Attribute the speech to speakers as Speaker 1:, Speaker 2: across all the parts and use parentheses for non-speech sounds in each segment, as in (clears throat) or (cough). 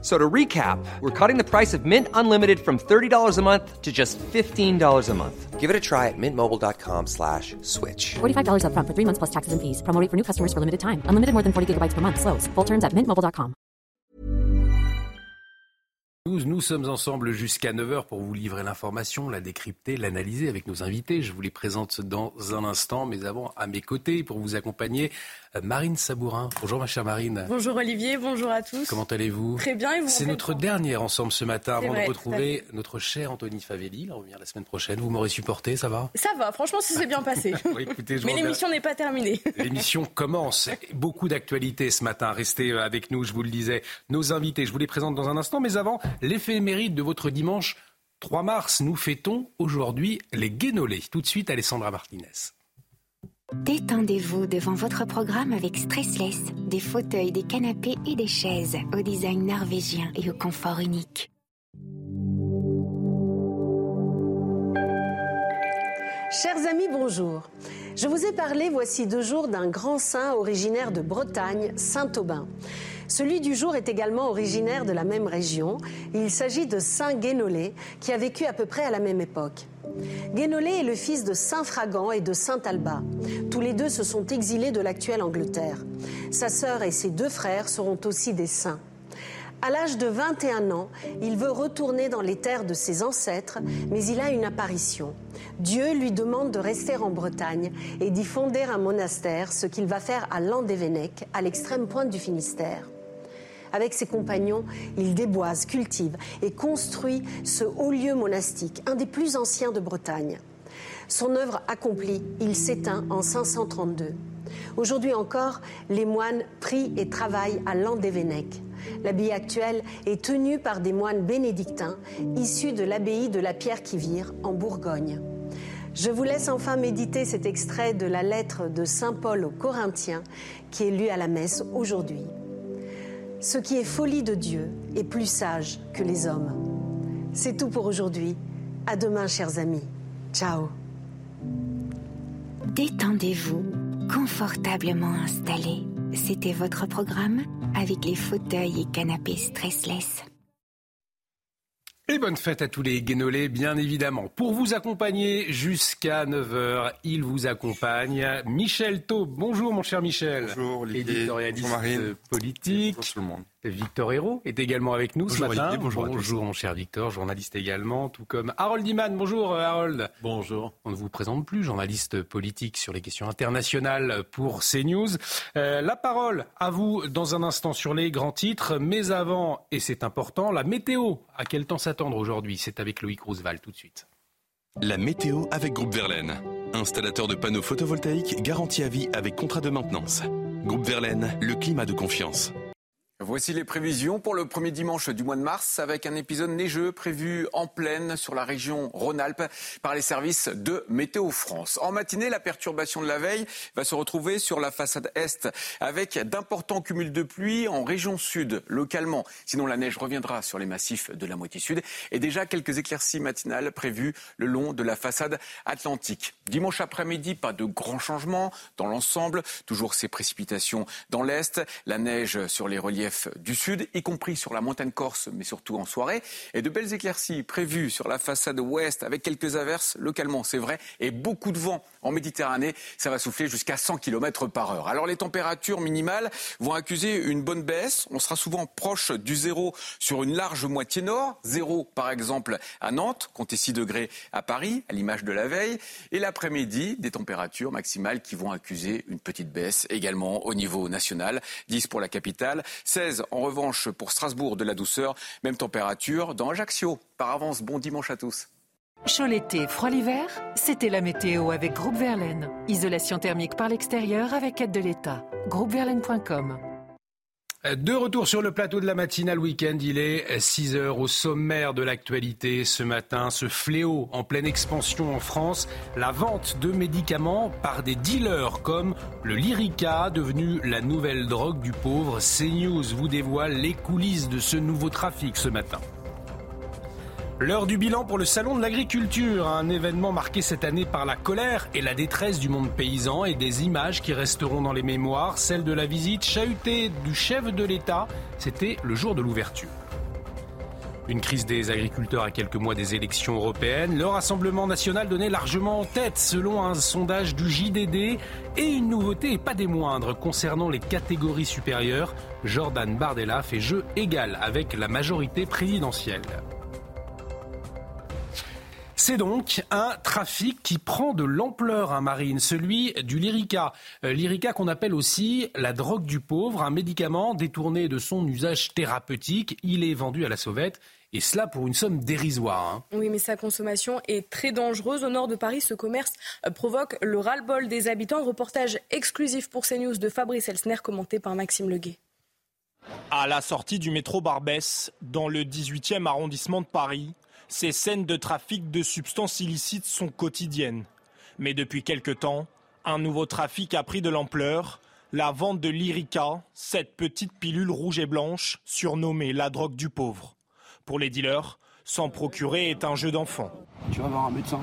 Speaker 1: So to recap, we're cutting the price of Mint Unlimited from $30 a month to just $15 a month.
Speaker 2: Give it a try at mintmobile.com slash switch.
Speaker 3: $45 up front for three months plus taxes and fees. Promo rate for new customers for limited time. Unlimited more than 40 gigabytes per month. Slows. Full terms at mintmobile.com.
Speaker 4: Nous, nous sommes ensemble jusqu'à 9h pour vous livrer l'information, la décrypter, l'analyser avec nos invités. Je vous les présente dans un instant, mais avant, à mes côtés, pour vous accompagner, Marine Sabourin. Bonjour ma chère Marine.
Speaker 5: Bonjour Olivier, bonjour à tous.
Speaker 4: Comment allez-vous?
Speaker 5: Très bien et vous
Speaker 4: C'est notre dernière ensemble ce matin avant
Speaker 5: vrai,
Speaker 4: de retrouver notre cher Anthony Favelli. Il revient la semaine prochaine. Vous m'aurez supporté, ça va?
Speaker 5: Ça va, franchement, ça s'est bien passé. (laughs)
Speaker 4: Bon, écoutez, je
Speaker 5: Mais l'émission n'est pas terminée. (laughs)
Speaker 4: L'émission commence. Beaucoup d'actualités ce matin. Restez euh, avec nous, je vous le disais. Nos invités, je vous les présente dans un instant. Mais avant, l'éphéméride de votre dimanche 3 mars. Nous fêtons aujourd'hui les Guénolés. Tout de suite, Alessandra Martinez.
Speaker 6: Détendez-vous devant votre programme avec Stressless, des fauteuils, des canapés et des chaises au design norvégien et au confort unique.
Speaker 7: Chers amis, bonjour. Je vous ai parlé voici deux jours d'un grand saint originaire de Bretagne, Saint Aubin. Celui du jour est également originaire de la même région. Il s'agit de Saint Guénolé, qui a vécu à peu près à la même époque. Guénolé est le fils de Saint Fragan et de Saint Alba. Tous les deux se sont exilés de l'actuelle Angleterre. Sa sœur et ses deux frères seront aussi des saints. À l'âge de 21 ans, il veut retourner dans les terres de ses ancêtres, mais il a une apparition. Dieu lui demande de rester en Bretagne et d'y fonder un monastère, ce qu'il va faire à Landévennec, à l'extrême pointe du Finistère. Avec ses compagnons, il déboise, cultive et construit ce haut lieu monastique, un des plus anciens de Bretagne. Son œuvre accomplie, il s'éteint en 532. Aujourd'hui encore, les moines prient et travaillent à Landévennec. L'abbaye actuelle est tenue par des moines bénédictins issus de l'abbaye de la Pierre-qui-Vire en Bourgogne. Je vous laisse enfin méditer cet extrait de la lettre de Saint Paul aux Corinthiens qui est lu à la messe aujourd'hui. Ce qui est folie de Dieu est plus sage que les hommes. C'est tout pour aujourd'hui. À demain, chers amis. Ciao.
Speaker 6: Détendez-vous, confortablement installé. C'était votre programme avec les fauteuils et canapés Stressless.
Speaker 4: Et bonne fête à tous les Guénolés, bien évidemment. Pour vous accompagner jusqu'à 9h, il vous accompagne Michel Taube. Bonjour mon cher Michel.
Speaker 8: Bonjour Olivier.
Speaker 4: Éditorialiste
Speaker 8: Bonjour Marine.
Speaker 4: politique.
Speaker 8: Bonjour tout le monde.
Speaker 4: Victor Hérault est également avec nous
Speaker 8: Bonjour
Speaker 4: ce matin.
Speaker 8: Olivier, bonjour tous.
Speaker 4: mon cher Victor, journaliste également, tout comme Harold Iman. Bonjour euh, Harold.
Speaker 8: Bonjour.
Speaker 4: On ne vous présente plus, journaliste politique sur les questions internationales pour CNews. Euh, la parole à vous dans un instant sur les grands titres, mais avant, et c'est important, la météo. À quel temps s'attendre aujourd'hui? C'est avec Loïc Roosevelt tout de suite.
Speaker 9: La météo avec Groupe Verlaine. Installateur de panneaux photovoltaïques garantie à vie avec contrat de maintenance. Groupe Verlaine, le climat de confiance.
Speaker 10: Voici les prévisions pour le premier dimanche du mois de mars avec un épisode neigeux prévu en pleine sur la région Rhône-Alpes par les services de Météo France. En matinée, la perturbation de la veille va se retrouver sur la façade est avec d'importants cumuls de pluie en région sud localement. Sinon, la neige reviendra sur les massifs de la moitié sud et déjà quelques éclaircies matinales prévues le long de la façade atlantique. Dimanche après-midi, pas de grands changements dans l'ensemble. Toujours ces précipitations dans l'est, la neige sur les reliefs du sud, y compris sur la montagne corse, mais surtout en soirée. Et de belles éclaircies prévues sur la façade ouest avec quelques averses localement, c'est vrai, et beaucoup de vent en Méditerranée. Ça va souffler jusqu'à 100 km par heure. Alors les températures minimales vont accuser une bonne baisse. On sera souvent proche du zéro sur une large moitié nord. Zéro, par exemple, à Nantes, comptez 6 degrés à Paris, à l'image de la veille. Et l'après-midi, des températures maximales qui vont accuser une petite baisse également au niveau national. 10 pour la capitale, 16 en revanche pour Strasbourg de la douceur. Même température dans Ajaccio. Par avance, bon dimanche à tous.
Speaker 11: Chaud l'été, froid l'hiver, c'était la météo avec Groupe Verlaine. Isolation thermique par l'extérieur avec aide de l'État. Groupeverlaine.com
Speaker 4: De retour sur le plateau de la matinale week-end, il est 6 heures au sommaire de l'actualité ce matin. Ce fléau en pleine expansion en France, la vente de médicaments par des dealers comme le Lyrica, devenu la nouvelle drogue du pauvre. CNews vous dévoile les coulisses de ce nouveau trafic ce matin. L'heure du bilan pour le Salon de l'agriculture, un événement marqué cette année par la colère et la détresse du monde paysan et des images qui resteront dans les mémoires, celle de la visite chahutée du chef de l'État, c'était le jour de l'ouverture. Une crise des agriculteurs à quelques mois des élections européennes. Le Rassemblement national donnait largement en tête selon un sondage du JDD. Et une nouveauté, et pas des moindres, concernant les catégories supérieures. Jordan Bardella fait jeu égal avec la majorité présidentielle. C'est donc un trafic qui prend de l'ampleur, à Marine, celui du Lyrica. Euh, Lyrica qu'on appelle aussi la drogue du pauvre, un médicament détourné de son usage thérapeutique. Il est vendu à la sauvette. Et cela pour une somme dérisoire. Hein.
Speaker 5: Oui, mais sa consommation est très dangereuse. Au nord de Paris, ce commerce euh, provoque le ras-le-bol des habitants. Reportage exclusif pour CNews de Fabrice Elsner, commenté par Maxime Leguet.
Speaker 8: À la sortie du métro Barbès, dans le 18e arrondissement de Paris, ces scènes de trafic de substances illicites sont quotidiennes. Mais depuis quelque temps, un nouveau trafic a pris de l'ampleur. La vente de l'Irica, cette petite pilule rouge et blanche, surnommée la drogue du pauvre. Pour les dealers, s'en procurer est un jeu d'enfant.
Speaker 12: Tu vas voir un médecin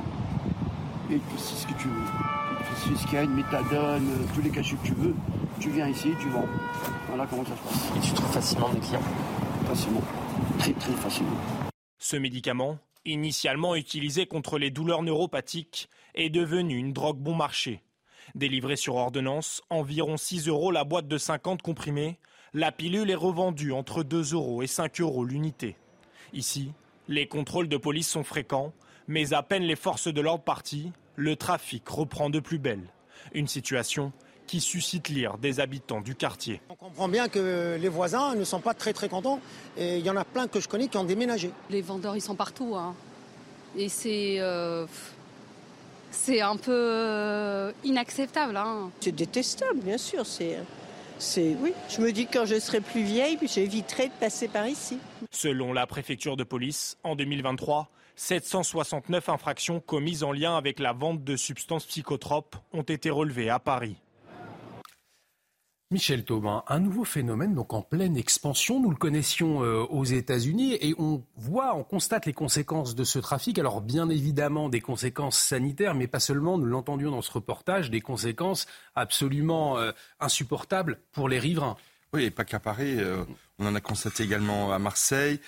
Speaker 12: et tu sais ce que tu veux. une méthadone, euh, tous les cachets que tu veux. Tu viens ici, tu vends. Voilà comment ça se passe.
Speaker 13: Et tu trouves facilement des clients?
Speaker 12: Facilement. Très très facilement.
Speaker 8: Ce médicament, initialement utilisé contre les douleurs neuropathiques, est devenu une drogue bon marché. Délivrée sur ordonnance, environ 6 euros la boîte de 50 comprimés, la pilule est revendue entre 2 euros et 5 euros l'unité. Ici, les contrôles de police sont fréquents, mais à peine les forces de l'ordre parties, le trafic reprend de plus belle. Une situation qui suscite l'ire des habitants du quartier.
Speaker 14: On comprend bien que les voisins ne sont pas très très contents et il y en a plein que je connais qui ont déménagé.
Speaker 15: Les vendeurs ils sont partout hein. et c'est euh, c'est un peu euh, inacceptable. Hein.
Speaker 16: C'est détestable bien sûr. C'est c'est oui. Je me dis que quand je serai plus vieille, j'éviterai de passer par ici.
Speaker 8: Selon la préfecture de police, en 2023, 769 infractions commises en lien avec la vente de substances psychotropes ont été relevées à Paris.
Speaker 4: Michel Thaubin, un nouveau phénomène donc en pleine expansion. Nous le connaissions euh, aux États-Unis et on voit, on constate les conséquences de ce trafic. Alors bien évidemment des conséquences sanitaires, mais pas seulement. Nous l'entendions dans ce reportage, des conséquences absolument euh, insupportables pour les riverains.
Speaker 17: Oui, et pas qu'à Paris. Euh, on en a constaté également à Marseille.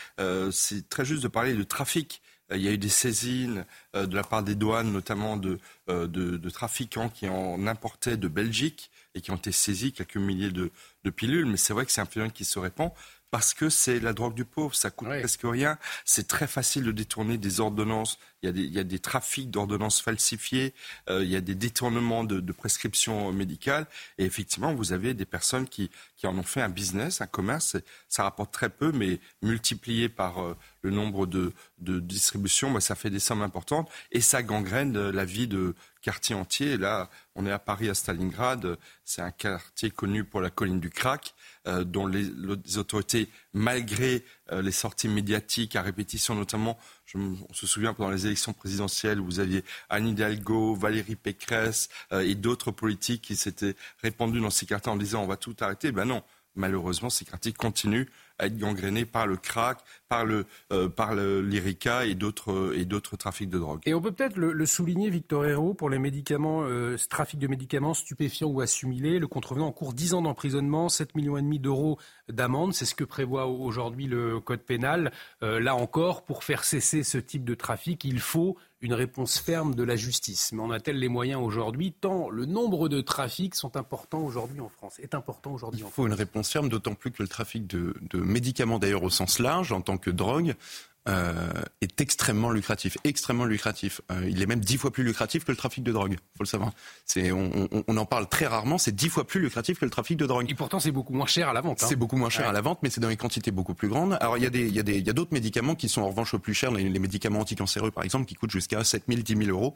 Speaker 17: C'est très juste de parler de trafic. Il y a eu des saisines de la part des douanes, notamment de trafiquants qui en importaient de Belgique et qui ont été saisis, quelques milliers de, pilules. Mais c'est vrai que c'est un phénomène qui se répand parce que c'est la drogue du pauvre, ça coûte presque rien. C'est très facile de détourner des ordonnances. Il y a des, trafics d'ordonnances falsifiées, euh, il y a des détournements de, prescriptions médicales. Et effectivement, vous avez des personnes qui, en ont fait un business, un commerce. Ça rapporte très peu, mais multiplié par euh, le nombre de, distributions, bah, ça fait des sommes importantes. Et ça gangrène la vie de quartiers entiers. Là, on est à Paris, à Stalingrad. C'est un quartier connu pour la colline du crack. Euh, dont les, autorités, malgré euh, les sorties médiatiques à répétition, notamment, on se souvient pendant les élections présidentielles, vous aviez Anne Hidalgo, Valérie Pécresse euh, et d'autres politiques qui s'étaient répandus dans ces quartiers en disant on va tout arrêter. Ben non, malheureusement, ces quartiers continuent à être gangrénés par le crack, par le, euh, par l'IRICA et d'autres, trafics de drogue.
Speaker 4: Et on peut peut-être le, souligner, Victor Hérault, pour les médicaments, euh, trafic de médicaments stupéfiants ou assimilés, le contrevenant en cours 10 ans d'emprisonnement, 7 millions et demi d'euros d'amende, c'est ce que prévoit aujourd'hui le code pénal. Euh, là encore, pour faire cesser ce type de trafic, il faut une réponse ferme de la justice. Mais on a-t-elle les moyens aujourd'hui Tant le nombre de trafics sont importants aujourd'hui en France, est important aujourd'hui en
Speaker 18: France. Il faut une réponse ferme, d'autant plus que le trafic de, de médicaments, d'ailleurs au sens large, en tant que drogue, euh, est extrêmement lucratif, extrêmement lucratif. Euh, il est même dix fois plus lucratif que le trafic de drogue. Faut le savoir. C'est, on, on, en parle très rarement. C'est dix fois plus lucratif que le trafic de drogue.
Speaker 4: Et pourtant, c'est beaucoup moins cher à la vente. Hein.
Speaker 18: C'est beaucoup moins cher à la vente, mais c'est dans des quantités beaucoup plus grandes. Alors, il y a des, il y a des, il y a d'autres médicaments qui sont en revanche plus chers. Les, les médicaments anticancéreux, par exemple, qui coûtent jusqu'à 7 000, 10 000 euros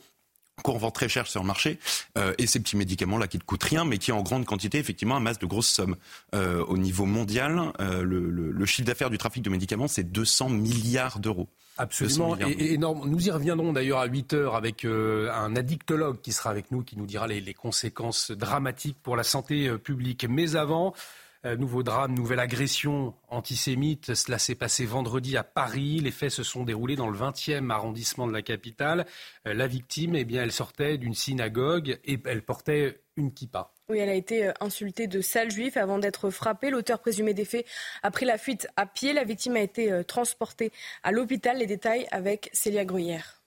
Speaker 18: qu'on revend très cher sur le marché, euh, et ces petits médicaments-là qui ne coûtent rien, mais qui en grande quantité, effectivement, amassent de grosses sommes. Euh, au niveau mondial, euh, le, le, le, chiffre d'affaires du trafic de médicaments, c'est 200 milliards d'euros.
Speaker 4: Absolument, et, énorme. Nous y reviendrons d'ailleurs à 8 heures avec un addictologue qui sera avec nous, qui nous dira les, les conséquences dramatiques pour la santé publique. Mais avant, euh, nouveau drame, nouvelle agression antisémite. Cela s'est passé vendredi à Paris. Les faits se sont déroulés dans le 20e arrondissement de la capitale. Euh, la victime, eh bien, elle sortait d'une synagogue et elle portait une kippa.
Speaker 5: Oui, elle a été euh, insultée de sale juif avant d'être frappée. L'auteur présumé des faits a pris la fuite à pied. La victime a été transportée à l'hôpital. Les détails avec Célia Gruyère.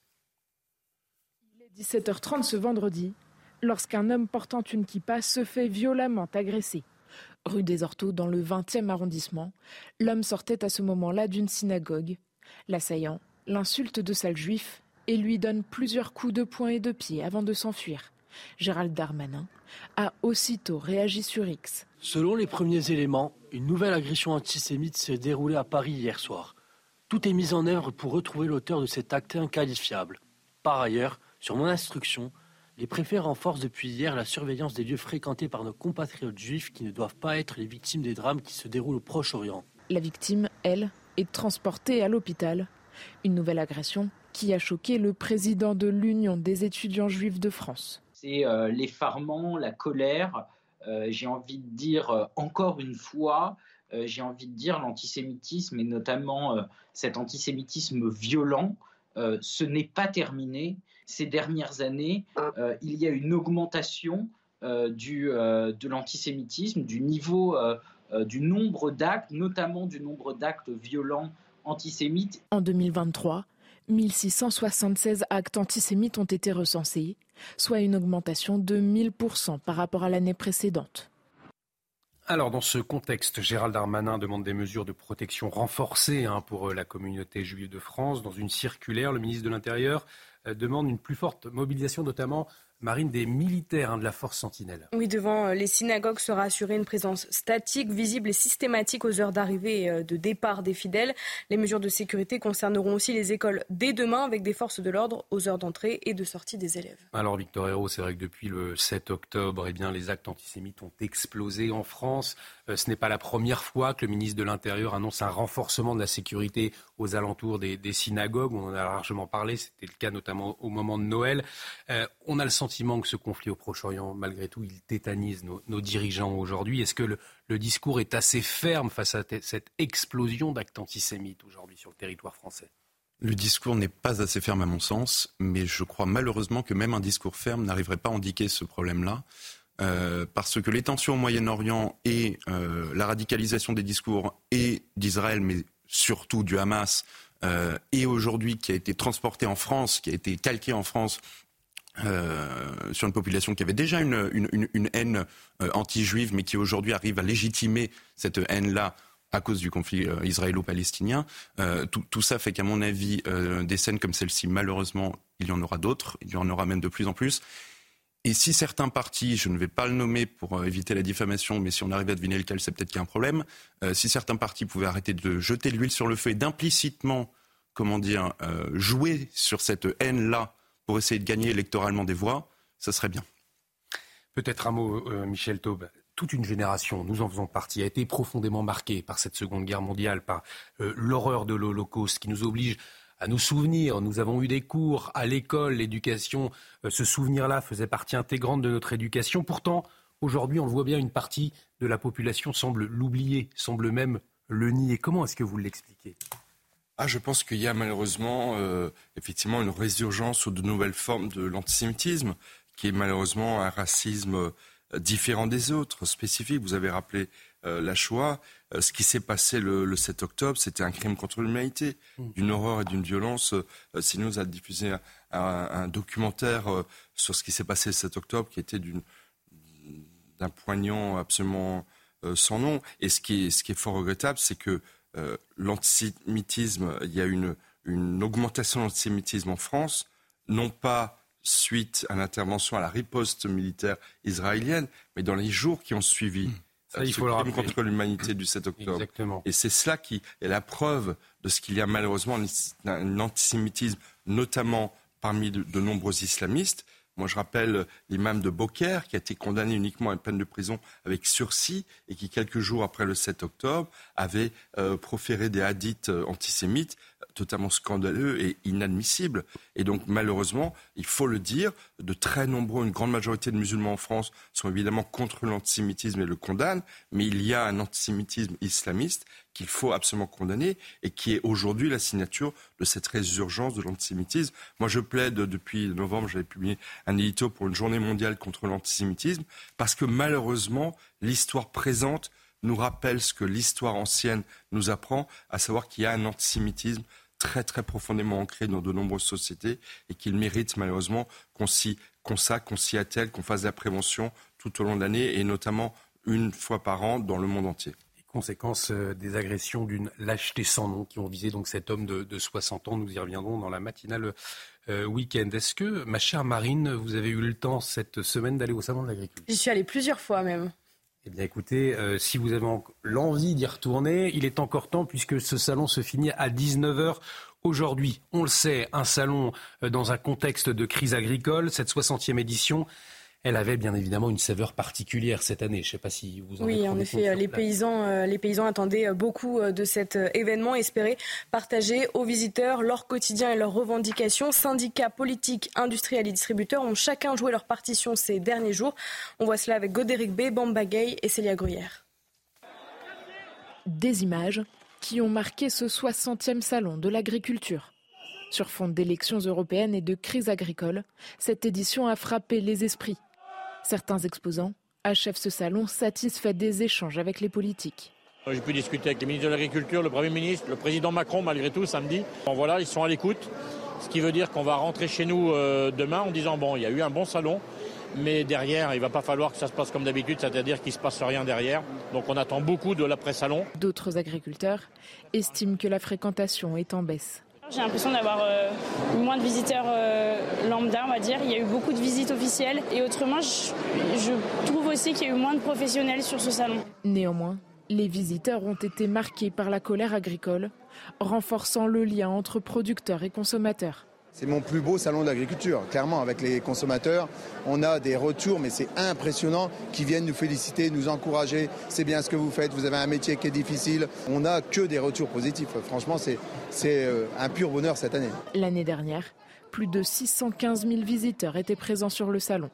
Speaker 13: Il est 17h30 ce vendredi lorsqu'un homme portant une kippa se fait violemment agresser. Rue des Orteaux, dans le 20e arrondissement, l'homme sortait à ce moment-là d'une synagogue. L'assaillant l'insulte de sale juif et lui donne plusieurs coups de poing et de pied avant de s'enfuir. Gérald Darmanin a aussitôt réagi sur X.
Speaker 19: Selon les premiers éléments, une nouvelle agression antisémite s'est déroulée à Paris hier soir. Tout est mis en œuvre pour retrouver l'auteur de cet acte inqualifiable. Par ailleurs, sur mon instruction, les préfets renforcent depuis hier la surveillance des lieux fréquentés par nos compatriotes juifs qui ne doivent pas être les victimes des drames qui se déroulent au Proche-Orient.
Speaker 13: La victime, elle, est transportée à l'hôpital. Une nouvelle agression qui a choqué le président de l'Union des étudiants juifs de France.
Speaker 20: C'est euh, l'effarement, la colère, euh, j'ai envie de dire euh, encore une fois, euh, j'ai envie de dire l'antisémitisme et notamment euh, cet antisémitisme violent, euh, ce n'est pas terminé ces dernières années, euh, il y a une augmentation euh, du, euh, de l'antisémitisme, du niveau, du nombre d'actes, notamment du nombre d'actes violents antisémites.
Speaker 13: En 2023, 1676 actes antisémites ont été recensés, soit une augmentation de 1000% par rapport à l'année précédente.
Speaker 4: Alors, dans ce contexte, Gérald Darmanin demande des mesures de protection renforcées hein, pour la communauté juive de France. Dans une circulaire, le ministre de l'Intérieur demande une plus forte mobilisation, notamment Marine, des militaires hein, de la force Sentinelle.
Speaker 5: Oui, devant euh, les synagogues sera assurée une présence statique, visible et systématique aux heures d'arrivée et euh, de départ des fidèles. Les mesures de sécurité concerneront aussi les écoles dès demain avec des forces de l'ordre aux heures d'entrée et de sortie des élèves.
Speaker 4: Alors Victor Hérault, c'est vrai que depuis le 7 octobre, eh bien, les actes antisémites ont explosé en France. Euh, ce n'est pas la première fois que le ministre de l'Intérieur annonce un renforcement de la sécurité aux alentours des, des synagogues. On en a largement parlé, c'était le cas notamment au moment de Noël. Euh, on a le sentiment que ce conflit au Proche-Orient, malgré tout, il tétanise nos, dirigeants aujourd'hui. Est-ce que le, le, discours est assez ferme face à cette explosion d'actes antisémites aujourd'hui sur le territoire français?
Speaker 18: Le discours n'est pas assez ferme à mon sens, mais je crois malheureusement que même un discours ferme n'arriverait pas à indiquer ce problème-là. Euh, parce que les tensions au Moyen-Orient et euh, la radicalisation des discours et d'Israël, mais surtout du Hamas, euh, et aujourd'hui qui a été transporté en France, qui a été calqué en France euh, sur une population qui avait déjà une, haine euh, anti-juive, mais qui aujourd'hui arrive à légitimer cette haine-là à cause du conflit euh, israélo-palestinien. Tout, tout, ça fait qu'à mon avis, des scènes comme celle-ci, malheureusement, il y en aura d'autres, il y en aura même de plus en plus. Et si certains partis, je ne vais pas le nommer pour éviter la diffamation, mais si on arrive à deviner lequel, c'est peut-être qu'il y a un problème. Si certains partis pouvaient arrêter de jeter de l'huile sur le feu et d'implicitement, comment dire, jouer sur cette haine-là pour essayer de gagner électoralement des voix, ça serait bien.
Speaker 4: Peut-être un mot, euh, Michel Taube. Toute une génération, nous en faisons partie, a été profondément marquée par cette Seconde Guerre mondiale, par euh, l'horreur de l'Holocauste, qui nous oblige à nous souvenir. Nous avons eu des cours à l'école, l'éducation. Euh, ce souvenir-là faisait partie intégrante de notre éducation. Pourtant, aujourd'hui, on voit bien, une partie de la population semble l'oublier, semble même le nier. Comment est-ce que vous l'expliquez?
Speaker 17: Ah, je pense qu'il y a malheureusement euh, effectivement une résurgence ou de nouvelles formes de l'antisémitisme, qui est malheureusement un racisme euh, différent des autres, spécifique. Vous avez rappelé euh, la Shoah. Euh, ce qui s'est passé le, le, 7 octobre, c'était un crime contre l'humanité, mmh. d'une horreur et d'une violence. CNews a diffusé un, un, un documentaire sur ce qui s'est passé le 7 octobre, qui était d'un poignant absolument sans nom. Et ce qui est, ce qui est fort regrettable, c'est que euh, l'antisémitisme, il y a une, une augmentation de l'antisémitisme en France, non pas suite à l'intervention, à la riposte militaire israélienne, mais dans les jours qui ont suivi. Mmh.
Speaker 4: Ça, il faut
Speaker 17: crime contre l'humanité du 7 octobre.
Speaker 4: Exactement.
Speaker 17: Et c'est cela qui est la preuve de ce qu'il y a malheureusement un antisémitisme, notamment parmi de, de nombreux islamistes, Moi, je rappelle l'imam de Beaucaire qui a été condamné uniquement à une peine de prison avec sursis et qui, quelques jours après le 7 octobre, avait euh, proféré des hadiths euh, antisémites totalement scandaleux et inadmissible. Et donc, malheureusement, il faut le dire, de très nombreux, une grande majorité de musulmans en France sont évidemment contre l'antisémitisme et le condamnent, mais il y a un antisémitisme islamiste qu'il faut absolument condamner et qui est aujourd'hui la signature de cette résurgence de l'antisémitisme. Moi, je plaide depuis novembre, j'avais publié un édito pour une journée mondiale contre l'antisémitisme, parce que malheureusement, l'histoire présente nous rappelle ce que l'histoire ancienne nous apprend, à savoir qu'il y a un antisémitisme très très profondément ancré dans de nombreuses sociétés et qu'il mérite malheureusement qu'on s'y consacre, qu'on s'y attelle, qu'on fasse de la prévention tout au long de l'année et notamment une fois par an dans le monde entier.
Speaker 4: Conséquence euh, des agressions d'une lâcheté sans nom qui ont visé donc cet homme de, 60 ans. Nous y reviendrons dans la matinale euh, week-end. Est-ce que, ma chère Marine, vous avez eu le temps cette semaine d'aller au salon de l'agriculture?
Speaker 5: J'y suis allée plusieurs fois même.
Speaker 4: Eh bien écoutez, euh, si vous avez l'envie d'y retourner, il est encore temps puisque ce salon se finit à 19h aujourd'hui. On le sait, un salon euh, dans un contexte de crise agricole, cette 60e édition elle avait bien évidemment une saveur particulière cette année. Je ne sais pas si vous en
Speaker 5: Oui, en effet, les paysans, euh, les paysans attendaient euh, beaucoup euh, de cet événement, espéraient partager aux visiteurs leur quotidien et leurs revendications. Syndicats, politiques, industriels et distributeurs ont chacun joué leur partition ces derniers jours. On voit cela avec Godéric B, Bamba Gay et Célia Gruyère.
Speaker 13: Des images qui ont marqué ce 60e salon de l'agriculture. Sur fond d'élections européennes et de crise agricole, cette édition a frappé les esprits. Certains exposants achèvent ce salon satisfaits des échanges avec les politiques.
Speaker 21: J'ai pu discuter avec les ministres de l'Agriculture, le Premier ministre, le président Macron malgré tout samedi. Bon, voilà, ils sont à l'écoute, ce qui veut dire qu'on va rentrer chez nous euh, demain en disant bon, il y a eu un bon salon, mais derrière, il ne va pas falloir que ça se passe comme d'habitude, c'est-à-dire qu'il ne se passe rien derrière. Donc on attend beaucoup de l'après-salon.
Speaker 13: D'autres agriculteurs estiment que la fréquentation est en baisse.
Speaker 22: J'ai l'impression d'avoir euh, moins de visiteurs euh, lambda, on va dire. Il y a eu beaucoup de visites officielles. Et autrement, je, trouve aussi qu'il y a eu moins de professionnels sur ce salon.
Speaker 13: Néanmoins, les visiteurs ont été marqués par la colère agricole, renforçant le lien entre producteurs et consommateurs.
Speaker 23: C'est mon plus beau salon d'agriculture, clairement, avec les consommateurs. On a des retours, mais c'est impressionnant, qui viennent nous féliciter, nous encourager. C'est bien ce que vous faites, vous avez un métier qui est difficile. On n'a que des retours positifs. Franchement, c'est euh, un pur bonheur cette année.
Speaker 13: L'année dernière, plus de 615 000 visiteurs étaient présents sur le salon.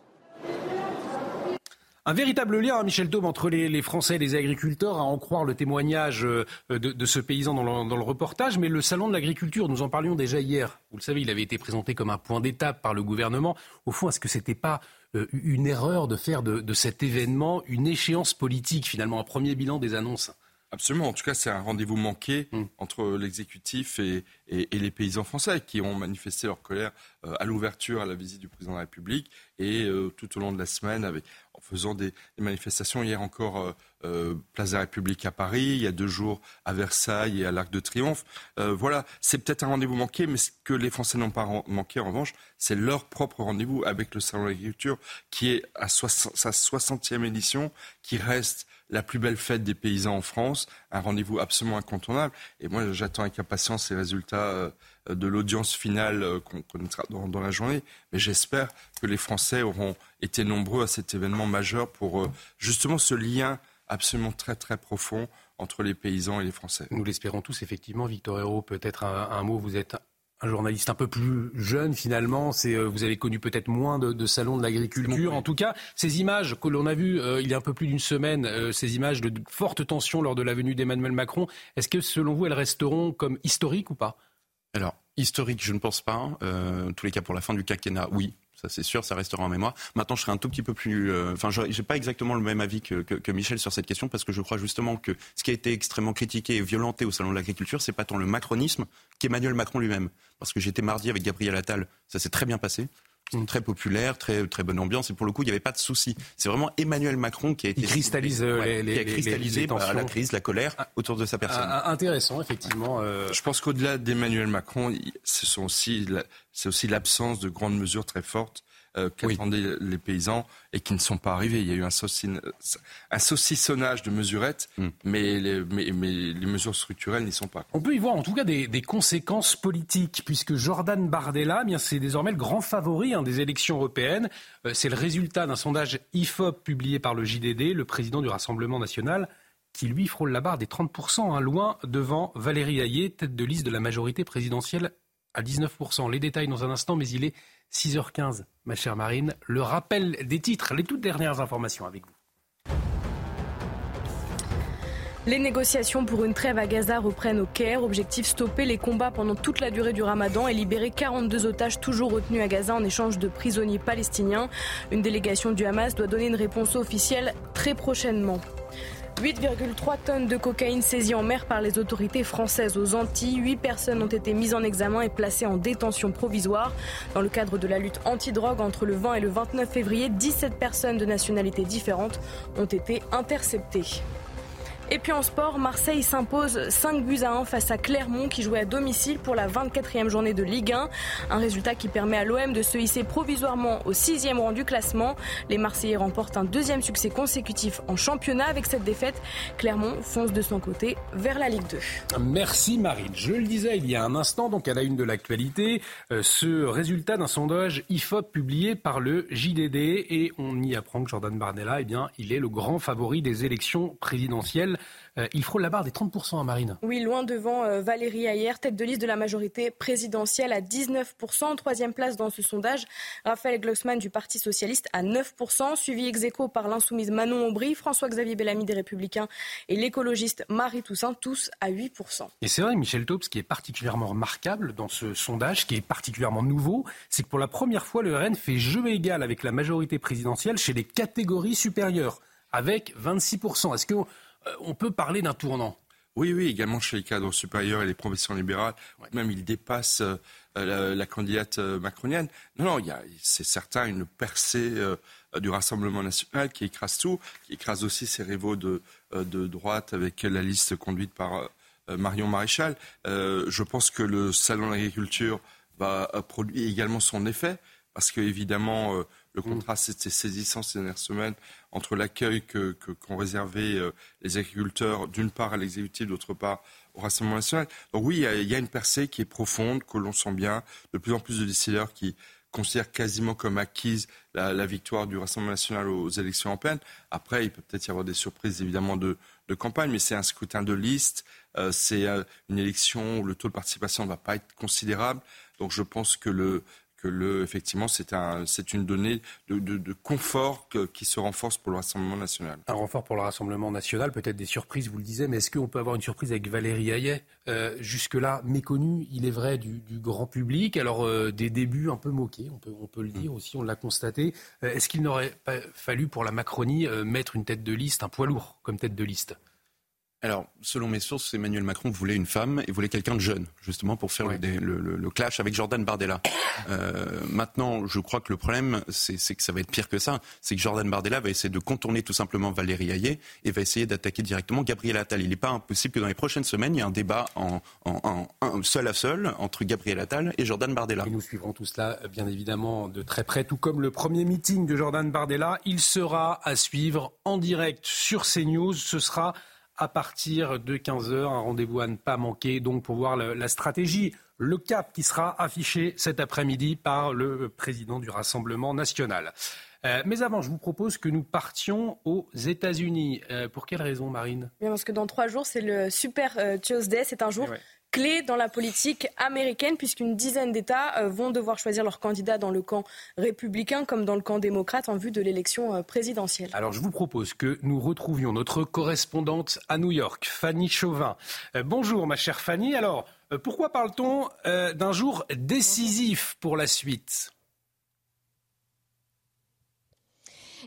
Speaker 4: Un véritable lien, hein, Michel Daube, entre les, Français et les agriculteurs, à en croire le témoignage euh, de, ce paysan dans le, reportage. Mais le salon de l'agriculture, nous en parlions déjà hier. Vous le savez, il avait été présenté comme un point d'étape par le gouvernement. Au fond, est-ce que ce n'était pas euh, une erreur de faire de, cet événement une échéance politique, finalement, un premier bilan des annonces?
Speaker 17: Absolument. En tout cas, c'est un rendez-vous manqué hmm. entre l'exécutif et, les paysans français qui ont manifesté leur colère euh, à l'ouverture, à la visite du président de la République et tout au long de la semaine avec, en faisant des, manifestations. Hier encore, euh, euh, Place de la République à Paris, il y a deux jours à Versailles et à l'Arc de Triomphe. Euh, voilà, c'est peut-être un rendez-vous manqué, mais ce que les Français n'ont pas manqué, en revanche, c'est leur propre rendez-vous avec le Salon de l'Agriculture, qui est à sa 60e édition, qui reste la plus belle fête des paysans en France, un rendez-vous absolument incontournable. Et moi, j'attends avec impatience les résultats de l'audience finale euh, qu'on connaîtra dans, la journée. Mais j'espère que les Français auront été nombreux à cet événement majeur pour euh, justement ce lien absolument très très profond entre les paysans et les Français.
Speaker 4: Nous l'espérons tous, effectivement. Victor Hérault, peut-être un, mot. Vous êtes un journaliste un peu plus jeune finalement. C'est euh, vous avez connu peut-être moins de, salons de l'agriculture. En tout cas, ces images que l'on a vues il y a un peu plus d'une semaine, ces images de forte tension lors de la venue d'Emmanuel Macron, est-ce que selon vous elles resteront comme historiques ou pas?
Speaker 18: Alors, historique, je ne pense pas. Euh, tous les cas, pour la fin du quinquennat, oui. Ça, c'est sûr, ça restera en mémoire. Maintenant, je serai un tout petit peu plus. Euh, enfin, je n'ai pas exactement le même avis que, que, Michel sur cette question, parce que je crois justement que ce qui a été extrêmement critiqué et violenté au Salon de l'agriculture, c'est pas tant le macronisme qu'Emmanuel Macron lui-même. Parce que j'étais mardi avec Gabriel Attal, ça s'est très bien passé très populaire, très très bonne ambiance et pour le coup il n'y avait pas de souci. C'est vraiment Emmanuel Macron qui a été
Speaker 4: cristallise les,
Speaker 18: qui a cristallisé la crise, la colère ah, autour de sa personne.
Speaker 4: Ah, ah, intéressant effectivement.
Speaker 17: Euh. Je pense qu'au-delà d'Emmanuel Macron, c'est aussi aussi l'absence de grandes mesures très fortes qu'attendaient les paysans et qui ne sont pas arrivés. Il y a eu un, un saucissonnage de mesurettes, mm. mais, les, mais, les, mesures structurelles n'y sont pas.
Speaker 4: On peut y voir en tout cas des, conséquences politiques, puisque Jordan Bardella, eh bien c'est désormais le grand favori hein, des élections européennes. c'est le résultat d'un sondage IFOP publié par le JDD, le président du Rassemblement national qui lui frôle la barre des 30%, hein, loin devant Valérie Hayé, tête de liste de la majorité présidentielle à 19%. Les détails dans un instant, mais il est 6h15, ma chère Marine. Le rappel des titres, les toutes dernières informations avec vous.
Speaker 5: Les négociations pour une trêve à Gaza reprennent au Caire. Objectif stopper les combats pendant toute la durée du ramadan et libérer 42 otages toujours retenus à Gaza en échange de prisonniers palestiniens. Une délégation du Hamas doit donner une réponse officielle très prochainement. 8,3 tonnes de cocaïne saisies en mer par les autorités françaises aux Antilles. 8 personnes ont été mises en examen et placées en détention provisoire. Dans le cadre de la lutte anti-drogue entre le 20 et le 29 février, 17 personnes de nationalités différentes ont été interceptées. Et puis en sport, Marseille s'impose 5 buts à 1 face à Clermont qui jouait à domicile pour la 24e journée de Ligue 1. Un résultat qui permet à l'OM de se hisser provisoirement au 6e rang du classement. Les Marseillais remportent un deuxième succès consécutif en championnat avec cette défaite. Clermont fonce de son côté vers la Ligue 2.
Speaker 4: Merci Marine. Je le disais il y a un instant, donc à la une de l'actualité, euh, ce résultat d'un sondage IFOP publié par le JDD et on y apprend que Jordan Bardella, eh bien, il est le grand favori des élections présidentielles euh, il frôle la barre des 30% à Marine.
Speaker 5: Oui, loin devant euh, Valérie Ayer, tête de liste de la majorité présidentielle à 19%. Troisième place dans ce sondage, Raphaël Glucksmann du Parti Socialiste à 9%, suivi ex aequo par l'insoumise Manon Aubry, François-Xavier Bellamy des Républicains et l'écologiste Marie Toussaint, tous à 8%.
Speaker 4: Et c'est vrai, Michel Taubes, ce qui est particulièrement remarquable dans ce sondage, qui est particulièrement nouveau, c'est que pour la première fois, le RN fait jeu égal avec la majorité présidentielle chez les catégories supérieures, avec 26%. Est-ce que euh, on peut parler d'un tournant.
Speaker 17: Oui, oui, également chez les cadres supérieurs et les professions libérales. Même il dépasse euh, la, candidate euh, macronienne. Non, non, il y a, c'est certain, une percée du Rassemblement national qui écrase tout, qui écrase aussi ses rivaux de, de droite avec la liste conduite par Marion Maréchal. je pense que le Salon de l'agriculture va produire également son effet, parce que évidemment le contraste était saisissant ces dernières semaines entre l'accueil qu'ont que, réservé euh, les agriculteurs, d'une part à l'exécutif, d'autre part au Rassemblement national. Donc oui, il y, a, une percée qui est profonde, que l'on sent bien. De plus en plus de décideurs qui considèrent quasiment comme acquise la, victoire du Rassemblement national aux élections européennes. Après, il peut peut-être y avoir des surprises évidemment de, campagne, mais c'est un scrutin de liste. Euh, c'est euh, une élection où le taux de participation ne va pas être considérable. Donc je pense que le, que le, effectivement, c'est un, une donnée de, confort qui se renforce pour le Rassemblement national.
Speaker 4: Un renfort pour le Rassemblement national, peut-être des surprises, vous le disiez, mais est-ce qu'on peut avoir une surprise avec Valérie Hayet euh, Jusque-là, méconnue, il est vrai, du, grand public? Alors, euh, des débuts un peu moqués, on peut, on peut le dire mm. aussi, on l'a constaté. Euh, est-ce qu'il n'aurait pas fallu pour la Macronie mettre une tête de liste, un poids lourd comme tête de liste?
Speaker 18: Alors, selon mes sources, Emmanuel Macron voulait une femme et voulait quelqu'un de jeune, justement pour faire le, clash avec Jordan Bardella. Euh, maintenant, je crois que le problème, c'est que ça va être pire que ça. C'est que Jordan Bardella va essayer de contourner tout simplement Valérie Hayet et va essayer d'attaquer directement Gabriel Attal. Il n'est pas impossible que dans les prochaines semaines, il y ait un débat en, seul à seul entre Gabriel Attal et Jordan Bardella.
Speaker 4: Et nous suivrons tout cela, bien évidemment, de très près, tout comme le premier meeting de Jordan Bardella. Il sera à suivre en direct sur CNews. Ce sera à partir de 15h. Un rendez-vous à ne pas manquer donc pour voir la stratégie, le cap qui sera affiché cet après-midi par le président du Rassemblement national. Euh, mais avant, je vous propose que nous partions aux États-Unis. Euh, pour quelle raison, Marine?
Speaker 5: Parce que dans trois jours, c'est le Super euh, Tuesday. C'est un jour clé dans la politique américaine puisqu'une dizaine d'États euh, vont devoir choisir leur candidat dans le camp républicain comme dans le camp démocrate en vue de l'élection euh, présidentielle.
Speaker 4: Alors je vous propose que nous retrouvions notre correspondante à New York, Fanny Chauvin. Euh, bonjour ma chère Fanny. Alors pourquoi parle-t-on d'un jour décisif pour la suite?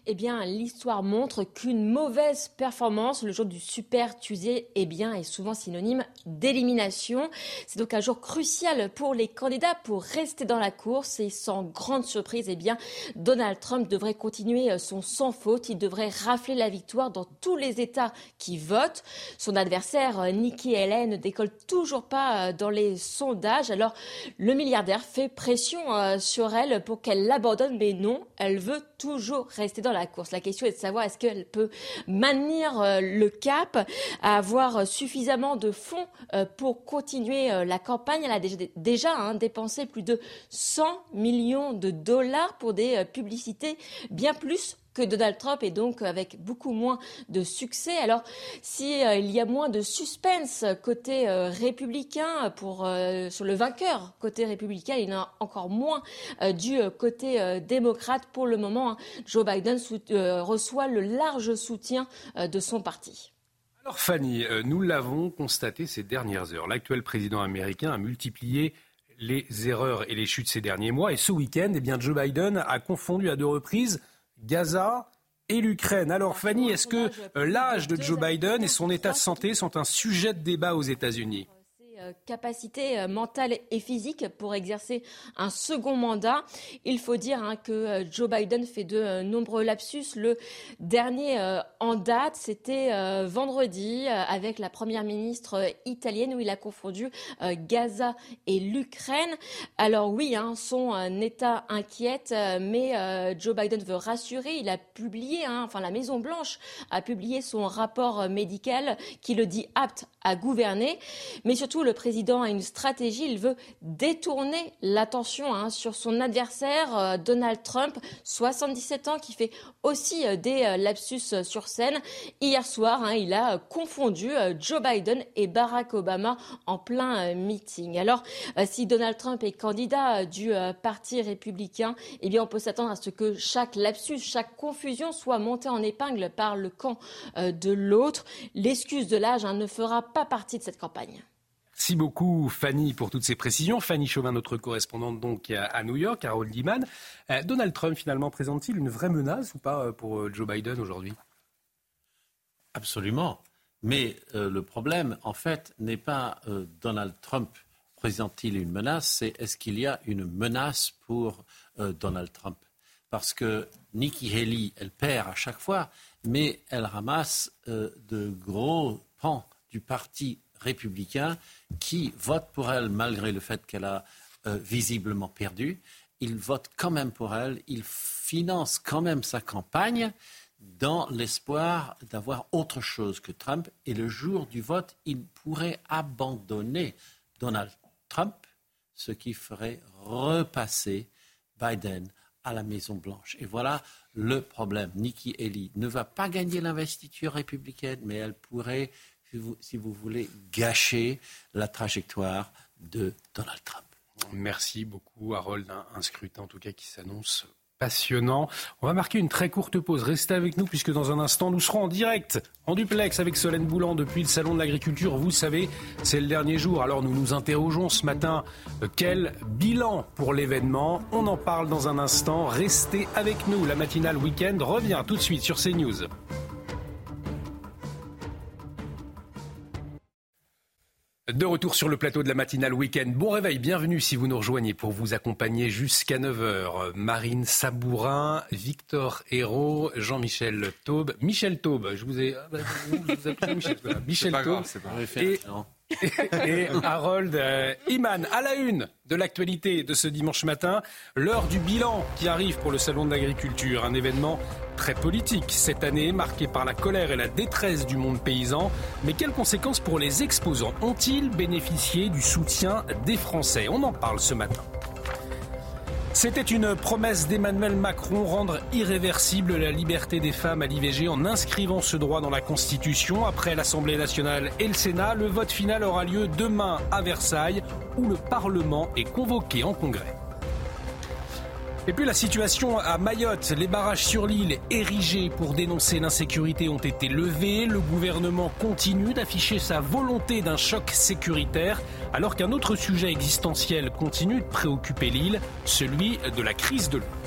Speaker 24: Eh bien, l'histoire montre qu'une mauvaise performance le jour du Super Tuesday, eh bien, est souvent synonyme d'élimination. C'est donc un jour crucial pour les candidats pour rester dans la course et sans grande surprise, eh bien, Donald Trump devrait continuer son sans faute. Il devrait rafler la victoire dans tous les États qui votent. Son adversaire, Nikki Haley, ne décolle toujours pas euh, dans les sondages. Alors, le milliardaire fait pression euh, sur elle pour qu'elle l'abandonne, mais non, elle veut toujours rester dans la course. La question est de savoir est-ce qu'elle peut maintenir euh, le cap, avoir suffisamment de fonds euh, pour continuer euh, la campagne. Elle a déjà, hein, dépensé plus de 100 millions de dollars pour des publicités, bien plus que Donald Trump est donc avec beaucoup moins de succès. Alors, s'il euh, il y a moins de suspense côté euh, républicain pour euh, sur le vainqueur côté républicain, il y en a encore moins du côté démocrate pour le moment. Hein. Joe Biden reçoit le large soutien de son parti.
Speaker 4: Alors Fanny, nous l'avons constaté ces dernières heures. L'actuel président américain a multiplié les erreurs et les chutes ces derniers mois. Et ce week-end, eh bien, Joe Biden a confondu à deux reprises Gaza et l'Ukraine. Alors Fanny, est-ce que euh, l'âge de Joe Biden et son état de santé sont un sujet de débat aux États-Unis?
Speaker 24: Capacité euh, mentale et physique pour exercer un second mandat. Il faut dire hein, que euh, Joe Biden fait de nombreux lapsus. Le dernier en date, c'était vendredi avec la première ministre italienne où il a confondu Gaza et l'Ukraine. Alors oui, hein, son état inquiète, mais Joe Biden veut rassurer. Il a publié, hein, enfin la Maison Blanche a publié son rapport médical qui le dit apte à gouverner, mais surtout le le président a une stratégie. Il veut détourner l'attention hein, sur son adversaire, euh, Donald Trump, 77 ans, qui fait aussi euh, des euh, lapsus sur scène. Hier soir, hein, il a confondu Joe Biden et Barack Obama en plein meeting. Alors, si Donald Trump est candidat du Parti républicain, eh bien, on peut s'attendre à ce que chaque lapsus, chaque confusion soit montée en épingle par le camp de l'autre. L'excuse de l'âge hein, ne fera pas partie de cette campagne.
Speaker 4: Merci beaucoup Fanny pour toutes ces précisions. Fanny Chauvin, notre correspondante donc à New York, Harold Liman. Euh, Donald Trump finalement présente-t-il une vraie menace ou pas euh, pour euh, Joe Biden aujourd'hui?
Speaker 25: Absolument. Mais le problème, en fait, n'est pas Donald Trump présente-t-il une menace, c'est est-ce qu'il y a une menace pour Donald Trump? Parce que Nikki Haley, elle perd à chaque fois, mais elle ramasse de gros pans du parti républicains qui votent pour elle malgré le fait qu'elle a euh, visiblement perdu. Ils votent quand même pour elle, ils financent quand même sa campagne dans l'espoir d'avoir autre chose que Trump. Et le jour du vote, ils pourraient abandonner Donald Trump, ce qui ferait repasser Biden à la Maison-Blanche. Et voilà le problème. Nikki Haley ne va pas gagner l'investiture républicaine, mais elle pourrait si vous, voulez, gâcher la trajectoire de Donald Trump.
Speaker 4: Merci beaucoup, Harold. Un, scrutin, en tout cas, qui s'annonce passionnant. On va marquer une très courte pause. Restez avec nous, puisque dans un instant, nous serons en direct, en duplex, avec Solène Boulan depuis le Salon de l'Agriculture. Vous savez, c'est le dernier jour. Alors, nous nous interrogeons ce matin euh, quel bilan pour l'événement? On en parle dans un instant. Restez avec nous. La matinale week-end revient tout de suite sur CNews. De retour sur le plateau de la matinale week-end. Bon réveil, bienvenue si vous nous rejoignez pour vous accompagner jusqu'à 9h. Marine Sabourin, Victor Hérault, Jean-Michel Taube. Michel Taube, je vous ai... Ah, bah, vous Michel Taube. Michel Taube. Et et Harold euh, Iman à la une de l'actualité de ce dimanche matin, l'heure du bilan qui arrive pour le Salon de l'agriculture, un événement très politique cette année, marqué par la colère et la détresse du monde paysan. Mais quelles conséquences pour les exposants Ont-ils bénéficié du soutien des Français? On en parle ce matin. C'était une promesse d'Emmanuel Macron, rendre irréversible la liberté des femmes à l'IVG en inscrivant ce droit dans la Constitution. Après l'Assemblée nationale et le Sénat, le vote final aura lieu demain à Versailles, où le Parlement est convoqué en congrès. Et puis la situation à Mayotte, les barrages sur l'île érigés pour dénoncer l'insécurité ont été levés. Le gouvernement continue d'afficher sa volonté d'un choc sécuritaire alors qu'un autre sujet existentiel continue de préoccuper l'île, celui de la crise de l'eau.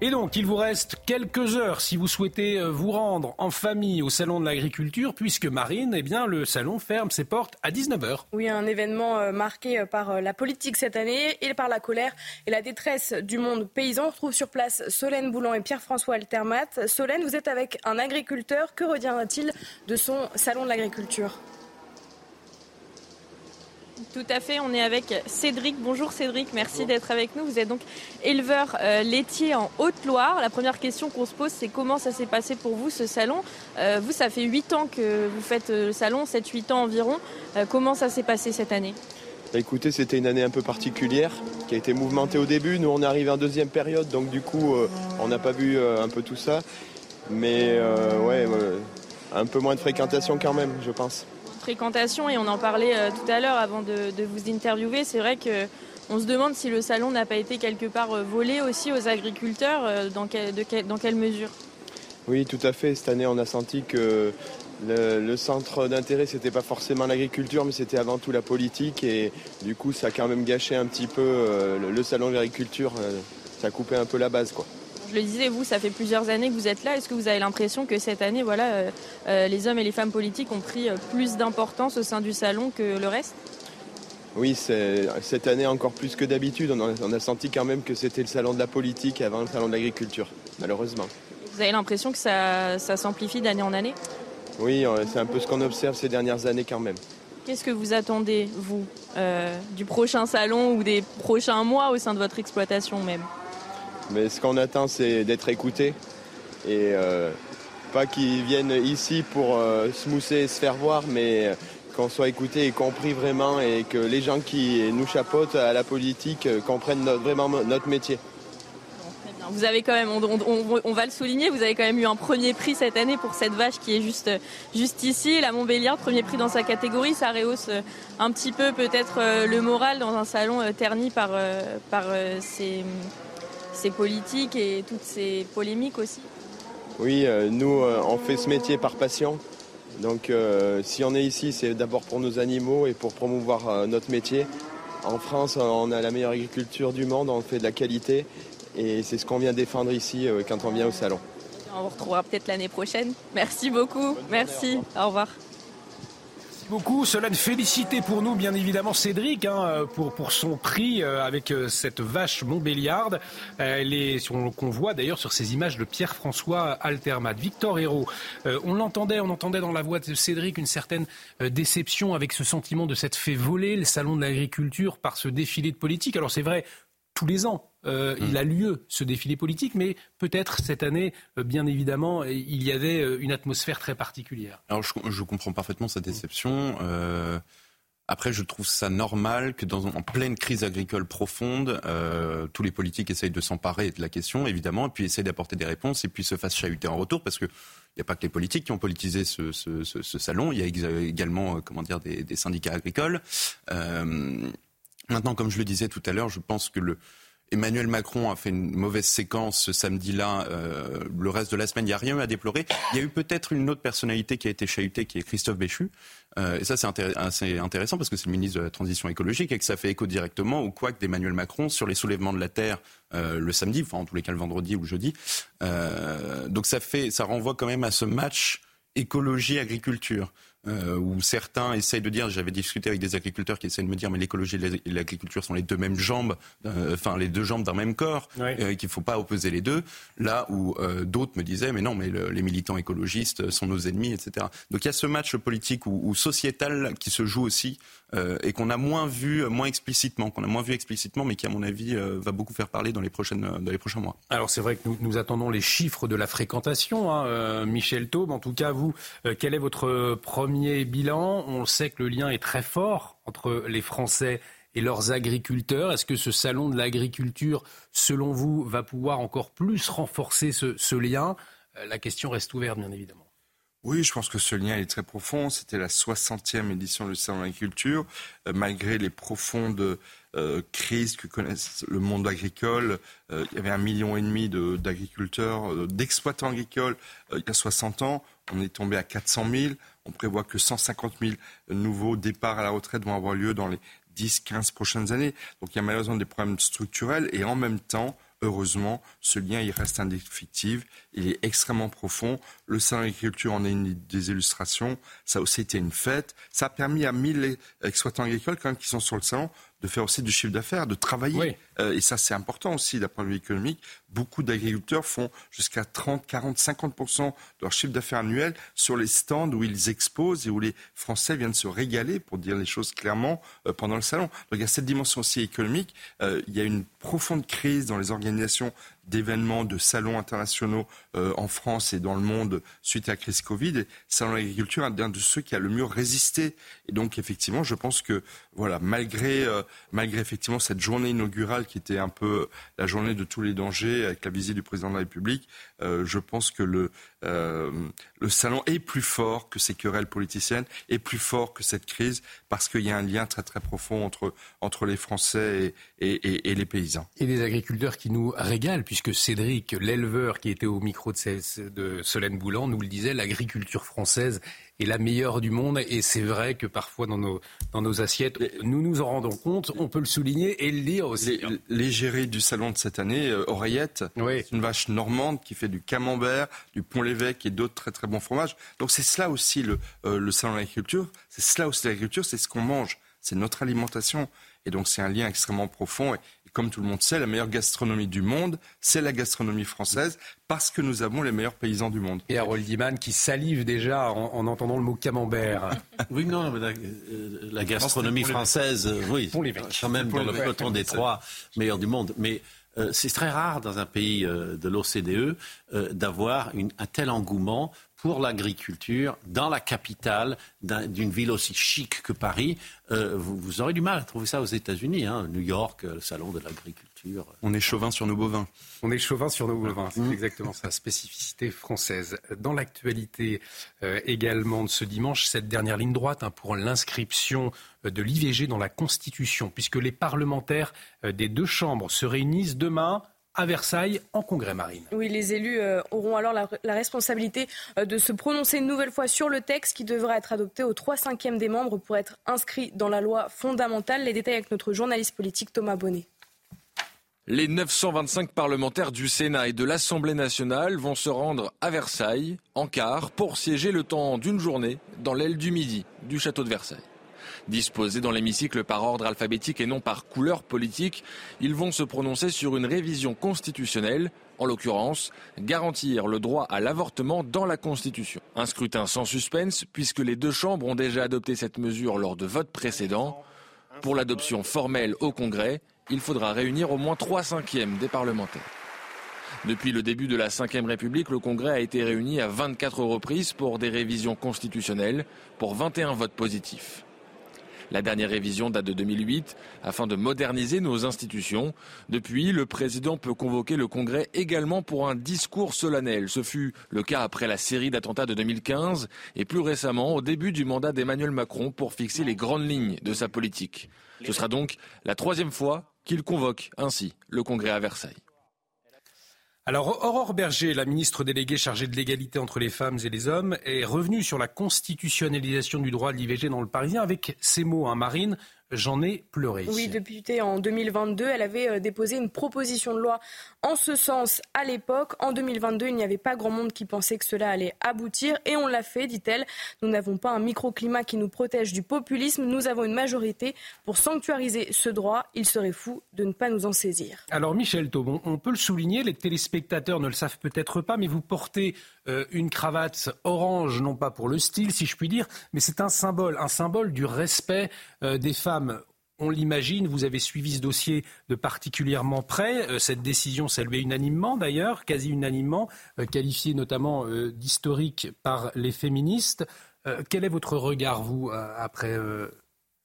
Speaker 4: Et donc, il vous reste quelques heures si vous souhaitez euh, vous rendre en famille au Salon de l'Agriculture, puisque Marine, eh bien, le salon ferme ses portes à 19h.
Speaker 5: Oui, un événement euh, marqué euh, par la politique cette année et par la colère et la détresse du monde paysan. On retrouve sur place Solène Boulan et Pierre-François Altermat. Solène, vous êtes avec un agriculteur. Que retiendra-t-il de son Salon de l'Agriculture?
Speaker 26: Tout à fait, on est avec Cédric. Bonjour Cédric, merci d'être avec nous. Vous êtes donc éleveur euh, laitier en Haute-Loire. La première question qu'on se pose, c'est comment ça s'est passé pour vous ce salon? Euh, Vous, ça fait 8 ans que vous faites euh, le salon, 7-8 ans environ. comment ça s'est passé cette année?
Speaker 27: Bah, Écoutez, c'était une année un peu particulière qui a été mouvementée au début. Nous, on est arrivé en deuxième période, donc du coup, on n'a pas vu un peu tout ça. Mais ouais, un peu moins de fréquentation quand même, je pense
Speaker 26: fréquentation et on en parlait euh, tout à l'heure avant de, vous interviewer. C'est vrai que on se demande si le salon n'a pas été quelque part euh, volé aussi aux agriculteurs. Euh, dans, dans quelle mesure?
Speaker 27: Oui, tout à fait. Cette année, on a senti que le, centre d'intérêt, c'était pas forcément l'agriculture, mais c'était avant tout la politique. Et du coup, ça a quand même gâché un petit peu le, salon de l'agriculture. Ça a coupé un peu la base, quoi.
Speaker 26: Je le disais, vous, ça fait plusieurs années que vous êtes là. Est-ce que vous avez l'impression que cette année, voilà, euh, euh, les hommes et les femmes politiques ont pris euh, plus d'importance au sein du salon que le reste?
Speaker 27: Oui, cette année encore plus que d'habitude. On, a senti quand même que c'était le salon de la politique avant le salon de l'agriculture, malheureusement.
Speaker 26: Vous avez l'impression que ça, s'amplifie d'année en année?
Speaker 27: Oui, c'est un peu ce qu'on observe ces dernières années quand même.
Speaker 26: Qu'est-ce que vous attendez, vous, du prochain salon ou des prochains mois au sein de votre exploitation même?
Speaker 27: Mais ce qu'on attend, c'est d'être écouté. Et euh, pas qu'ils viennent ici pour euh, se mousser et se faire voir, mais qu'on soit écouté et compris vraiment et que les gens qui nous chapeautent à la politique euh, comprennent vraiment notre métier.
Speaker 26: Vous avez quand même, on, va le souligner, vous avez quand même eu un premier prix cette année pour cette vache qui est juste, juste ici, la Montbéliard, premier prix dans sa catégorie. Ça rehausse un petit peu peut-être le moral dans un salon terni par, par ces ces politiques et toutes ces polémiques aussi
Speaker 27: Oui, euh, nous, euh, on fait ce métier par passion. Donc euh, si on est ici, c'est d'abord pour nos animaux et pour promouvoir notre métier. En France, on a la meilleure agriculture du monde, on fait de la qualité et c'est ce qu'on vient défendre ici quand on vient au salon.
Speaker 26: On vous retrouvera peut-être l'année prochaine. Merci beaucoup. Merci. Au revoir
Speaker 4: beaucoup. Cela une félicité pour nous, bien évidemment, Cédric, hein, pour, pour son prix euh, avec euh, cette vache Montbéliarde. Elle est, qu'on voit d'ailleurs sur ces images de Pierre-François Altermat. Victor Hérault, euh, on l'entendait, on entendait dans la voix de Cédric une certaine déception avec ce sentiment de s'être fait voler le salon de l'agriculture par ce défilé de politique. Alors c'est vrai, tous les ans, euh, il a lieu ce défilé politique, mais peut-être cette année, euh, bien évidemment, il y avait euh, une atmosphère très particulière.
Speaker 18: Alors je, comprends parfaitement sa déception. après, je trouve ça normal que dans en pleine crise agricole profonde, tous les politiques essayent de s'emparer de la question, évidemment, et puis essayent d'apporter des réponses, et puis se fassent chahuter en retour, parce que il n'y a pas que les politiques qui ont politisé ce, salon, il y a également comment dire, des, des syndicats agricoles. maintenant, comme je le disais tout à l'heure, je pense que le, Emmanuel Macron a fait une mauvaise séquence ce samedi-là. Euh, le reste de la semaine, il n'y a rien à déplorer. Il y a eu peut-être une autre personnalité qui a été chahutée, qui est Christophe Béchu. Euh, et ça, c'est intéressant parce que c'est le ministre de la Transition écologique et que ça fait écho directement au couac d'Emmanuel Macron sur les soulèvements de la Terre euh, le samedi, enfin en tous les cas le vendredi ou le jeudi. donc ça, fait, ça renvoie quand même à ce match écologie-agriculture. Euh, où certains essayent de dire, j'avais discuté avec des agriculteurs qui essayent de me dire, mais l'écologie et l'agriculture sont les deux mêmes jambes, euh, enfin les deux jambes d'un même corps, euh, qu'il ne faut pas opposer les deux. Là où d'autres me disaient, mais non, mais les militants écologistes sont nos ennemis, etc. Donc il y a ce match politique ou sociétal qui se joue aussi et qu'on a moins vu, moins explicitement, qu'on a moins vu explicitement, mais qui à mon avis va beaucoup faire parler dans les prochaines, dans les prochains mois.
Speaker 4: Alors c'est vrai que nous, nous, attendons les chiffres de la fréquentation, hein, Michel Taube. En tout cas, vous, quel est votre premier bilan On sait que le lien est très fort entre les Français et leurs agriculteurs. Est-ce que ce salon de l'agriculture, selon vous, va pouvoir encore plus renforcer ce, lien? La question reste ouverte, bien évidemment.
Speaker 17: Oui, je pense que ce lien est très profond. C'était la 60e édition du Salon de l'agriculture. Euh, malgré les profondes euh, crises que connaissent le monde agricole, euh, il y avait un million et demi d'agriculteurs, d'exploitants agricoles il y a 60 ans. On est tombé à 400 000. On prévoit que 150 000 nouveaux départs à la retraite vont avoir lieu dans les 10, 15 prochaines années. Donc il y a malheureusement des problèmes structurels et en même temps, heureusement, ce lien, il reste indéfectible, il est extrêmement profond. Le salon d'agriculture en est une des illustrations. Ça a aussi été une fête. Ça a permis à 1000 exploitants agricoles, quand même, qui sont sur le salon, de faire aussi du chiffre d'affaires, de travailler. Euh, et ça, c'est important aussi d'un point de vue économique. Beaucoup d'agriculteurs font jusqu'à 30, 40, 50% de leur chiffre d'affaires annuel sur les stands où ils exposent et où les Français viennent se régaler, pour dire les choses clairement, euh, pendant le salon. Donc il y a cette dimension aussi économique. Euh, il y a une profonde crise dans les organisations d'événements, de salons internationaux euh, en France et dans le monde suite à la crise Covid. Et Salon de l'agriculture est un de ceux qui a le mieux résisté. Et donc, effectivement, je pense que, voilà, malgré, euh, malgré effectivement cette journée inaugurale qui était un peu la journée de tous les dangers avec la visite du président de la République, euh, je pense que le, euh, le salon est plus fort que ces querelles politiciennes, est plus fort que cette crise, parce qu'il y a un lien très très profond entre, entre les Français et, et, les paysans.
Speaker 4: Et des agriculteurs qui nous régalent, puisque Cédric, l'éleveur qui était au micro de, de Solène Boulan, nous le disait, l'agriculture française est la meilleure du monde. Et c'est vrai que parfois dans nos, dans nos assiettes, nous nous en rendons compte, on peut le souligner et le dire aussi.
Speaker 17: L'égérie du salon de cette année, euh, Oreillette, c'est une vache normande qui fait du camembert, du pont-l'évêque et d'autres très très bons fromages. Donc c'est cela aussi le, euh, le salon de l'agriculture, c'est cela aussi l'agriculture, c'est ce qu'on mange, c'est notre alimentation. Et donc c'est un lien extrêmement profond. Et, comme tout le monde sait, la meilleure gastronomie du monde, c'est la gastronomie française, parce que nous avons les meilleurs paysans du monde.
Speaker 4: Et Harold Diman qui salive déjà en, entendant le mot camembert. (laughs)
Speaker 28: oui, non, mais la, euh, gastronomie française, euh, oui, quand même dans le peloton des trois meilleurs du monde. Mais euh, c'est très rare dans un pays de l'OCDE d'avoir un tel engouement pour l'agriculture dans la capitale d'une ville aussi chic que Paris. Euh, vous, aurez du mal à trouver ça aux États-Unis, hein, New York, le salon de l'agriculture.
Speaker 18: On est chauvin sur nos bovins.
Speaker 4: On est chauvin sur nos bovins, c'est mmh. exactement sa spécificité française. Dans l'actualité euh, également de ce dimanche, cette dernière ligne droite hein, pour l'inscription euh, de l'IVG dans la Constitution, puisque les parlementaires des deux chambres se réunissent demain à Versailles en congrès marine.
Speaker 5: Oui, les élus euh, auront alors la, responsabilité euh, de se prononcer une nouvelle fois sur le texte qui devra être adopté aux 3 cinquièmes des membres pour être inscrit dans la loi fondamentale. Les détails avec notre journaliste politique Thomas Bonnet.
Speaker 29: Les 925 parlementaires du Sénat et de l'Assemblée nationale vont se rendre à Versailles, en quart, pour siéger le temps d'une journée dans l'aile du midi du château de Versailles. Disposés dans l'hémicycle par ordre alphabétique et non par couleur politique, ils vont se prononcer sur une révision constitutionnelle, en l'occurrence, garantir le droit à l'avortement dans la Constitution. Un scrutin sans suspense, puisque les deux chambres ont déjà adopté cette mesure lors de votes précédents. Pour l'adoption formelle au Congrès, il faudra réunir au moins trois cinquièmes des parlementaires. Depuis le début de la Ve République, le Congrès a été réuni à 24 reprises pour des révisions constitutionnelles, pour 21 votes positifs. La dernière révision date de 2008 afin de moderniser nos institutions. Depuis, le président peut convoquer le Congrès également pour un discours solennel. Ce fut le cas après la série d'attentats de 2015 et plus récemment au début du mandat d'Emmanuel Macron pour fixer les grandes lignes de sa politique. Ce sera donc la troisième fois qu'il convoque ainsi le Congrès à Versailles.
Speaker 4: Alors, Aurore Berger, la ministre déléguée chargée de l'égalité entre les femmes et les hommes, est revenue sur la constitutionnalisation du droit de l'IVG dans le Parisien avec ces mots, hein, Marine. J'en ai pleuré.
Speaker 5: Oui, députée en 2022, elle avait euh, déposé une proposition de loi en ce sens à l'époque. En 2022, il n'y avait pas grand monde qui pensait que cela allait aboutir et on l'a fait, dit-elle. Nous n'avons pas un microclimat qui nous protège du populisme. Nous avons une majorité pour sanctuariser ce droit. Il serait fou de ne pas nous en saisir.
Speaker 4: Alors, Michel Taubon, on peut le souligner, les téléspectateurs ne le savent peut-être pas, mais vous portez euh, une cravate orange, non pas pour le style, si je puis dire, mais c'est un symbole, un symbole du respect euh, des femmes on l'imagine, vous avez suivi ce dossier de particulièrement près. Euh, cette décision saluée unanimement d'ailleurs, quasi unanimement, euh, qualifiée notamment euh, d'historique par les féministes. quel est votre regard, vous, après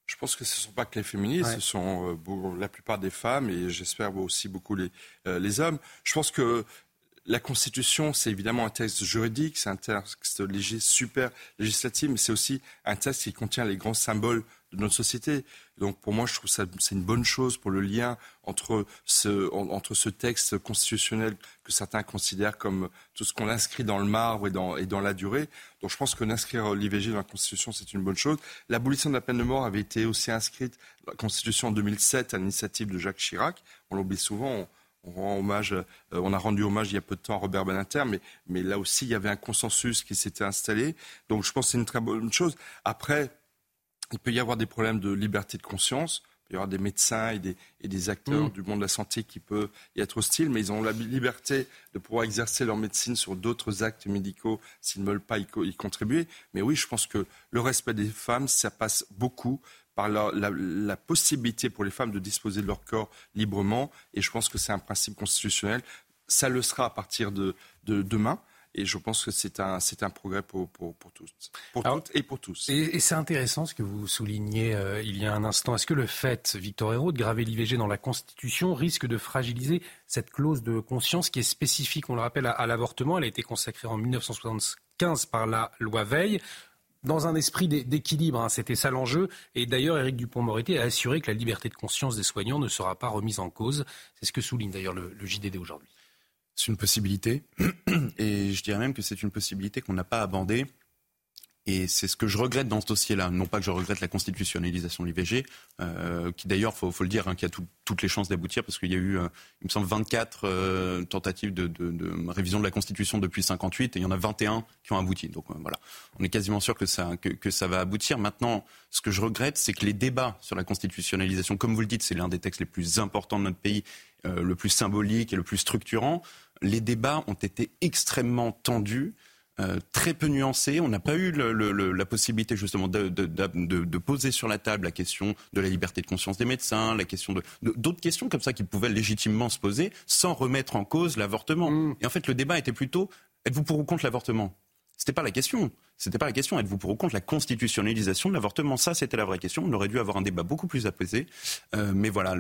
Speaker 17: je pense que ce ne sont pas que les féministes, ce sont la plupart des femmes et j'espère aussi beaucoup les, les hommes. Je pense que la Constitution, c'est évidemment un texte juridique, c'est un texte super législatif, mais c'est aussi un texte qui contient les grands symboles de notre société. Donc pour moi, je trouve ça c'est une bonne chose pour le lien entre ce, entre ce texte constitutionnel que certains considèrent comme tout ce qu'on inscrit dans le marbre et dans, et dans la durée. Donc je pense que d'inscrire l'IVG dans la Constitution, c'est une bonne chose. L'abolition de la peine de mort avait été aussi inscrite dans la Constitution en 2007 à l'initiative de Jacques Chirac. On l'oublie souvent on rend hommage, on a rendu hommage il y a peu de temps à Robert Beninter, mais, mais là aussi, il y avait un consensus qui s'était installé. Donc, je pense que c'est une très bonne chose. Après, il peut y avoir des problèmes de liberté de conscience. Il peut y avoir des médecins et des, et des acteurs mm. du monde de la santé qui peuvent y être hostiles, mais ils ont la liberté de pouvoir exercer leur médecine sur d'autres actes médicaux s'ils ne veulent pas y, contribuer. Mais oui, je pense que le respect des femmes, ça passe beaucoup par la, la, possibilité pour les femmes de disposer de leur corps librement. Et je pense que c'est un principe constitutionnel. Ça le sera à partir de, de demain. Et je pense que c'est un, c'est un progrès pour, pour, pour tous, pour toutes et pour tous.
Speaker 4: Et, c'est intéressant ce que vous soulignez euh, il y a un instant. Est-ce que le fait, Victor Hérault, de graver l'IVG dans la Constitution risque de fragiliser cette clause de conscience qui est spécifique, on le rappelle, à, l'avortement? Elle a été consacrée en 1975 par la loi Veil dans un esprit d'équilibre. Hein, c'était ça l'enjeu. Et d'ailleurs, Éric Dupont-Moretti a assuré que la liberté de conscience des soignants ne sera pas remise en cause. C'est ce que souligne d'ailleurs le JDD aujourd'hui.
Speaker 18: C'est une possibilité. (clears throat) Et je dirais même que c'est une possibilité qu'on n'a pas abordée. Et c'est ce que je regrette dans ce dossier-là. Non pas que je regrette la constitutionnalisation de l'IVG, euh, qui d'ailleurs, il faut, le dire, hein, qui a toutes les chances d'aboutir, parce qu'il y a eu, euh, il me semble, 24 euh, tentatives de, révision de la Constitution depuis 58, et il y en a 21 qui ont abouti. Donc voilà, on est quasiment sûr que ça va aboutir. Maintenant, ce que je regrette, c'est que les débats sur la constitutionnalisation, comme vous le dites, c'est l'un des textes les plus importants de notre pays, le plus symbolique et le plus structurant les débats ont été extrêmement tendus. Euh, très peu nuancés. On n'a pas eu la possibilité justement de, poser sur la table la question de la liberté de conscience des médecins, la question d'autres questions comme ça qui pouvaient légitimement se poser sans remettre en cause l'avortement. Mm. Et en fait, le débat était plutôt êtes-vous pour ou contre l'avortement? C'était pas la question. C'était pas la question. Êtes-vous pour ou contre la constitutionnalisation de l'avortement? Ça, c'était la vraie question. On aurait dû avoir un débat beaucoup plus apaisé. Euh, mais voilà,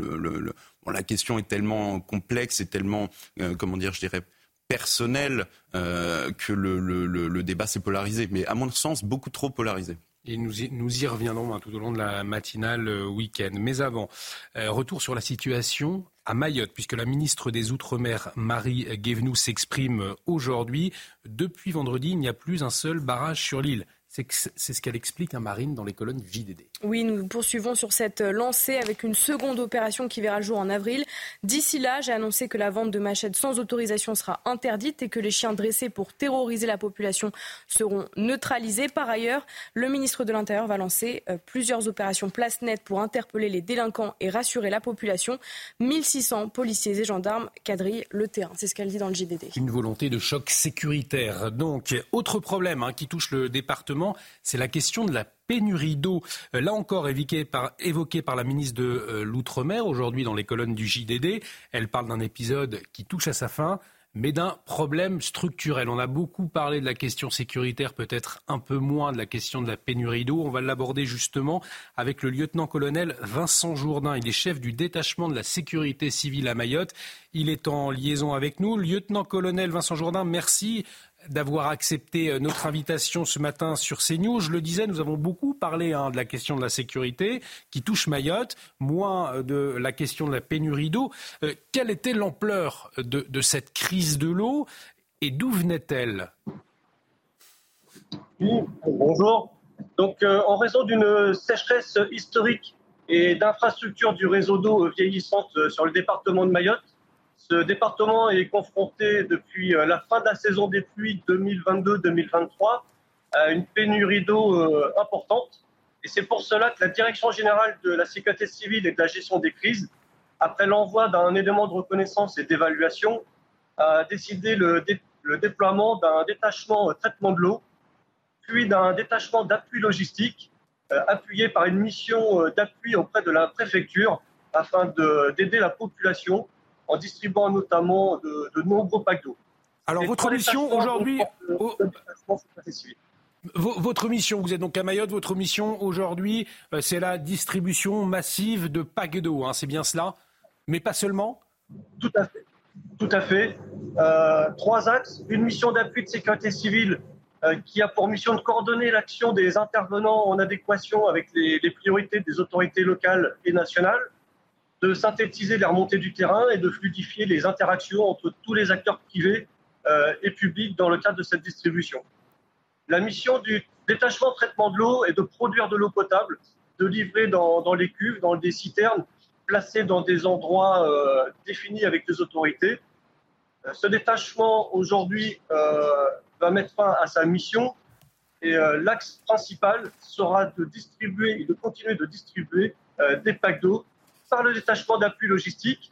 Speaker 18: la question est tellement complexe et tellement, euh, comment dire, je dirais, personnelle euh, que le, débat s'est polarisé. Mais à mon sens, beaucoup trop polarisé.
Speaker 4: Et nous y, nous y reviendrons hein, tout au long de la matinale week-end. Mais avant, retour sur la situation à Mayotte, puisque la ministre des Outre-mer, Marie Guévenoux, s'exprime aujourd'hui. Depuis vendredi, il n'y a plus un seul barrage sur l'île. C'est ce qu'elle explique à Marine dans les colonnes JDD.
Speaker 5: Oui, nous poursuivons sur cette lancée avec une seconde opération qui verra le jour en avril. D'ici là, j'ai annoncé que la vente de machettes sans autorisation sera interdite et que les chiens dressés pour terroriser la population seront neutralisés. Par ailleurs, le ministre de l'Intérieur va lancer euh, plusieurs opérations place nette pour interpeller les délinquants et rassurer la population. 1600 policiers et gendarmes quadrillent le terrain. C'est ce qu'elle dit dans le JDD.
Speaker 4: Une volonté de choc sécuritaire. Donc, autre problème hein, qui touche le département c'est la question de la pénurie d'eau. Euh, là encore, évoquée par, la ministre de euh, l'Outre-mer aujourd'hui dans les colonnes du JDD. Elle parle d'un épisode qui touche à sa fin mais d'un problème structurel. On a beaucoup parlé de la question sécuritaire, peut-être un peu moins de la question de la pénurie d'eau. On va l'aborder justement avec le lieutenant-colonel Vincent Jourdain. Il est chef du détachement de la sécurité civile à Mayotte. Il est en liaison avec nous. Lieutenant-colonel Vincent Jourdain, merci d'avoir accepté euh, notre invitation ce matin sur CNews. Je le disais, nous avons beaucoup parlé hein, de la question de la sécurité qui touche Mayotte, moins euh, de la question de la pénurie d'eau. Euh, quelle était l'ampleur de, cette crise de l'eau et d'où venait-elle?
Speaker 30: Bonjour. Donc, en raison d'une sécheresse historique et d'infrastructures du réseau d'eau vieillissante sur le département de Mayotte, ce département est confronté depuis euh, la fin de la saison des pluies 2022-2023 à une pénurie d'eau euh, importante. Et c'est pour cela que la Direction générale de la sécurité civile et de la gestion des crises, après l'envoi d'un élément de reconnaissance et d'évaluation, a décidé le, déploiement d'un détachement euh, traitement de l'eau, puis d'un détachement d'appui logistique, appuyé par une mission d'appui auprès de la préfecture afin d'aider la population en distribuant notamment de, nombreux packs d'eau.
Speaker 4: Alors votre mission aujourd'hui, votre mission, vous êtes donc à Mayotte, votre mission aujourd'hui, euh, c'est la distribution massive de packs d'eau, hein, c'est bien cela Mais pas seulement?
Speaker 30: Tout à fait. Tout à fait. Euh, trois axes. Une mission d'appui de sécurité civile euh, qui a pour mission de coordonner l'action des intervenants en adéquation avec les priorités des autorités locales et nationales de synthétiser les remontées du terrain et de fluidifier les interactions entre tous les acteurs privés euh, et publics dans le cadre de cette distribution. La mission du détachement traitement de l'eau est de produire de l'eau potable, de livrer dans, les cuves, dans des citernes, placés dans des endroits définis avec les autorités. ce détachement, aujourd'hui, va mettre fin à sa mission et l'axe principal sera de distribuer et de continuer de distribuer des packs d'eau par le détachement d'appui logistique,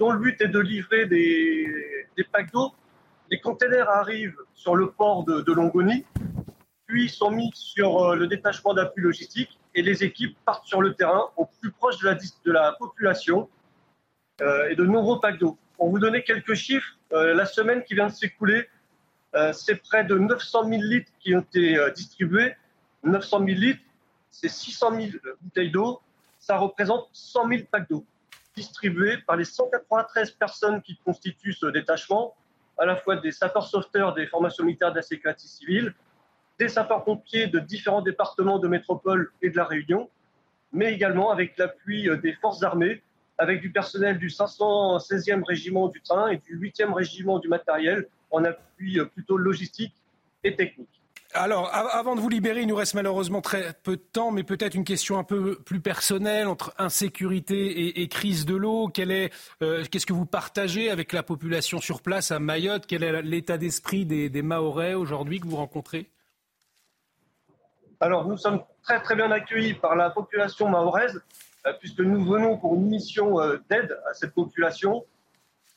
Speaker 30: dont le but est de livrer des, packs d'eau les containers arrivent sur le port de, Longoni, puis sont mis sur euh, le détachement d'appui logistique et les équipes partent sur le terrain au plus proche de la, population euh, et de nombreux packs d'eau. Pour vous donner quelques chiffres, euh, la semaine qui vient de s'écouler, c'est près de 900 000 litres qui ont été distribués. 900 000 litres, c'est 600 000 bouteilles d'eau. Ça représente 100 000 packs d'eau distribués par les 193 personnes qui constituent ce détachement à la fois des sapeurs-sauveteurs des formations militaires de la sécurité civile, des sapeurs-pompiers de différents départements de métropole et de la Réunion, mais également avec l'appui euh, des forces armées, avec du personnel du 516e régiment du train et du 8e régiment du matériel en appui euh, plutôt logistique et technique.
Speaker 4: Alors, avant de vous libérer, il nous reste malheureusement très peu de temps, mais peut-être une question un peu plus personnelle entre insécurité et, crise de l'eau. Euh, qu'est-ce que vous partagez avec la population sur place à Mayotte? Quel est l'état d'esprit des, des Mahorais aujourd'hui que vous rencontrez?
Speaker 30: Alors, nous sommes très très bien accueillis par la population mahoraise, euh, puisque nous venons pour une mission euh, d'aide à cette population.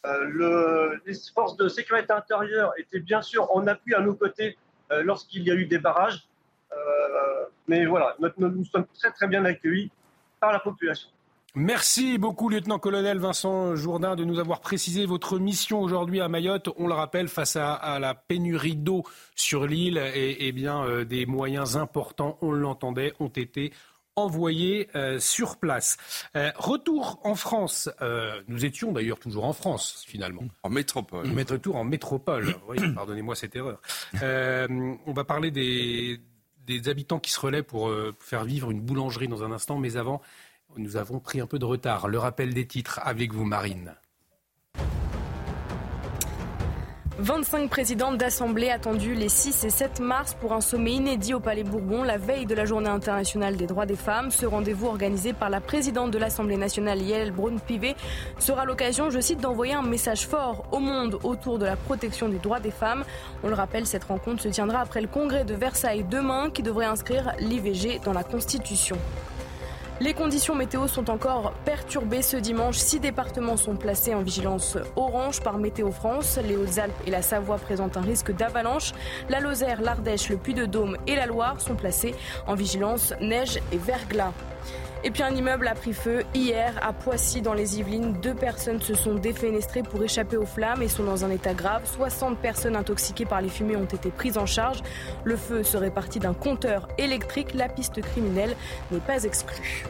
Speaker 30: les forces de sécurité intérieure étaient bien sûr en appui à nos côtés lorsqu'il y a eu des barrages. Euh, mais voilà, nous sommes très très bien accueillis par la population.
Speaker 4: Merci beaucoup, lieutenant-colonel Vincent Jourdain, de nous avoir précisé votre mission aujourd'hui à Mayotte. On le rappelle, face à, la pénurie d'eau sur l'île, et, et, bien euh, des moyens importants, on l'entendait, ont été envoyés euh, sur place. Euh, retour en France. Euh, nous étions d'ailleurs toujours en France, finalement.
Speaker 17: En métropole.
Speaker 4: Retour en métropole. (clears throat) Oui, pardonnez-moi cette erreur. on va parler des, des, habitants qui se relaient pour faire vivre une boulangerie dans un instant. Mais avant, nous avons pris un peu de retard. Le rappel des titres avec vous, Marine.
Speaker 5: 25 présidents d'assemblée attendus les 6 et 7 mars pour un sommet inédit au Palais Bourbon, la veille de la Journée internationale des droits des femmes. Ce rendez-vous organisé par la présidente de l'Assemblée nationale, Yael Braun-Pivet, sera l'occasion, je cite, d'envoyer un message fort au monde autour de la protection des droits des femmes. On le rappelle, cette rencontre se tiendra après le congrès de Versailles demain qui devrait inscrire l'IVG dans la Constitution. Les conditions météo sont encore perturbées ce dimanche. Six départements sont placés en vigilance orange par Météo France. Les Hautes-Alpes et la Savoie présentent un risque d'avalanche. La Lozère, l'Ardèche, le Puy-de-Dôme et la Loire sont placés en vigilance neige et verglas. Et puis un immeuble a pris feu hier à Poissy dans les Yvelines. Deux personnes se sont défenestrées pour échapper aux flammes et sont dans un état grave. 60 personnes intoxiquées par les fumées ont été prises en charge. Le feu serait parti d'un compteur électrique. La piste criminelle n'est pas exclue.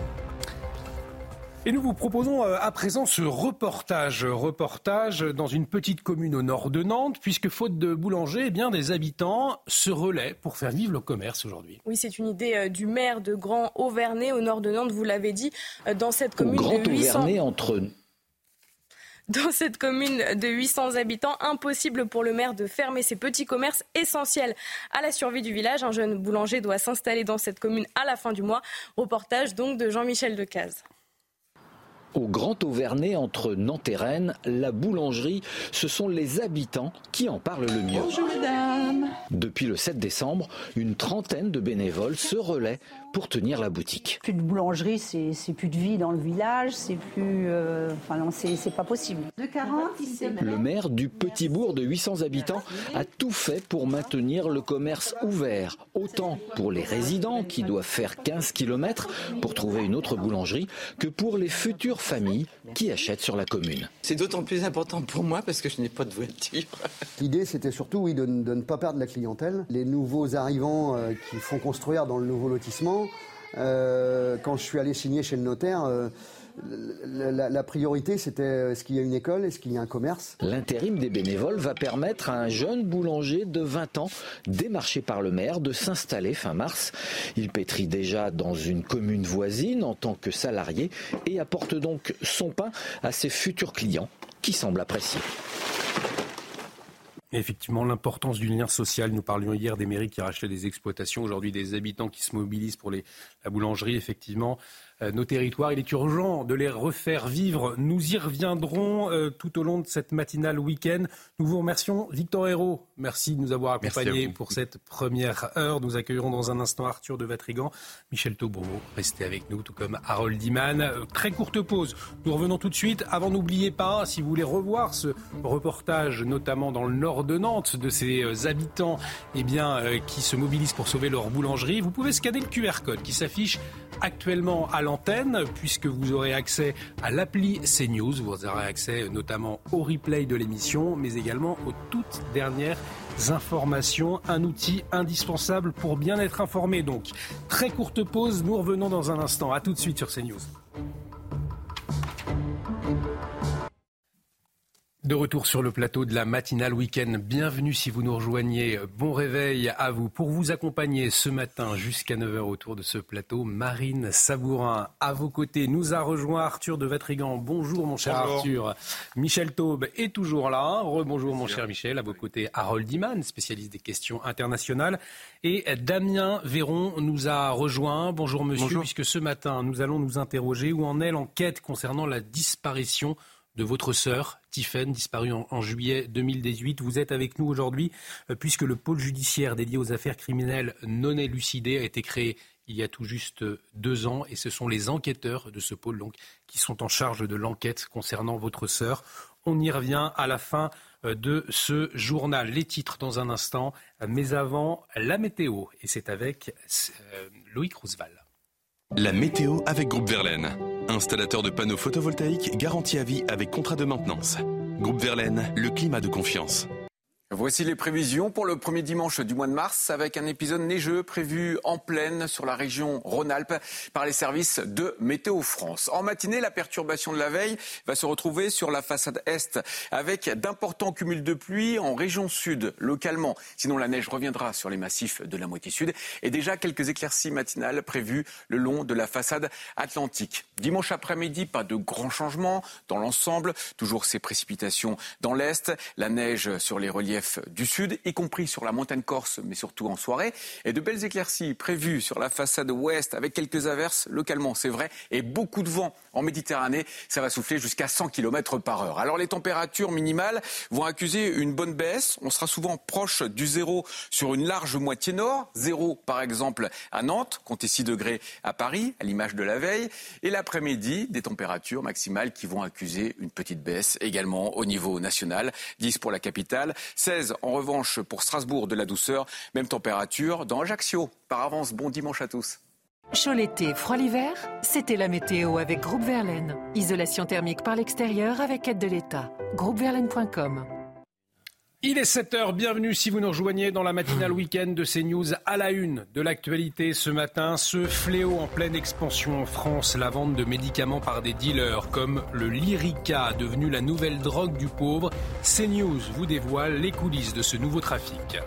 Speaker 4: Et nous vous proposons euh, à présent ce reportage, reportage dans une petite commune au nord de Nantes, puisque faute de boulanger, eh bien des habitants se relaient pour faire vivre le commerce aujourd'hui.
Speaker 5: Oui, c'est une idée euh, du maire de Grand Auvernay au nord de Nantes, vous l'avez dit, euh, dans cette commune
Speaker 31: Grand
Speaker 5: de 800
Speaker 31: Auvernay entre (laughs)
Speaker 5: dans cette commune de 800 habitants, impossible pour le maire de fermer ses petits commerces essentiels à la survie du village. Un jeune boulanger doit s'installer dans cette commune à la fin du mois. Reportage donc de Jean-Michel Decaze.
Speaker 31: Au Grand Auvernay, entre Nantes et Rennes, la boulangerie, ce sont les habitants qui en parlent le mieux.
Speaker 32: Bonjour mesdames.
Speaker 31: Depuis le 7 décembre, une trentaine de bénévoles se relaient pour tenir la boutique.
Speaker 32: Plus de boulangerie, c'est plus de vie dans le village, c'est plus. Euh, enfin, non, c'est pas possible. De 40,
Speaker 31: le maire du petit bourg de 800 habitants a tout fait pour maintenir le commerce ouvert, autant pour les résidents qui doivent faire 15 km pour trouver une autre boulangerie que pour les futures familles qui achètent sur la commune.
Speaker 33: C'est d'autant plus important pour moi parce que je n'ai pas de voiture. (laughs)
Speaker 34: L'idée, c'était surtout oui, de, ne pas perdre la clientèle. Les nouveaux arrivants euh, qui font construire dans le nouveau lotissement euh, quand je suis allé signer chez le notaire, euh, la, priorité, c'était euh, est-ce qu'il y a une école, est-ce qu'il y a un commerce?
Speaker 31: L'intérim des bénévoles va permettre à un jeune boulanger de 20 ans, démarché par le maire, de s'installer fin mars. Il pétrit déjà dans une commune voisine en tant que salarié et apporte donc son pain à ses futurs clients qui semblent apprécier.
Speaker 4: Effectivement, l'importance du lien social. Nous parlions hier des mairies qui rachetaient des exploitations, aujourd'hui des habitants qui se mobilisent pour la boulangerie. Effectivement, nos territoires. Il est urgent de les refaire vivre. Nous y reviendrons euh, tout au long de cette matinale week-end. Nous vous remercions. Victor Hérault, merci de nous avoir accompagnés pour cette première heure. Nous accueillerons dans un instant Arthur de Vatrigan, Michel Taubreau. Restez avec nous, tout comme Harold Diman. Euh, très courte pause. Nous revenons tout de suite. Avant, n'oubliez pas, si vous voulez revoir ce reportage, notamment dans le nord de Nantes, de ces habitants eh bien, qui se mobilisent pour sauver leur boulangerie, vous pouvez scanner le QR code qui s'affiche actuellement à puisque vous aurez accès à l'appli CNews. Vous aurez accès notamment au replay de l'émission, mais également aux toutes dernières informations. Un outil indispensable pour bien être informé. Donc, très courte pause. Nous revenons dans un instant. À tout de suite sur CNews. De retour sur le plateau de la matinale week-end. Bienvenue si vous nous rejoignez. Bon réveil à vous. Pour vous accompagner ce matin jusqu'à 9h autour de ce plateau, Marine Sabourin à vos côtés nous a rejoint Arthur de Vatrigan. Bonjour mon cher Arthur. Michel Taube est toujours là. Rebonjour mon cher Michel. À vos côtés, Harold Diman, spécialiste des questions internationales. Et Damien Véron nous a rejoint. Bonjour monsieur, puisque ce matin nous allons nous interroger où en est l'enquête concernant la disparition de votre sœur, Tiffaine, disparue en, juillet 2018. Vous êtes avec nous aujourd'hui euh, puisque le pôle judiciaire dédié aux affaires criminelles non élucidées a été créé il y a tout juste deux ans et ce sont les enquêteurs de ce pôle donc, qui sont en charge de l'enquête concernant votre sœur. On y revient à la fin euh, de ce journal. Les titres dans un instant, mais avant la météo et c'est avec euh, Loïc Roosevelt.
Speaker 18: La météo avec Groupe Verlaine. Installateur de panneaux photovoltaïques garantie à vie avec contrat de maintenance. Groupe Verlaine, le climat de confiance.
Speaker 10: Voici les prévisions pour le premier dimanche du mois de mars avec un épisode neigeux prévu en pleine sur la région Rhône-Alpes par les services de Météo France. En matinée, la perturbation de la veille va se retrouver sur la façade est avec d'importants cumuls de pluie en région sud localement. Sinon, la neige reviendra sur les massifs de la moitié sud et déjà quelques éclaircies matinales prévues le long de la façade atlantique. Dimanche après-midi, pas de grands changements dans l'ensemble. Toujours ces précipitations dans l'est, la neige sur les reliefs du sud, y compris sur la montagne corse, mais surtout en soirée. Et de belles éclaircies prévues sur la façade ouest, avec quelques averses localement, c'est vrai, et beaucoup de vent en Méditerranée. Ça va souffler jusqu'à 100 km par heure. Alors les températures minimales vont accuser une bonne baisse. On sera souvent proche du zéro sur une large moitié nord. Zéro, par exemple, à Nantes, comptez 6 degrés à Paris, à l'image de la veille. Et l'après-midi, des températures maximales qui vont accuser une petite baisse également au niveau national. 10 pour la capitale, 16 en revanche pour Strasbourg de la douceur. Même température dans Ajaccio. Par avance, bon dimanche à tous.
Speaker 19: Chaud l'été, froid l'hiver, c'était la météo avec Groupe Verlaine. Isolation thermique par l'extérieur avec aide de l'État. Groupeverlaine.com
Speaker 4: il est 7h, bienvenue si vous nous rejoignez dans la matinale week-end de CNews à la une de l'actualité ce matin. Ce fléau en pleine expansion en France, la vente de médicaments par des dealers comme le Lyrica, devenu la nouvelle drogue du pauvre. CNews vous dévoile les coulisses de ce nouveau trafic.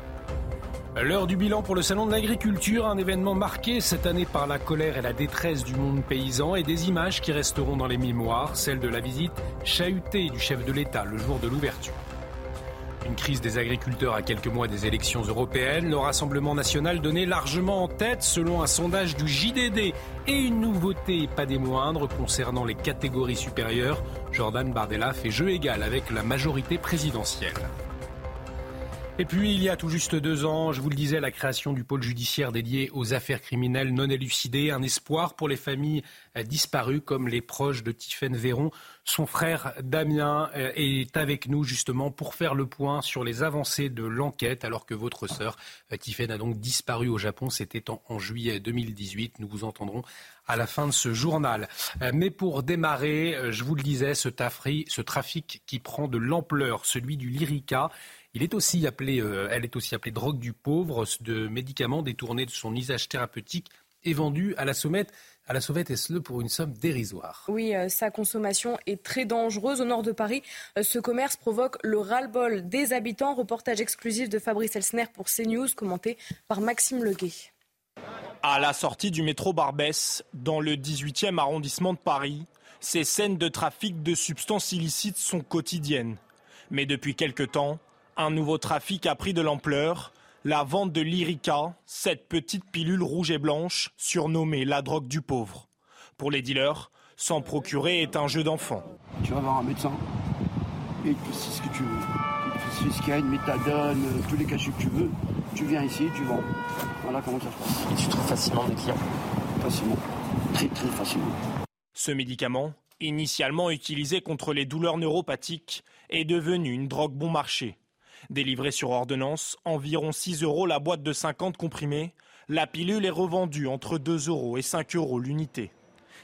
Speaker 4: L'heure du bilan pour le Salon de l'agriculture, un événement marqué cette année par la colère et la détresse du monde paysan et des images qui resteront dans les mémoires, celle de la visite chahutée du chef de l'État le jour de l'ouverture. Une crise des agriculteurs à quelques mois des élections européennes. Le Rassemblement national donnait largement en tête selon un sondage du JDD. Et une nouveauté, pas des moindres, concernant les catégories supérieures. Jordan Bardella fait jeu égal avec la majorité présidentielle. Et puis, il y a tout juste deux ans, je vous le disais, la création du pôle judiciaire dédié aux affaires criminelles non élucidées, un espoir pour les familles disparues comme les proches de Tiffaine Véron. Son frère Damien euh, est avec nous justement pour faire le point sur les avancées de l'enquête alors que votre sœur euh, Tiffaine a donc disparu au Japon. C'était en, juillet 2018. Nous vous entendrons à la fin de ce journal. Euh, mais pour démarrer, je vous le disais, ce, trafic qui prend de l'ampleur, celui du Lyrica. Il est aussi appelé, elle est aussi appelée drogue du pauvre, de médicaments détournés de son usage thérapeutique et vendus à la sommette à la sauvette et pour une somme dérisoire?
Speaker 5: Oui, euh, sa consommation est très dangereuse. Au nord de Paris, euh, ce commerce provoque le ras-le-bol des habitants. Reportage exclusif de Fabrice Elsner pour CNews, commenté par Maxime Leguet.
Speaker 35: À la sortie du métro Barbès, dans le 18e arrondissement de Paris, ces scènes de trafic de substances illicites sont quotidiennes. Mais depuis quelque temps, Un nouveau trafic a pris de l'ampleur. La vente de l'Irica, cette petite pilule rouge et blanche, surnommée la drogue du pauvre. Pour les dealers, s'en procurer est un jeu d'enfant.
Speaker 36: Tu vas voir un médecin et c'est ce que tu veux. Ce qu'il y a une méthadone, euh, tous les cachets que tu veux, tu viens ici, tu vends. Voilà comment ça se passe.
Speaker 37: Et tu trouves facilement des clients
Speaker 36: Facilement. Très très facilement.
Speaker 35: Ce médicament, initialement utilisé contre les douleurs neuropathiques, est devenu une drogue bon marché. Délivrée sur ordonnance, environ 6 euros la boîte de 50 comprimés, la pilule est revendue entre 2 euros et 5 euros l'unité.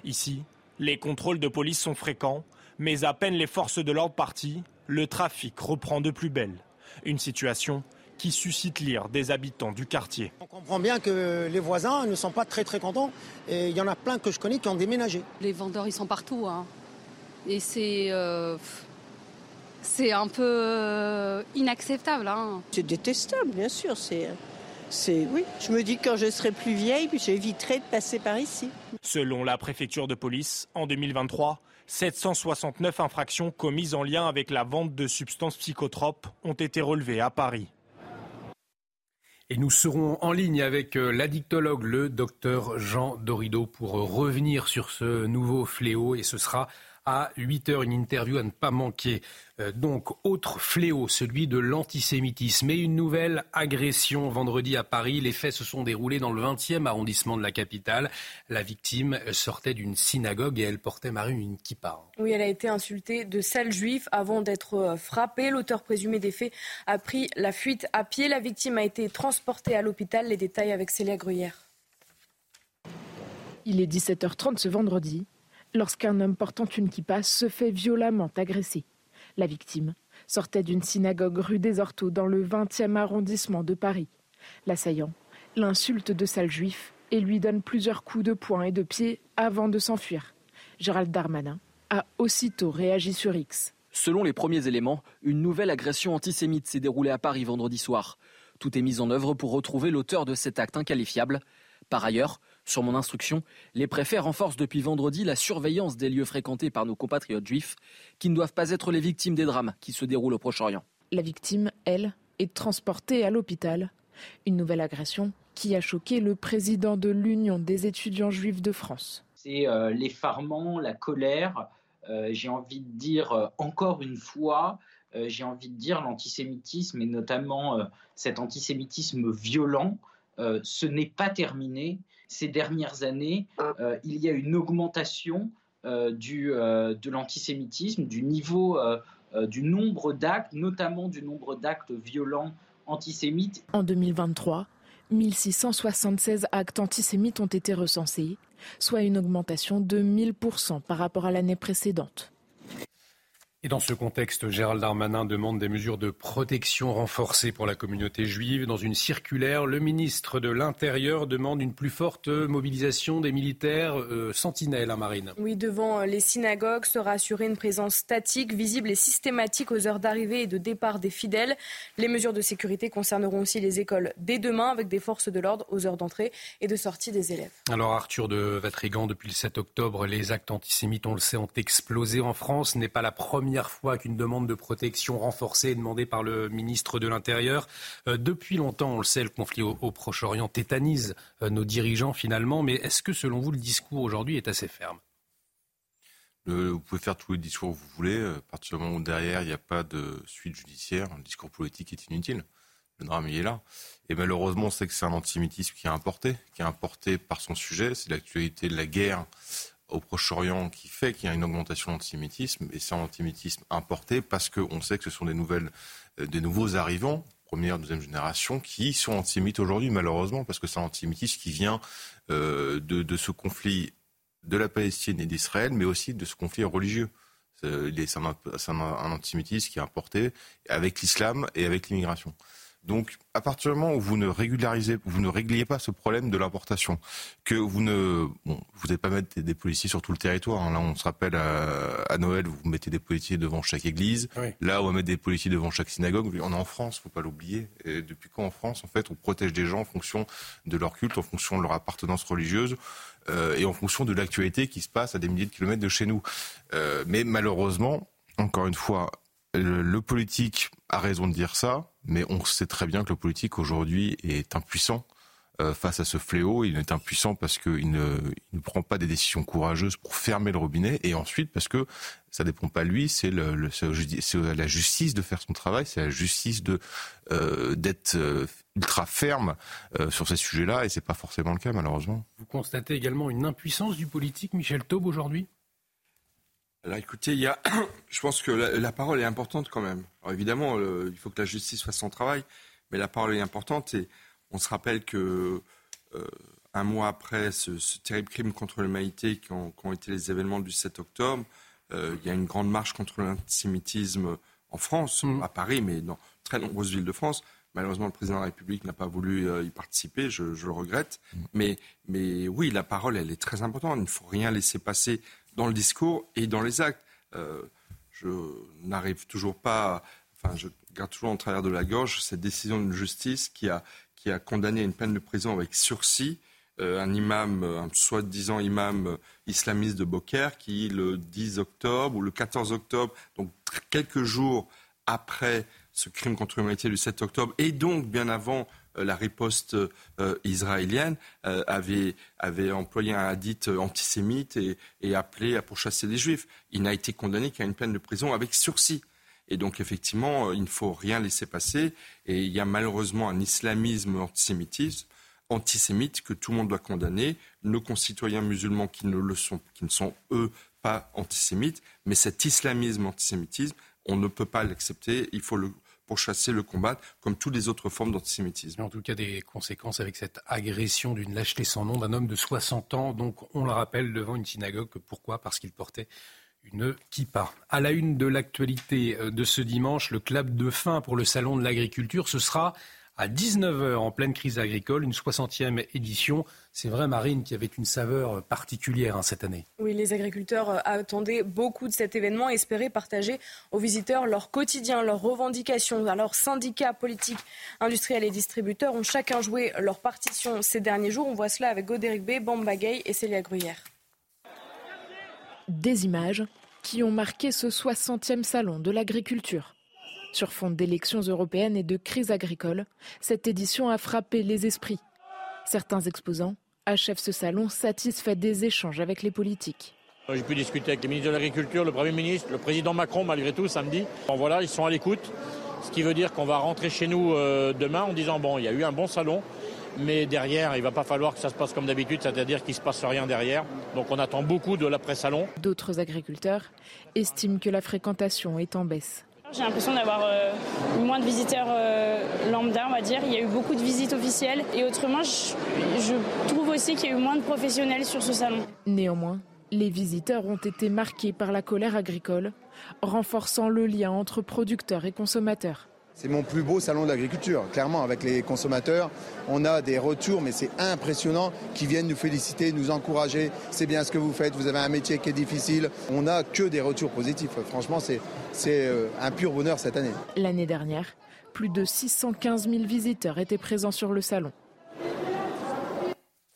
Speaker 35: Ici, les contrôles de police sont fréquents, mais à peine les forces de l'ordre parties, le trafic reprend de plus belle. Une situation qui suscite l'ire des habitants du quartier.
Speaker 38: On comprend bien que les voisins ne sont pas très très contents et il y en a plein que je connais qui ont déménagé.
Speaker 39: Les vendeurs, ils sont partout. Hein. Et c'est... Euh, c'est un peu euh, inacceptable. Hein.
Speaker 40: C'est détestable, bien sûr. C'est, c'est, oui. Je me dis que quand je serai plus vieille, j'éviterai de passer par ici.
Speaker 35: Selon la préfecture de police, en 2023, 769 infractions commises en lien avec la vente de substances psychotropes ont été relevées à Paris.
Speaker 4: Et nous serons en ligne avec euh, l'addictologue, le docteur Jean Dorido, pour revenir sur ce nouveau fléau. Et ce sera à 8 heures, une interview à ne pas manquer. Euh, donc, autre fléau, celui de l'antisémitisme et une nouvelle agression vendredi à Paris. Les faits se sont déroulés dans le 20e arrondissement de la capitale. La victime sortait d'une synagogue et elle portait Marie une kippa.
Speaker 5: Oui, elle a été insultée de sale juif avant d'être euh, frappée. L'auteur présumé des faits a pris la fuite à pied. La victime a été transportée à l'hôpital. Les détails avec Célia Gruyère.
Speaker 13: Il est 17h30 ce vendredi lorsqu'un homme portant une kippa se fait violemment agresser. La victime sortait d'une synagogue rue des Orteaux dans le 20e arrondissement de Paris. L'assaillant l'insulte de sale juif et lui donne plusieurs coups de poing et de pied avant de s'enfuir. Gérald Darmanin a aussitôt réagi sur X.
Speaker 41: Selon les premiers éléments, une nouvelle agression antisémite s'est déroulée à Paris vendredi soir. Tout est mis en œuvre pour retrouver l'auteur de cet acte inqualifiable. Par ailleurs, sur mon instruction, les préfets renforcent depuis vendredi la surveillance des lieux fréquentés par nos compatriotes juifs qui ne doivent pas être les victimes des drames qui se déroulent au Proche-Orient.
Speaker 13: La victime, elle, est transportée à l'hôpital. Une nouvelle agression qui a choqué le président de l'Union des étudiants juifs de France.
Speaker 42: C'est euh, l'effarement, la colère, euh, j'ai envie de dire euh, encore une fois, j'ai envie de dire l'antisémitisme et notamment cet antisémitisme violent, ce n'est pas terminé ces dernières années, euh, il y a une augmentation euh, du, euh, de l'antisémitisme, du niveau, du nombre d'actes, notamment du nombre d'actes violents antisémites.
Speaker 13: En 2023, 1676 actes antisémites ont été recensés, soit une augmentation de 1000% par rapport à l'année précédente.
Speaker 4: Et dans ce contexte, Gérald Darmanin demande des mesures de protection renforcées pour la communauté juive. Dans une circulaire, le ministre de l'Intérieur demande une plus forte mobilisation des militaires euh, sentinelles à Marine.
Speaker 5: Oui, devant les synagogues sera assurée une présence statique, visible et systématique aux heures d'arrivée et de départ des fidèles. Les mesures de sécurité concerneront aussi les écoles dès demain avec des forces de l'ordre aux heures d'entrée et de sortie des élèves.
Speaker 4: Alors Arthur de Vatrigan, depuis le 7 octobre, les actes antisémites, on le sait, ont explosé en France. Ce n'est pas la première première fois qu'une demande de protection renforcée est demandée par le ministre de l'Intérieur. Euh, depuis longtemps, on le sait, le conflit au, Proche-Orient tétanise euh, nos dirigeants finalement. Mais est-ce que selon vous, le discours aujourd'hui est assez ferme?
Speaker 43: Vous pouvez faire tous les discours que vous voulez. Euh, à partir du moment où derrière, il n'y a pas de suite judiciaire, le discours politique est inutile. Le drame, il est là. Et malheureusement, sait que c'est un antisémitisme qui est importé, qui est importé par son sujet. C'est l'actualité de la guerre au Proche-Orient qui fait qu'il y a une augmentation de l'antisémitisme, et c'est un antisémitisme importé parce qu'on sait que ce sont des, nouvelles, euh, des nouveaux arrivants, première, deuxième génération, qui sont antisémites aujourd'hui, malheureusement, parce que c'est un antisémitisme qui vient euh, de, ce conflit de la Palestine et d'Israël, mais aussi de ce conflit religieux. C'est un, un antisémitisme qui est importé avec l'islam et avec l'immigration. Donc, à partir du moment où vous ne régularisez, vous ne régliez pas ce problème de l'importation, que vous ne, bon, vous n'allez pas mettre des, policiers sur tout le territoire. Hein. Là, on se rappelle à, Noël, vous mettez des policiers devant chaque église. Là, on va mettre des policiers devant chaque synagogue. On est en France, faut pas l'oublier. depuis quand en France, en fait, on protège des gens en fonction de leur culte, en fonction de leur appartenance religieuse. Euh, et en fonction de l'actualité qui se passe à des milliers de kilomètres de chez nous. Euh, mais malheureusement, encore une fois, le, politique a raison de dire ça, mais on sait très bien que le politique aujourd'hui est impuissant euh, face à ce fléau. Il est impuissant parce qu'il ne, ne prend pas des décisions courageuses pour fermer le robinet, et ensuite parce que ça dépend pas de lui, c'est la justice de faire son travail, c'est la justice euh, d'être euh, ultra ferme sur ces sujets-là, et c'est pas forcément le cas malheureusement.
Speaker 4: Vous constatez également une impuissance du politique, Michel Taube, aujourd'hui?
Speaker 17: Alors écoutez, il y a, (coughs) je pense que la, la, parole est importante quand même. Alors évidemment, le, il faut que la justice fasse son travail, mais la parole est importante et on se rappelle que euh, un mois après ce, ce, terrible crime contre l'humanité qui, ont été les événements du 7 octobre, euh, il y a une grande marche contre l'antisémitisme en France, mmh. à Paris, mais dans très nombreuses villes de France. Malheureusement, le président de la République n'a pas voulu euh, y participer, je, je le regrette. Mmh. Mais, mais, oui, la parole, elle est très importante. Il ne faut rien laisser passer dans le discours et dans les actes. Euh, je n'arrive toujours pas, enfin, je garde toujours en travers de la gorge cette décision d'une justice qui a, qui a condamné à une peine de prison avec sursis euh, un imam, un soi-disant imam islamiste de Beaucaire, qui le 10 octobre ou le 14 octobre, donc quelques jours après ce crime contre l'humanité du 7 octobre, et donc bien avant euh, la riposte euh, israélienne euh, avait, avait, employé un hadith antisémite et, et, appelé à pourchasser les juifs. Il n'a été condamné qu'à une peine de prison avec sursis. Et donc effectivement, il ne faut rien laisser passer. Et il y a malheureusement un islamisme antisémitisme antisémite que tout le monde doit condamner. Nos concitoyens musulmans qui ne le sont, qui ne sont eux pas antisémites, mais cet islamisme antisémitisme, on ne peut pas l'accepter. Il faut le pour chasser le combat, comme toutes les autres formes d'antisémitisme.
Speaker 4: En tout cas, des conséquences avec cette agression d'une lâcheté sans nom d'un homme de 60 ans, donc on le rappelle, devant une synagogue. Pourquoi? Parce qu'il portait une kippa. À la une de l'actualité euh, de ce dimanche, le club de fin pour le Salon de l'agriculture, ce sera à 19h en pleine crise agricole, une 60e édition. C'est vrai, Marine, qui avait une saveur particulière hein, cette année.
Speaker 5: Oui, les agriculteurs euh, attendaient beaucoup de cet événement et espéraient partager aux visiteurs leur quotidien, leurs revendications. Alors, syndicats, politiques, industriels et distributeurs ont chacun joué leur partition ces derniers jours. On voit cela avec Godéric B, Bamba Gay et Célia Gruyère.
Speaker 13: Des images qui ont marqué ce 60e salon de l'agriculture. Sur fond d'élections européennes et de crise agricole, cette édition a frappé les esprits. Certains exposants achèvent ce salon satisfaits des échanges avec les politiques.
Speaker 44: J'ai pu discuter avec les ministres de l'Agriculture, le Premier ministre, le président Macron malgré tout samedi. Bon, voilà, ils sont à l'écoute, ce qui veut dire qu'on va rentrer chez nous euh, demain en disant bon, il y a eu un bon salon, mais derrière, il ne va pas falloir que ça se passe comme d'habitude, c'est-à-dire qu'il ne se passe rien derrière. Donc on attend beaucoup de l'après-salon.
Speaker 13: D'autres agriculteurs estiment que la fréquentation est en baisse.
Speaker 45: J'ai l'impression d'avoir euh, moins de visiteurs euh, lambda, on va dire. Il y a eu beaucoup de visites officielles. Et autrement, je, je trouve aussi qu'il y a eu moins de professionnels sur ce salon.
Speaker 13: Néanmoins, les visiteurs ont été marqués par la colère agricole, renforçant le lien entre producteurs et consommateurs.
Speaker 46: C'est mon plus beau salon de l'agriculture. Clairement, avec les consommateurs, on a des retours, mais c'est impressionnant, qui viennent nous féliciter, nous encourager. C'est bien ce que vous faites, vous avez un métier qui est difficile. On n'a que des retours positifs. Franchement, c'est euh, un pur bonheur cette année.
Speaker 13: L'année dernière, plus de 615 000 visiteurs étaient présents sur le salon.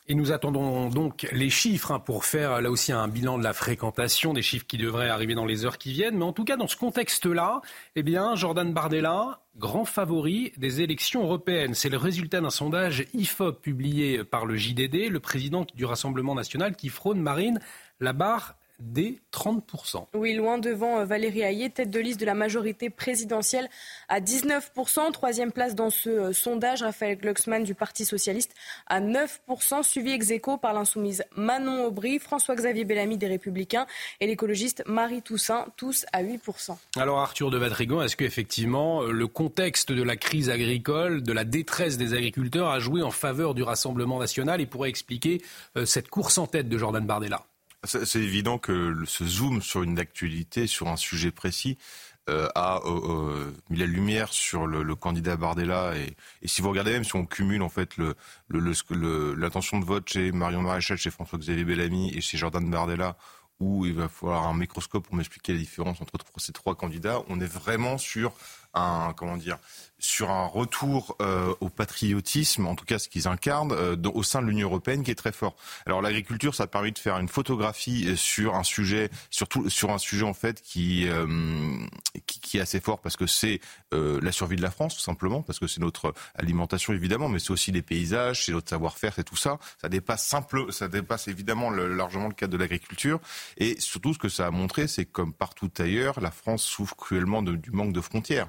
Speaker 4: Et nous attendons donc les chiffres hein, pour faire là aussi un bilan de la fréquentation, des chiffres qui devraient arriver dans les heures qui viennent. Mais en tout cas, dans ce contexte-là, eh bien, Jordan Bardella, grand favori des élections européennes. C'est le résultat d'un sondage IFOP publié par le JDD, le président du Rassemblement national qui frône Marine la barre des 30%.
Speaker 5: Oui, loin devant euh, Valérie Hayé, tête de liste de la majorité présidentielle à 19%. Troisième place dans ce euh, sondage, Raphaël Glucksmann du Parti Socialiste à 9%, suivi ex aequo par l'insoumise Manon Aubry, François-Xavier Bellamy des Républicains et l'écologiste Marie Toussaint, tous à 8%.
Speaker 4: Alors Arthur de Vatrigan, est-ce qu'effectivement euh, le contexte de la crise agricole, de la détresse des agriculteurs a joué en faveur du Rassemblement national et pourrait expliquer cette course en tête de Jordan Bardella?
Speaker 43: C'est évident que ce zoom sur une actualité, sur un sujet précis, euh, a euh, euh, mis la lumière sur le, candidat Bardella. Et, si vous regardez même, si on cumule en fait l'intention de vote chez Marion Maréchal, chez François-Xavier Bellamy et chez Jordan Bardella, où il va falloir un microscope pour m'expliquer la différence entre ces trois candidats, on est vraiment sur sur un retour euh, au patriotisme, en tout cas ce qu'ils incarnent, euh, au sein de l'Union européenne, qui est très fort. Alors l'agriculture, ça a permis de faire une photographie euh, sur un sujet, surtout sur un sujet en fait qui, qui, est assez fort parce que c'est la survie de la France, tout simplement, parce que c'est notre alimentation évidemment, mais c'est aussi les paysages, c'est notre savoir-faire, c'est tout ça. Ça dépasse simple, ça dépasse évidemment largement le cadre de l'agriculture. Et surtout, ce que ça a montré, c'est comme partout ailleurs, la France souffre cruellement du manque de frontières.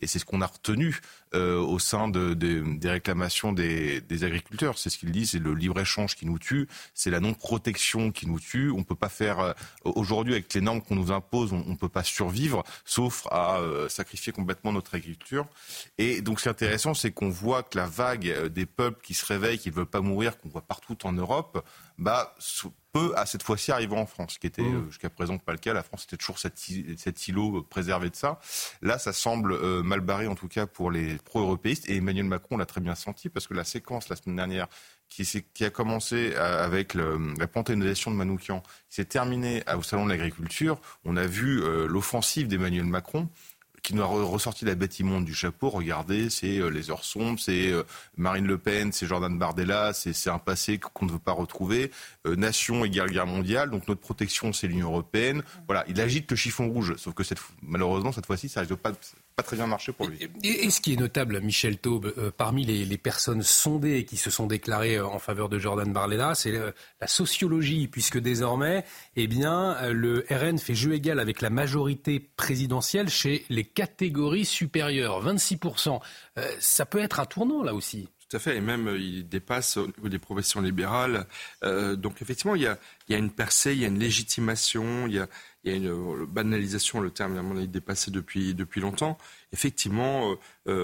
Speaker 43: Et c'est ce qu'on a retenu euh, au sein de, de, des réclamations des, des agriculteurs. C'est ce qu'ils disent, c'est le libre-échange qui nous tue, c'est la non-protection qui nous tue. On peut pas faire... Euh, aujourd'hui, avec les normes qu'on nous impose, on ne peut pas survivre, sauf à euh, sacrifier complètement notre agriculture. Et donc, ce qui est intéressant, c'est qu'on voit que la vague des peuples qui se réveillent, qui ne veulent pas mourir, qu'on voit partout en Europe, bah, peut à cette fois-ci arriver en France, ce qui était mmh. jusqu'à présent pas le cas. La France était toujours cet, îlot préservé de ça. Là, ça semble euh, mal barré en tout cas pour les pro-européistes. Et Emmanuel Macron l'a très bien senti parce que la séquence la semaine dernière qui, a commencé euh, avec la panthéonisation de Manoukian, s'est terminée au Salon de l'Agriculture, on a vu l'offensive d'Emmanuel Macron qui nous a ressorti la bête immonde du chapeau. Regardez, c'est euh, les heures sombres, c'est euh, Marine Le Pen, c'est Jordan Bardella, c'est un passé qu'on ne veut pas retrouver. Euh, nation égale guerre mondiale, donc notre protection, c'est l'Union européenne. Voilà, il agite le chiffon rouge, sauf que malheureusement, cette fois-ci, ça risque pas pas très bien marché pour lui.
Speaker 4: Et, ce qui est notable, Michel Taube, parmi les, personnes sondées qui se sont déclarées en faveur de Jordan Bardella, c'est la sociologie, puisque désormais, eh bien, le RN fait jeu égal avec la majorité présidentielle chez les catégories supérieures, 26%. Euh, ça peut être un tournant là aussi.
Speaker 43: Tout à fait, et même euh, il dépasse au niveau des professions libérales. Euh, donc effectivement, il y, a, une percée, il y a une légitimation, il y a, une banalisation, le terme à est dépassé depuis, depuis longtemps. Effectivement,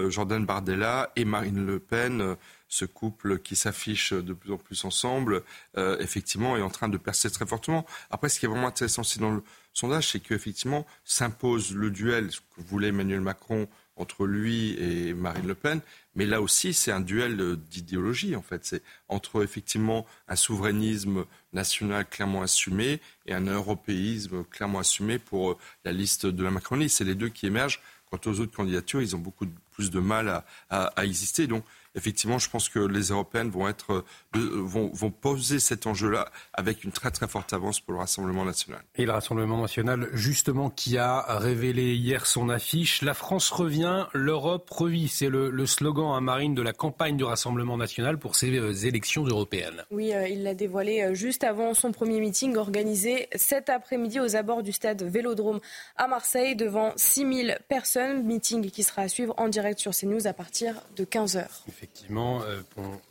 Speaker 43: Jordan Bardella et Marine Le Pen, ce couple qui s'affiche de plus en plus ensemble, effectivement, est en train de percer très fortement. Après, ce qui est vraiment intéressant aussi dans le sondage, c'est qu'effectivement s'impose le duel, que voulait Emmanuel Macron entre lui et Marine Le Pen, mais là aussi c'est un duel d'idéologie en fait. C'est entre effectivement un souverainisme national clairement assumé et un européisme clairement assumé pour la liste de la Macronie. C'est les deux qui émergent. Quant aux autres candidatures, ils ont beaucoup plus de mal à, à, à exister. Donc effectivement, je pense que les Européennes vont, être, euh, vont, vont poser cet enjeu-là avec une très très forte avance pour le Rassemblement national.
Speaker 4: Et le Rassemblement national, justement, qui a révélé hier son affiche La France revient, l'Europe revit. C'est le, slogan à Marine de la campagne du Rassemblement national pour ces euh, élections européennes.
Speaker 5: Oui, euh, il l'a dévoilé juste avant son premier meeting organisé cet après-midi aux abords du stade Vélodrome à Marseille devant 6000 personnes. Meeting qui sera à suivre en direct sur CNews à partir de 15h
Speaker 4: effectivement, euh,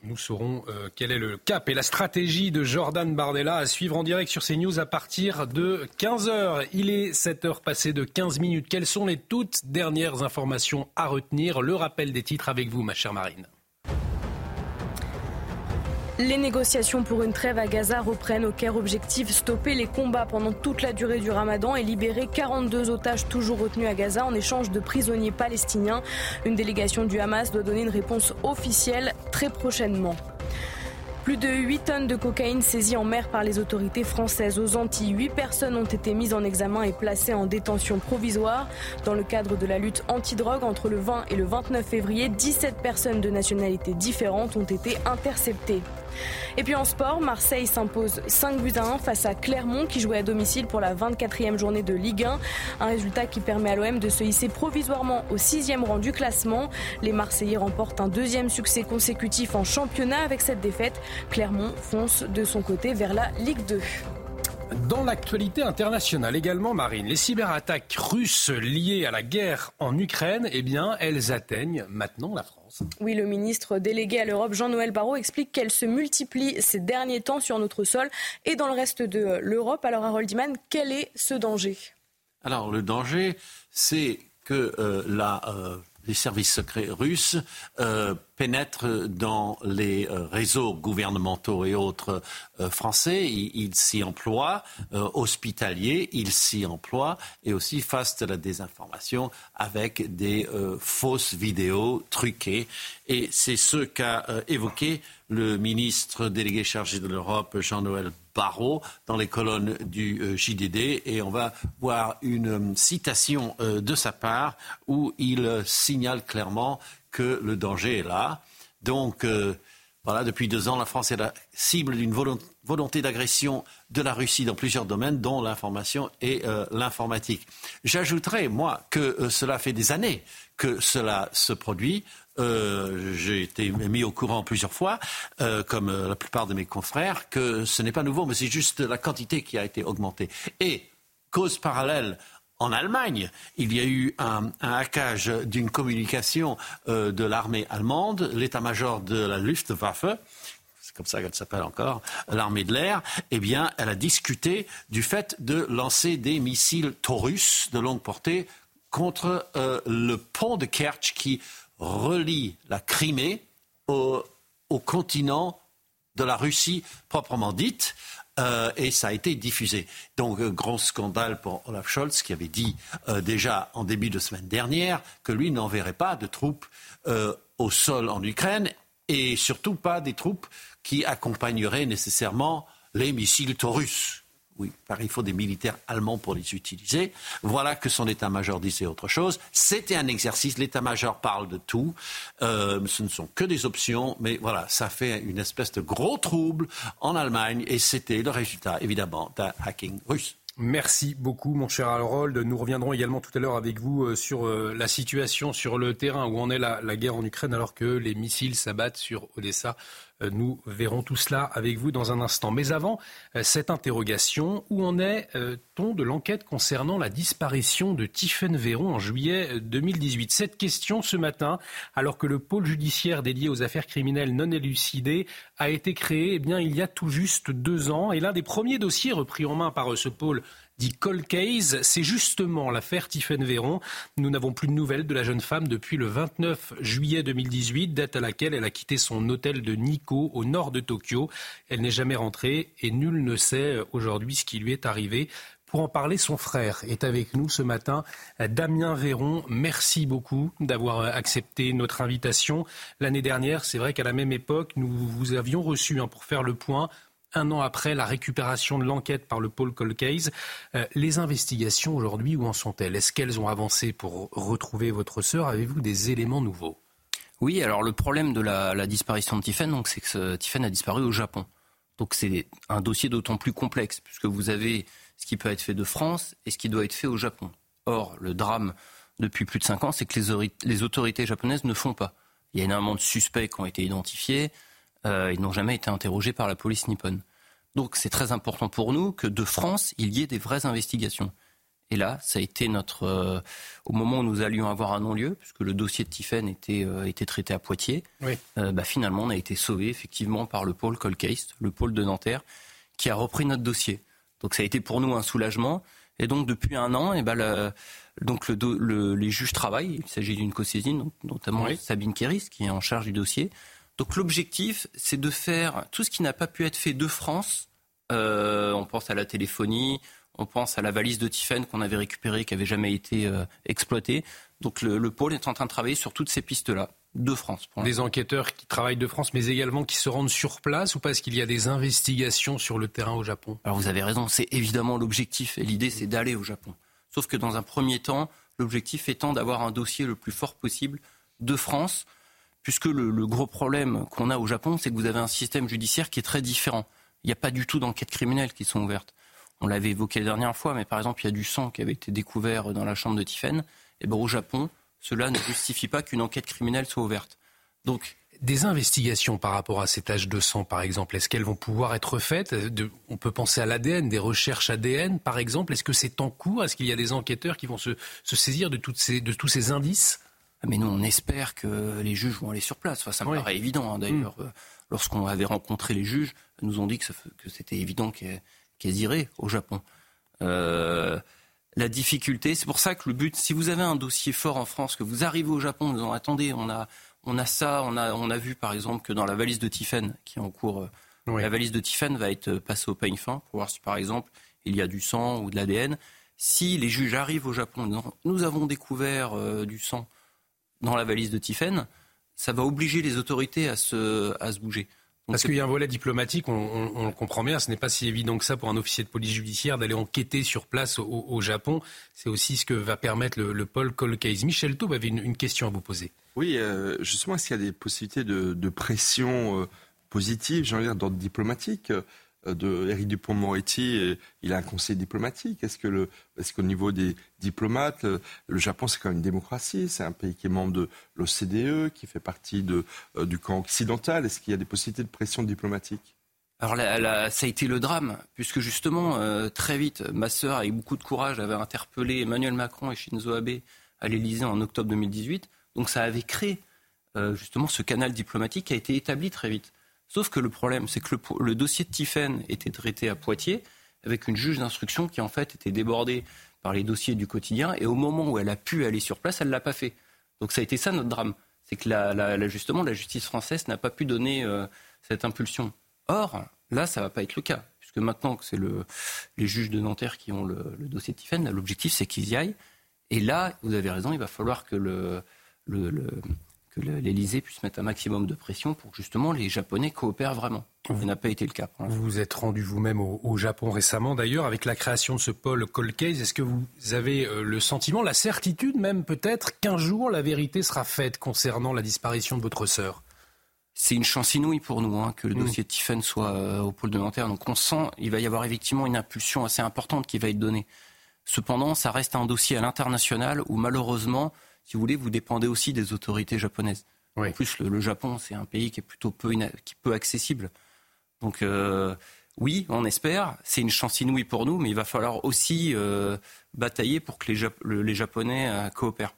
Speaker 4: nous saurons euh, quel est le cap et la stratégie de Jordan Bardella à suivre en direct sur CNews à partir de 15h. Il est 7h passées de 15 minutes. Quelles sont les toutes dernières informations à retenir? Le rappel des titres avec vous, ma chère Marine.
Speaker 5: Les négociations pour une trêve à Gaza reprennent au Caire. Objectif stopper les combats pendant toute la durée du ramadan et libérer 42 otages toujours retenus à Gaza en échange de prisonniers palestiniens. Une délégation du Hamas doit donner une réponse officielle très prochainement. Plus de 8 tonnes de cocaïne saisies en mer par les autorités françaises aux Antilles. 8 personnes ont été mises en examen et placées en détention provisoire. Dans le cadre de la lutte anti-drogue entre le 20 et le 29 février, 17 personnes de nationalités différentes ont été interceptées. Et puis en sport, Marseille s'impose 5 buts à 1 face à Clermont qui jouait à domicile pour la 24e journée de Ligue 1. Un résultat qui permet à l'OM de se hisser provisoirement au 6 rang du classement. Les Marseillais remportent un deuxième succès consécutif en championnat avec cette défaite. Clermont fonce de son côté vers la Ligue 2.
Speaker 4: Dans l'actualité internationale également, Marine, les cyberattaques russes liées à la guerre en Ukraine, eh bien, elles atteignent maintenant la France.
Speaker 5: Oui, le ministre délégué à l'Europe, Jean-Noël Barrot, explique qu'elles se multiplient ces derniers temps sur notre sol et dans le reste de l'Europe. Alors, Harold Diman, quel est ce danger?
Speaker 28: Alors, le danger, c'est que euh, euh, les services secrets russes euh, pénètre dans les réseaux gouvernementaux et autres français. Il, s'y emploie, hospitalier, il s'y emploie, et aussi face à la désinformation avec des fausses vidéos truquées. Et c'est ce qu'a évoqué le ministre délégué chargé de l'Europe, Jean-Noël Barrot, dans les colonnes du euh, JDD. Et on va voir une euh, citation euh, de sa part où il signale clairement que le danger est là. Donc, voilà, depuis deux ans, la France est la cible d'une volonté d'agression de la Russie dans plusieurs domaines, dont l'information et l'informatique. J'ajouterais, moi, que cela fait des années que cela se produit. Euh, j'ai été mis au courant plusieurs fois, euh, comme euh, la plupart de mes confrères, que ce n'est pas nouveau, mais c'est juste la quantité qui a été augmentée. Et cause parallèle, en Allemagne, il y a eu un, hackage d'une communication de l'armée allemande, l'état-major de la Luftwaffe, c'est comme ça qu'elle s'appelle encore, l'armée de l'air, eh bien, elle a discuté du fait de lancer des missiles Taurus de longue portée contre le pont de Kerch qui relie la Crimée au, continent de la Russie proprement dite. Euh, et ça a été diffusé. Donc, euh, grand scandale pour Olaf Scholz, qui avait dit euh, déjà en début de semaine dernière que lui n'enverrait pas de troupes au sol en Ukraine et surtout pas des troupes qui accompagneraient nécessairement les missiles Taurus. Oui, il faut des militaires allemands pour les utiliser. Voilà que son état-major disait autre chose. C'était un exercice. L'état-major parle de tout. Euh, ce ne sont que des options, mais voilà, ça fait une espèce de gros trouble en Allemagne et c'était le résultat, évidemment, d'un hacking russe.
Speaker 4: Merci beaucoup, mon cher Harold. Nous reviendrons également tout à l'heure avec vous euh, sur euh, la situation sur le terrain, où en est la, la guerre en Ukraine, alors que les missiles s'abattent sur Odessa. Euh, nous verrons tout cela avec vous dans un instant. Mais avant cette interrogation, où en est-on de l'enquête concernant la disparition de Tiffaine Véron en juillet 2018 Cette question ce matin, alors que le pôle judiciaire dédié aux affaires criminelles non élucidées a été créé eh bien, il y a tout juste deux ans. Et l'un des premiers dossiers repris en main par ce pôle dit Cold. C'est justement l'affaire Tiffaine Véron. Nous n'avons plus de nouvelles de la jeune femme depuis le 29 juillet 2018, date à laquelle elle a quitté son hôtel de Nikko au nord de Tokyo. Elle n'est jamais rentrée et nul ne sait aujourd'hui ce qui lui est arrivé. Pour en parler, son frère est avec nous ce matin, Damien Véron. Merci beaucoup d'avoir accepté notre invitation. L'année dernière, c'est vrai qu'à la même époque, nous vous avions reçu hein, pour faire le point un an après la récupération de l'enquête par le pôle Colcase. Euh, les investigations aujourd'hui, où en sont-elles? Est-ce qu'elles ont avancé pour retrouver votre sœur? Avez-vous des éléments nouveaux?
Speaker 47: Oui, alors le problème de la, disparition de Tiffen, c'est que Tiffen a disparu au Japon. Donc c'est un dossier d'autant plus complexe, puisque vous avez ce qui peut être fait de France et ce qui doit être fait au Japon. Or, le drame depuis plus de cinq ans, c'est que les, les autorités japonaises ne font pas. Il y a énormément de suspects qui ont été identifiés. Euh, ils n'ont jamais été interrogés par la police nippone. Donc c'est très important pour nous que de France, il y ait des vraies investigations. Et là, ça a été notre. Euh, au moment où nous allions avoir un non-lieu, puisque le dossier de Tiffen était, euh, était traité à Poitiers, bah, finalement, on a été sauvé effectivement par le pôle Colcase, le pôle de Nanterre, qui a repris notre dossier. Donc ça a été pour nous un soulagement. Et donc depuis un an, et eh ben, donc le, les juges travaillent. Il s'agit d'une co-saisine, notamment Sabine Kéris, qui est en charge du dossier. Donc l'objectif, c'est de faire tout ce qui n'a pas pu être fait de France. Euh, on pense à la téléphonie, on pense à la valise de Tiffen qu'on avait récupérée, qui n'avait jamais été euh, exploitée. Donc le, pôle est en train de travailler sur toutes ces pistes-là de France.
Speaker 4: Des enquêteurs qui travaillent de France, mais également qui se rendent sur place ou parce qu'il y a des investigations sur le terrain au Japon?
Speaker 47: Alors vous avez raison, c'est évidemment l'objectif et l'idée c'est d'aller au Japon. Sauf que dans un premier temps, l'objectif étant d'avoir un dossier le plus fort possible de France puisque le, gros problème qu'on a au Japon, c'est que vous avez un système judiciaire qui est très différent. Il n'y a pas du tout d'enquêtes criminelles qui sont ouvertes. On l'avait évoqué la dernière fois, mais par exemple, il y a du sang qui avait été découvert dans la chambre de Tiffen. Et ben, au Japon, cela ne justifie pas qu'une enquête criminelle soit ouverte.
Speaker 4: Donc, des investigations par rapport à ces taches de sang, par exemple, est-ce qu'elles vont pouvoir être faites? On peut penser à l'ADN, des recherches ADN, par exemple. Est-ce que c'est en cours? Est-ce qu'il y a des enquêteurs qui vont se, saisir de, tous ces indices?
Speaker 47: Mais nous, on espère que les juges vont aller sur place. Enfin, ça me paraît évident. Hein, d'ailleurs, mm. euh, lorsqu'on avait rencontré les juges, ils nous ont dit que, c'était évident qu'elles iraient au Japon. Euh, la difficulté, c'est pour ça que le but, si vous avez un dossier fort en France, que vous arrivez au Japon, vous en attendez, on a, On a ça, on a, on a vu par exemple que dans la valise de Tiffen, qui est en cours, euh, la valise de Tiffen va être passée au peigne fin pour voir si par exemple il y a du sang ou de l'ADN. Si les juges arrivent au Japon en disant nous avons découvert euh, du sang dans la valise de Tiffen, ça va obliger les autorités à se, à se bouger.
Speaker 4: Parce qu'il y a un volet diplomatique, on, le comprend bien, ce n'est pas si évident que ça pour un officier de police judiciaire d'aller enquêter sur place au, Japon. C'est aussi ce que va permettre le, Paul Cole Case. Michel Taube avait une, question à vous poser.
Speaker 17: Oui, euh, justement, est-ce qu'il y a des possibilités de, pression euh, positive, j'ai envie de dire, d'ordre diplomatique? euh, de Éric Dupont-Moretti, il a un conseil diplomatique. Est-ce que le, est-ce qu'au niveau des diplomates, le, Japon c'est quand même une démocratie, c'est un pays qui est membre de l'OCDE, qui fait partie de, euh, du camp occidental. Est-ce qu'il y a des possibilités de pression diplomatique?
Speaker 47: Alors ça a été le drame, puisque justement, euh, très vite, ma sœur, avec beaucoup de courage, avait interpellé Emmanuel Macron et Shinzo Abe à l'Élysée en octobre 2018. Donc ça avait créé justement ce canal diplomatique qui a été établi très vite. Sauf que le problème, c'est que le, dossier de Tiffen était traité à Poitiers avec une juge d'instruction qui en fait était débordée par les dossiers du quotidien et au moment où elle a pu aller sur place, elle ne l'a pas fait. Donc ça a été ça notre drame. C'est que la, justement la justice française n'a pas pu donner euh, cette impulsion. Or, là, ça ne va pas être le cas. Puisque maintenant que c'est le, les juges de Nanterre qui ont le, dossier de Tiffen, l'objectif c'est qu'ils y aillent. Et là, vous avez raison, il va falloir que le que l'Elysée puisse mettre un maximum de pression pour que justement les Japonais coopèrent vraiment. Ça n'a pas été le cas.
Speaker 4: Vous vous êtes rendu vous-même au, Japon récemment d'ailleurs avec la création de ce pôle Case. Est-ce que vous avez euh, le sentiment, la certitude même peut-être qu'un jour la vérité sera faite concernant la disparition de votre sœur?
Speaker 47: C'est une chance inouïe pour nous hein, que le mm. dossier de Tiffen soit euh, au pôle de Nanterre. Donc on sent il va y avoir effectivement une impulsion assez importante qui va être donnée. Cependant, ça reste un dossier à l'international où malheureusement si vous voulez, vous dépendez aussi des autorités japonaises. En plus, le, Japon, c'est un pays qui est plutôt peu, qui peu accessible. Donc, euh, oui, on espère. C'est une chance inouïe pour nous, mais il va falloir aussi euh, batailler pour que les, Japonais euh, coopèrent.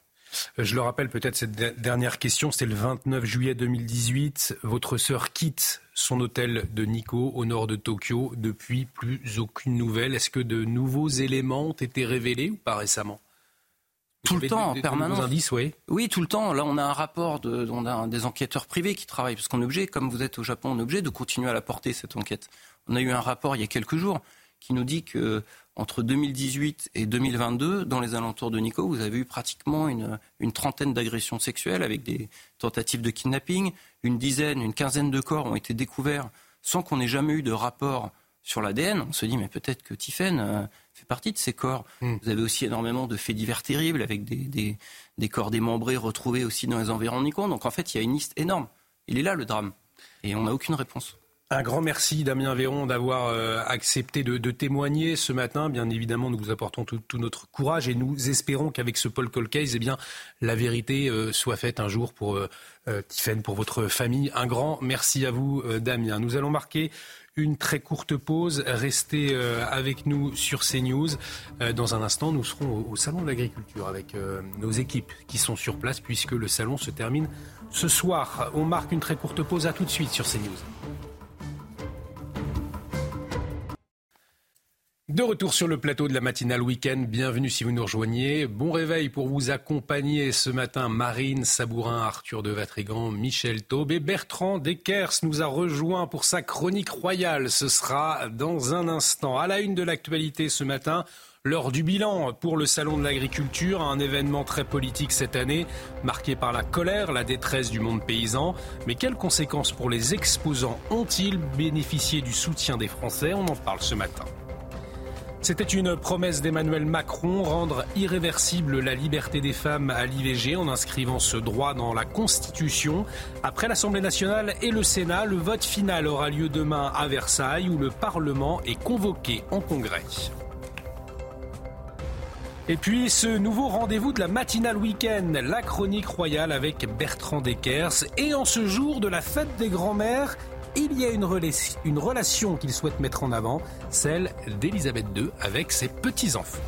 Speaker 4: Je le rappelle peut-être cette dernière question, c'était le 29 juillet 2018. Votre sœur quitte son hôtel de Nikko au nord de Tokyo. Depuis, plus aucune nouvelle. Est-ce que de nouveaux éléments ont été révélés ou pas récemment?
Speaker 47: Tout le temps, en permanence.
Speaker 4: Indices, oui.
Speaker 47: oui, tout le temps. Là, on a un rapport, de, on a des enquêteurs privés qui travaillent, parce qu'on est obligé, comme vous êtes au Japon, on est obligé de continuer à la porter, cette enquête. On a eu un rapport il y a quelques jours qui nous dit que entre 2018 et 2022, dans les alentours de Nico, vous avez eu pratiquement une, une trentaine d'agressions sexuelles avec des tentatives de kidnapping. Une dizaine, une quinzaine de corps ont été découverts sans qu'on ait jamais eu de rapport sur l'ADN. On se dit, mais peut-être que Tiffen euh, fait partie de ces corps. Hmm. Vous avez aussi énormément de faits divers terribles avec des, des, corps démembrés retrouvés aussi dans les environs Donc en fait, il y a une liste énorme. Il est là le drame. Et on n'a aucune réponse.
Speaker 4: Un grand merci Damien Véron d'avoir euh, accepté de, témoigner ce matin. Bien évidemment, nous vous apportons tout, notre courage et nous espérons qu'avec ce Paul Colcase, eh bien, la vérité euh, soit faite un jour pour euh, Tiffen, pour votre famille. Un grand merci à vous Damien. Nous allons marquer une très courte pause. Restez euh, avec nous sur CNews. Euh, dans un instant, nous serons au, Salon de l'Agriculture avec euh, nos équipes qui sont sur place puisque le salon se termine ce soir. On marque une très courte pause. À tout de suite sur CNews. De retour sur le plateau de la matinale week-end, bienvenue si vous nous rejoignez. Bon réveil pour vous accompagner ce matin Marine Sabourin, Arthur de Vatrigan, Michel Taube et Bertrand Deckers nous a rejoint pour sa chronique royale. Ce sera dans un instant. À la une de l'actualité ce matin, L'heure du bilan pour le Salon de l'agriculture, un événement très politique cette année, marqué par la colère, la détresse du monde paysan. Mais quelles conséquences pour les exposants ont-ils bénéficié du soutien des Français? On en parle ce matin. C'était une promesse d'Emmanuel Macron, rendre irréversible la liberté des femmes à l'IVG en inscrivant ce droit dans la Constitution. Après l'Assemblée nationale et le Sénat, le vote final aura lieu demain à Versailles où le Parlement est convoqué en congrès. Et puis ce nouveau rendez-vous de la matinale week-end, la chronique royale avec Bertrand Deckers. Et en ce jour de la fête des grands-mères, il y a une, relation, qu'il souhaite mettre en avant, celle d'Elisabeth II avec ses petits-enfants.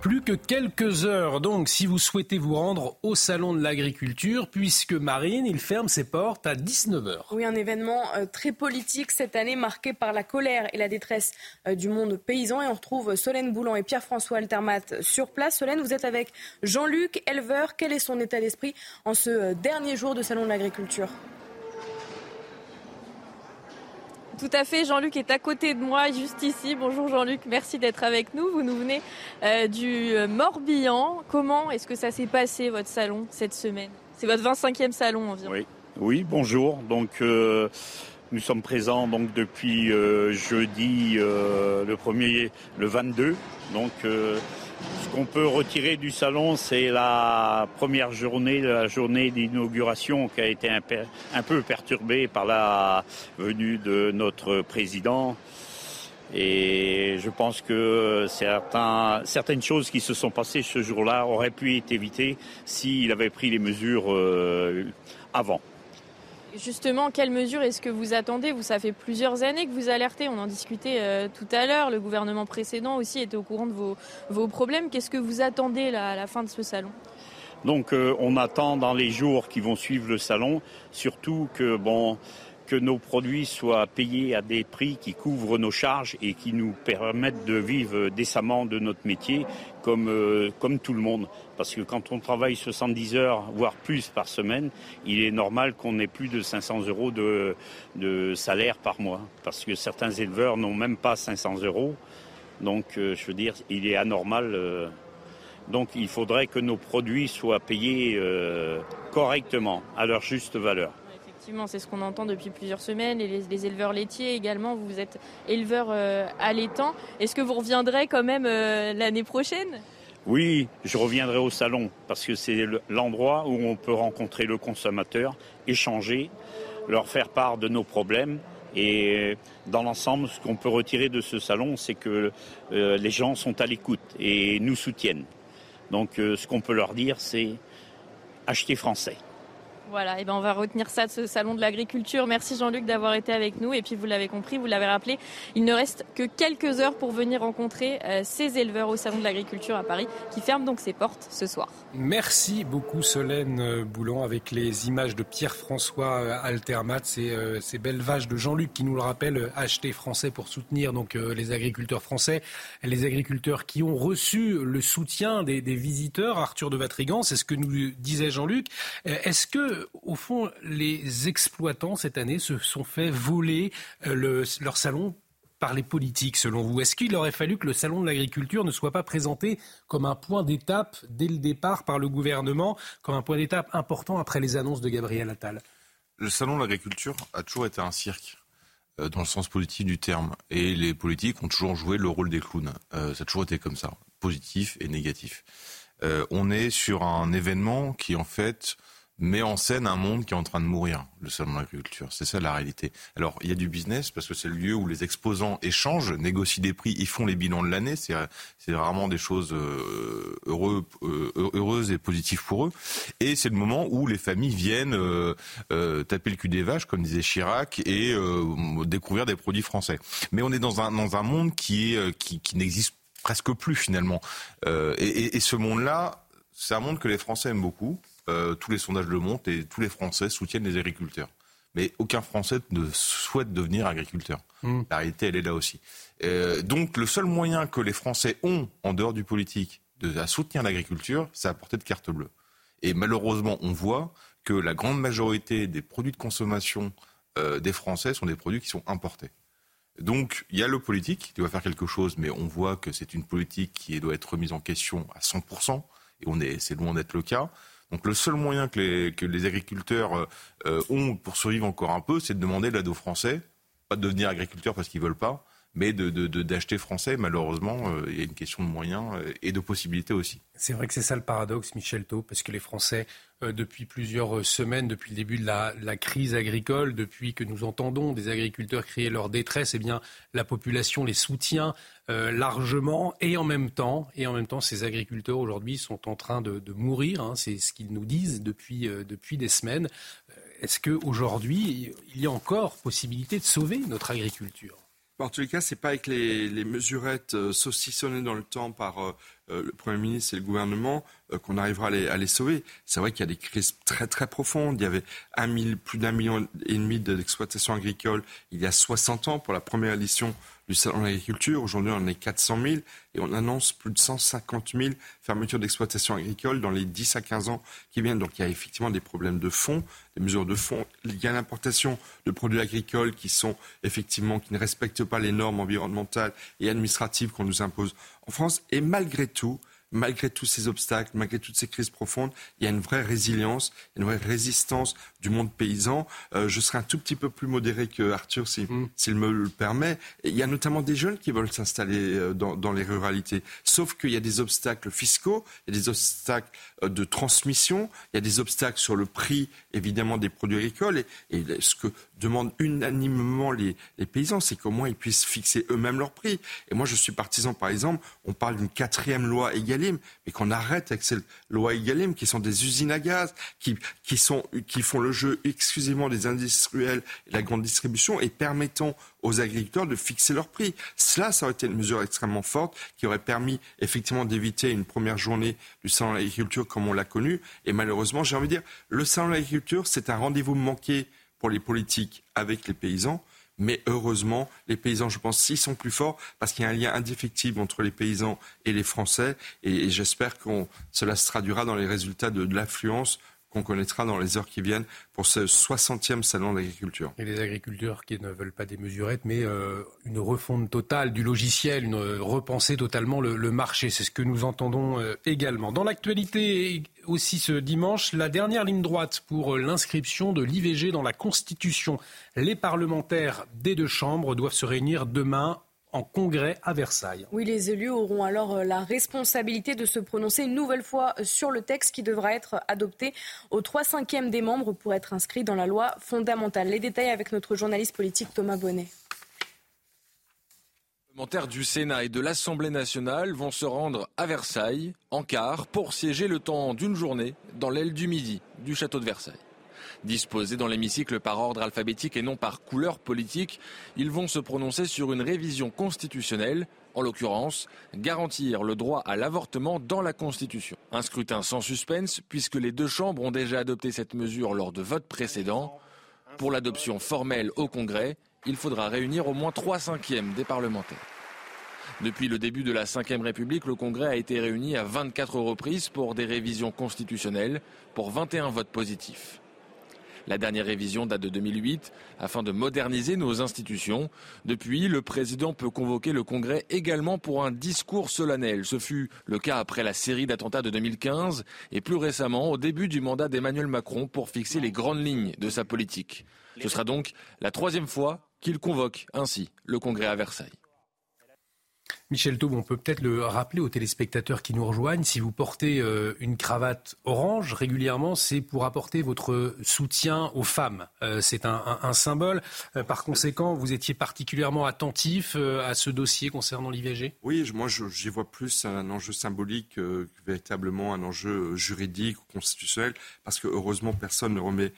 Speaker 4: Plus que quelques heures, donc, si vous souhaitez vous rendre au Salon de l'Agriculture, puisque Marine, il ferme ses portes à 19h.
Speaker 5: Oui, un événement euh, très politique cette année, marqué par la colère et la détresse euh, du monde paysan. Et on retrouve Solène Boulan et Pierre-François Altermat sur place. Solène, vous êtes avec Jean-Luc, éleveur. Quel est son état d'esprit en ce euh, dernier jour de Salon de l'Agriculture?
Speaker 26: Tout à fait. Jean-Luc est à côté de moi, juste ici. Bonjour Jean-Luc, merci d'être avec nous. Vous nous venez euh, du euh, Morbihan. Comment est-ce que ça s'est passé votre salon cette semaine? C'est votre 25e salon environ.
Speaker 48: Oui, oui bonjour. Donc euh, nous sommes présents donc depuis jeudi le premier, le 22. Donc ce qu'on peut retirer du salon, c'est la première journée, la journée d'inauguration qui a été un, peu perturbée par la venue de notre président. Et je pense que certaines choses qui se sont passées ce jour-là auraient pu être évitées s'il avait pris les mesures euh, avant.
Speaker 26: Justement, quelles mesures est-ce que vous attendez Vous, ça fait plusieurs années que vous alertez, on en discutait euh, tout à l'heure, le gouvernement précédent aussi était au courant de vos, problèmes. Qu'est-ce que vous attendez à la fin de ce salon?
Speaker 48: Donc euh, on attend dans les jours qui vont suivre le salon, surtout que bon, que nos produits soient payés à des prix qui couvrent nos charges et qui nous permettent de vivre décemment de notre métier comme, euh, tout le monde. Parce que quand on travaille 70 heures, voire plus par semaine, il est normal qu'on ait plus de 500 euros de, de, salaire par mois. Parce que certains éleveurs n'ont même pas 500 euros. Donc, euh, je veux dire, il est anormal. Euh, donc, il faudrait que nos produits soient payés correctement, à leur juste valeur
Speaker 26: c'est ce qu'on entend depuis plusieurs semaines. Et les, éleveurs laitiers également, vous êtes éleveur euh, allaitant. Est-ce que vous reviendrez quand même euh, l'année prochaine?
Speaker 48: Oui, je reviendrai au salon parce que c'est l'endroit où on peut rencontrer le consommateur, échanger, leur faire part de nos problèmes. Et dans l'ensemble, ce qu'on peut retirer de ce salon, c'est que euh, les gens sont à l'écoute et nous soutiennent. Donc ce qu'on peut leur dire, c'est acheter français.
Speaker 26: Voilà, et ben on va retenir ça de ce salon de l'agriculture. Merci Jean-Luc d'avoir été avec nous. Et puis vous l'avez compris, vous l'avez rappelé, il ne reste que quelques heures pour venir rencontrer euh, ces éleveurs au salon de l'agriculture à Paris, qui ferment donc ses portes ce soir.
Speaker 4: Merci beaucoup Solène Boulon avec les images de Pierre-François euh, Altermat, ces, euh, ces belles vaches de Jean-Luc qui nous le rappellent, acheter français pour soutenir donc les agriculteurs français, les agriculteurs qui ont reçu le soutien des, des visiteurs. Arthur de Vatrigan, c'est ce que nous disait Jean-Luc. Est-ce que au fond, les exploitants cette année se sont fait voler euh, leur salon par les politiques, selon vous Est-ce qu'il aurait fallu que le salon de l'agriculture ne soit pas présenté comme un point d'étape dès le départ par le gouvernement, comme un point d'étape important après les annonces de Gabriel Attal?
Speaker 43: Le salon de l'agriculture a toujours été un cirque euh, dans le sens politique du terme. Et les politiques ont toujours joué le rôle des clowns. Euh, ça a toujours été comme ça, positif et négatif. on est sur un événement qui, en fait, met en scène un monde qui est en train de mourir, le salon de l'agriculture. C'est ça la réalité. Alors, il y a du business parce que c'est le lieu où les exposants échangent, négocient des prix, ils font les bilans de l'année. C'est, c'est vraiment des choses euh, euh, heureuses et positives pour eux. Et c'est le moment où les familles viennent euh, taper le cul des vaches, comme disait Chirac, et découvrir des produits français. Mais on est dans un, dans un monde qui, est, qui, n'existe presque plus finalement. Et ce monde-là, c'est un monde que les Français aiment beaucoup euh, tous les sondages le montrent et tous les Français soutiennent les agriculteurs. Mais aucun Français ne souhaite devenir agriculteur. Hmm. La réalité, elle est là aussi. Euh, donc, le seul moyen que les Français ont, en dehors du politique, de soutenir l'agriculture, c'est apporter de carte bleue. Et malheureusement, on voit que la grande majorité des produits de consommation euh, des Français sont des produits qui sont importés. Donc, il y a le politique qui doit faire quelque chose, mais on voit que c'est une politique qui doit être remise en question à 100%, et on est, c'est loin d'être le cas. Donc le seul moyen que les, agriculteurs euh, euh, ont pour survivre encore un peu, c'est de demander l'aide aux Français, pas de devenir agriculteur parce qu'ils veulent pas, mais d'acheter de, français. Malheureusement, euh, il y a une question de moyens et de possibilités aussi.
Speaker 4: C'est vrai que c'est ça le paradoxe, Michel Thau, parce que les Français, depuis plusieurs semaines, depuis le début de la, crise agricole, depuis que nous entendons des agriculteurs crier leur détresse, eh bien, la population les soutient euh, largement et en même temps, et en même temps, ces agriculteurs aujourd'hui sont en train de, mourir. Hein, c'est ce qu'ils nous disent depuis, euh, depuis des semaines. Euh, est-ce qu'aujourd'hui, il y a encore possibilité de sauver notre agriculture?
Speaker 43: En tous les cas, c'est pas avec les, mesurettes saucissonnées dans le temps par
Speaker 17: le Premier ministre et le gouvernement qu'on arrivera à les, sauver. C'est vrai qu'il y a des crises très très profondes. Il y avait plus d'un million et demi d'exploitations agricoles il y a 60 ans pour la première édition du salon de l'agriculture. Aujourd'hui, on en est 400 000 et on annonce plus de 150 000 fermetures d'exploitation agricole dans les 10 à 15 ans qui viennent. Donc il y a effectivement des problèmes de fond, des mesures de fond. Il y a l'importation de produits agricoles qui sont effectivement qui ne respectent pas les normes environnementales et administratives qu'on nous impose en France. Et malgré tout, malgré tous ces obstacles, malgré toutes ces crises profondes, il y a une vraie résilience, une vraie résistance du monde paysan. Euh, je serai un tout petit peu plus modéré que Arthur, mm. s'il me le permet. il y a notamment des jeunes qui veulent s'installer euh, dans, les ruralités. Sauf qu'il y a des obstacles fiscaux, il y a des obstacles euh, de transmission, il y a des obstacles sur le prix, évidemment, des produits agricoles. Et, et ce que demandent unanimement les, les paysans, c'est qu'au moins ils puissent fixer eux-mêmes leur prix. Et moi, je suis partisan, par exemple, on parle d'une quatrième loi Egalim, mais qu'on arrête avec ces lois Egalim, qui sont des usines à gaz, qui, qui, sont, qui font le jeu exclusivement des industriels et de la grande distribution, et permettant aux agriculteurs de fixer leur prix. Cela, ça aurait été une mesure extrêmement forte qui aurait permis effectivement d'éviter une première journée du salon de l'agriculture comme on l'a connu. Et malheureusement, j'ai envie de dire, le salon de l'agriculture, c'est un rendez-vous manqué pour les politiques avec les paysans. Mais heureusement, les paysans, je pense, s'ils sont plus forts, parce qu'il y a un lien indéfectible entre les paysans et les Français. Et, j'espère que cela se traduira dans les résultats de l'affluence qu'on connaîtra dans les heures qui viennent pour ce 60e salon d'agriculture.
Speaker 4: Et les agriculteurs qui ne veulent pas des mesurettes, mais euh, une refonte totale du logiciel, une euh, repenser totalement le, marché. C'est ce que nous entendons euh, également. Dans l'actualité aussi ce dimanche, la dernière ligne droite pour l'inscription de l'IVG dans la Constitution. Les parlementaires des deux chambres doivent se réunir demain en congrès à Versailles.
Speaker 5: Oui, les élus auront alors euh, la responsabilité de se prononcer une nouvelle fois euh, sur le texte qui devra être adopté aux 3 cinquièmes des membres pour être inscrit dans la loi fondamentale. Les détails avec notre journaliste politique Thomas Bonnet.
Speaker 29: Les parlementaires du Sénat et de l'Assemblée nationale vont se rendre à Versailles en quart pour siéger le temps d'une journée dans l'aile du midi du château de Versailles. Disposés dans l'hémicycle par ordre alphabétique et non par couleur politique, ils vont se prononcer sur une révision constitutionnelle, en l'occurrence, garantir le droit à l'avortement dans la Constitution. Un scrutin sans suspense, puisque les deux chambres ont déjà adopté cette mesure lors de votes précédents. Pour l'adoption formelle au Congrès, il faudra réunir au moins trois cinquièmes des parlementaires. Depuis le début de la Ve République, le Congrès a été réuni à 24 reprises pour des révisions constitutionnelles, pour 21 votes positifs. La dernière révision date de 2008 afin de moderniser nos institutions. Depuis, le président peut convoquer le Congrès également pour un discours solennel. Ce fut le cas après la série d'attentats de 2015 et plus récemment au début du mandat d'Emmanuel Macron pour fixer les grandes lignes de sa politique. Ce sera donc la troisième fois qu'il convoque ainsi le Congrès à Versailles.
Speaker 4: Michel Taub, on peut peut-être le rappeler aux téléspectateurs qui nous rejoignent. Si vous portez euh, une cravate orange régulièrement, c'est pour apporter votre soutien aux femmes. Euh, c'est un, symbole. Euh, par conséquent, vous étiez particulièrement attentif à ce dossier concernant l'IVG
Speaker 17: Oui, moi j'y vois plus un enjeu symbolique que véritablement un enjeu juridique ou constitutionnel, parce que heureusement personne ne remet